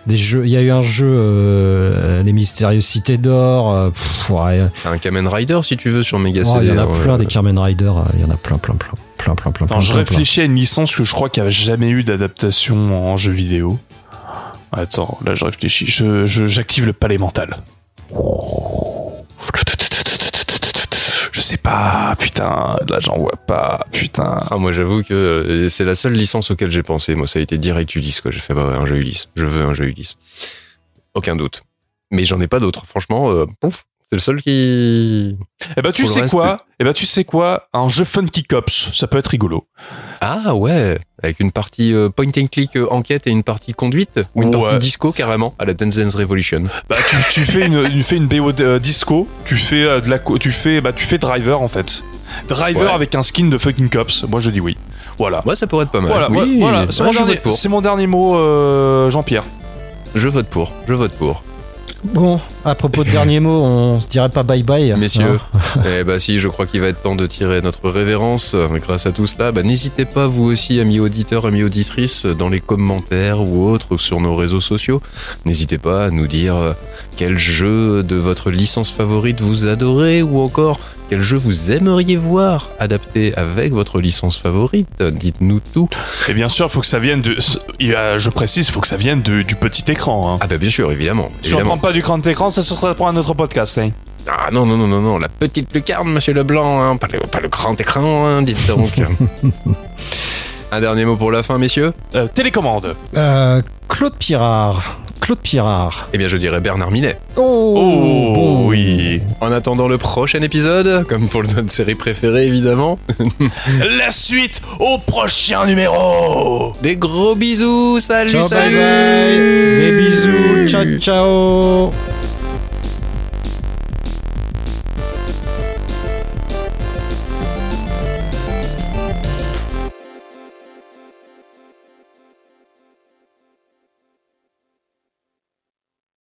des jeux. Il y a eu un jeu, euh, les mystérieuses cités d'or. euh, ouais. Un Kamen Rider si tu veux sur Mega Oh, il y en a plein des Kamen Rider. euh, Il y en a plein, plein, plein, plein, plein, plein. Attends, plein, je réfléchis à une licence que je crois qu'il n'y a jamais eu d'adaptation en jeu vidéo. Attends, là je réfléchis. Je, je- j'active le palais mental. Pas, putain, là j'en vois pas, putain. Ah, moi j'avoue que euh, c'est la seule licence auquel j'ai pensé. Moi, ça a été direct Ulysse, quoi. J'ai fait bah, ouais, un jeu Ulysse. Je veux un jeu Ulysse. Aucun doute. Mais j'en ai pas d'autres. Franchement, euh, pouf, c'est le seul qui. Eh ben tu Pour sais reste, quoi Eh ben tu sais quoi? Un jeu Funky Cops, ça peut être rigolo. Ah ouais, avec une partie euh, point and click euh, enquête et une partie conduite ou une Ouais. partie disco carrément à la Dance Dance Revolution. Bah tu, tu fais une tu fais une BO de- euh, disco, tu fais euh, de la tu fais bah tu fais Driver en fait. Driver Ouais. avec un skin de fucking cops. Moi je dis oui. Voilà. Moi, ça pourrait être pas mal. Voilà, oui, ouais, voilà, c'est ouais, mon, dernier- mon mot, euh, Jean-Pierre. Je vote pour. Je vote pour. Bon, À propos de dernier mot, on se dirait pas bye bye. Messieurs, eh bah si, je crois qu'il va être temps de tirer notre révérence. Grâce à tout cela, bah, n'hésitez pas vous aussi, amis auditeurs, amis auditrices, dans les commentaires ou autres sur nos réseaux sociaux. N'hésitez pas à nous dire euh, quel jeu de votre licence favorite vous adorez ou encore quel jeu vous aimeriez voir adapté avec votre licence favorite. Dites-nous tout. Et bien sûr, il faut que ça vienne de. Je précise, il faut que ça vienne de- du petit écran. Hein. Ah bah bien sûr, évidemment. Si on évidemment. prend pas du grand écran, ça sera pour un autre podcast. Hein. Ah non, non, non, non, non, la petite lucarne, monsieur Leblanc, hein, pas, le, pas le grand écran, hein, dites donc. Un dernier mot pour la fin, messieurs? Euh, télécommande. Euh, Claude Pirard. Claude Pirard. Eh bien, je dirais Bernard Minet. Oh, Oh, bon. oui. En attendant le prochain épisode, comme pour notre série préférée, évidemment, La suite au prochain numéro. des gros bisous, salut, Ciao, bye salut bye. Des bisous. Ciao, ciao.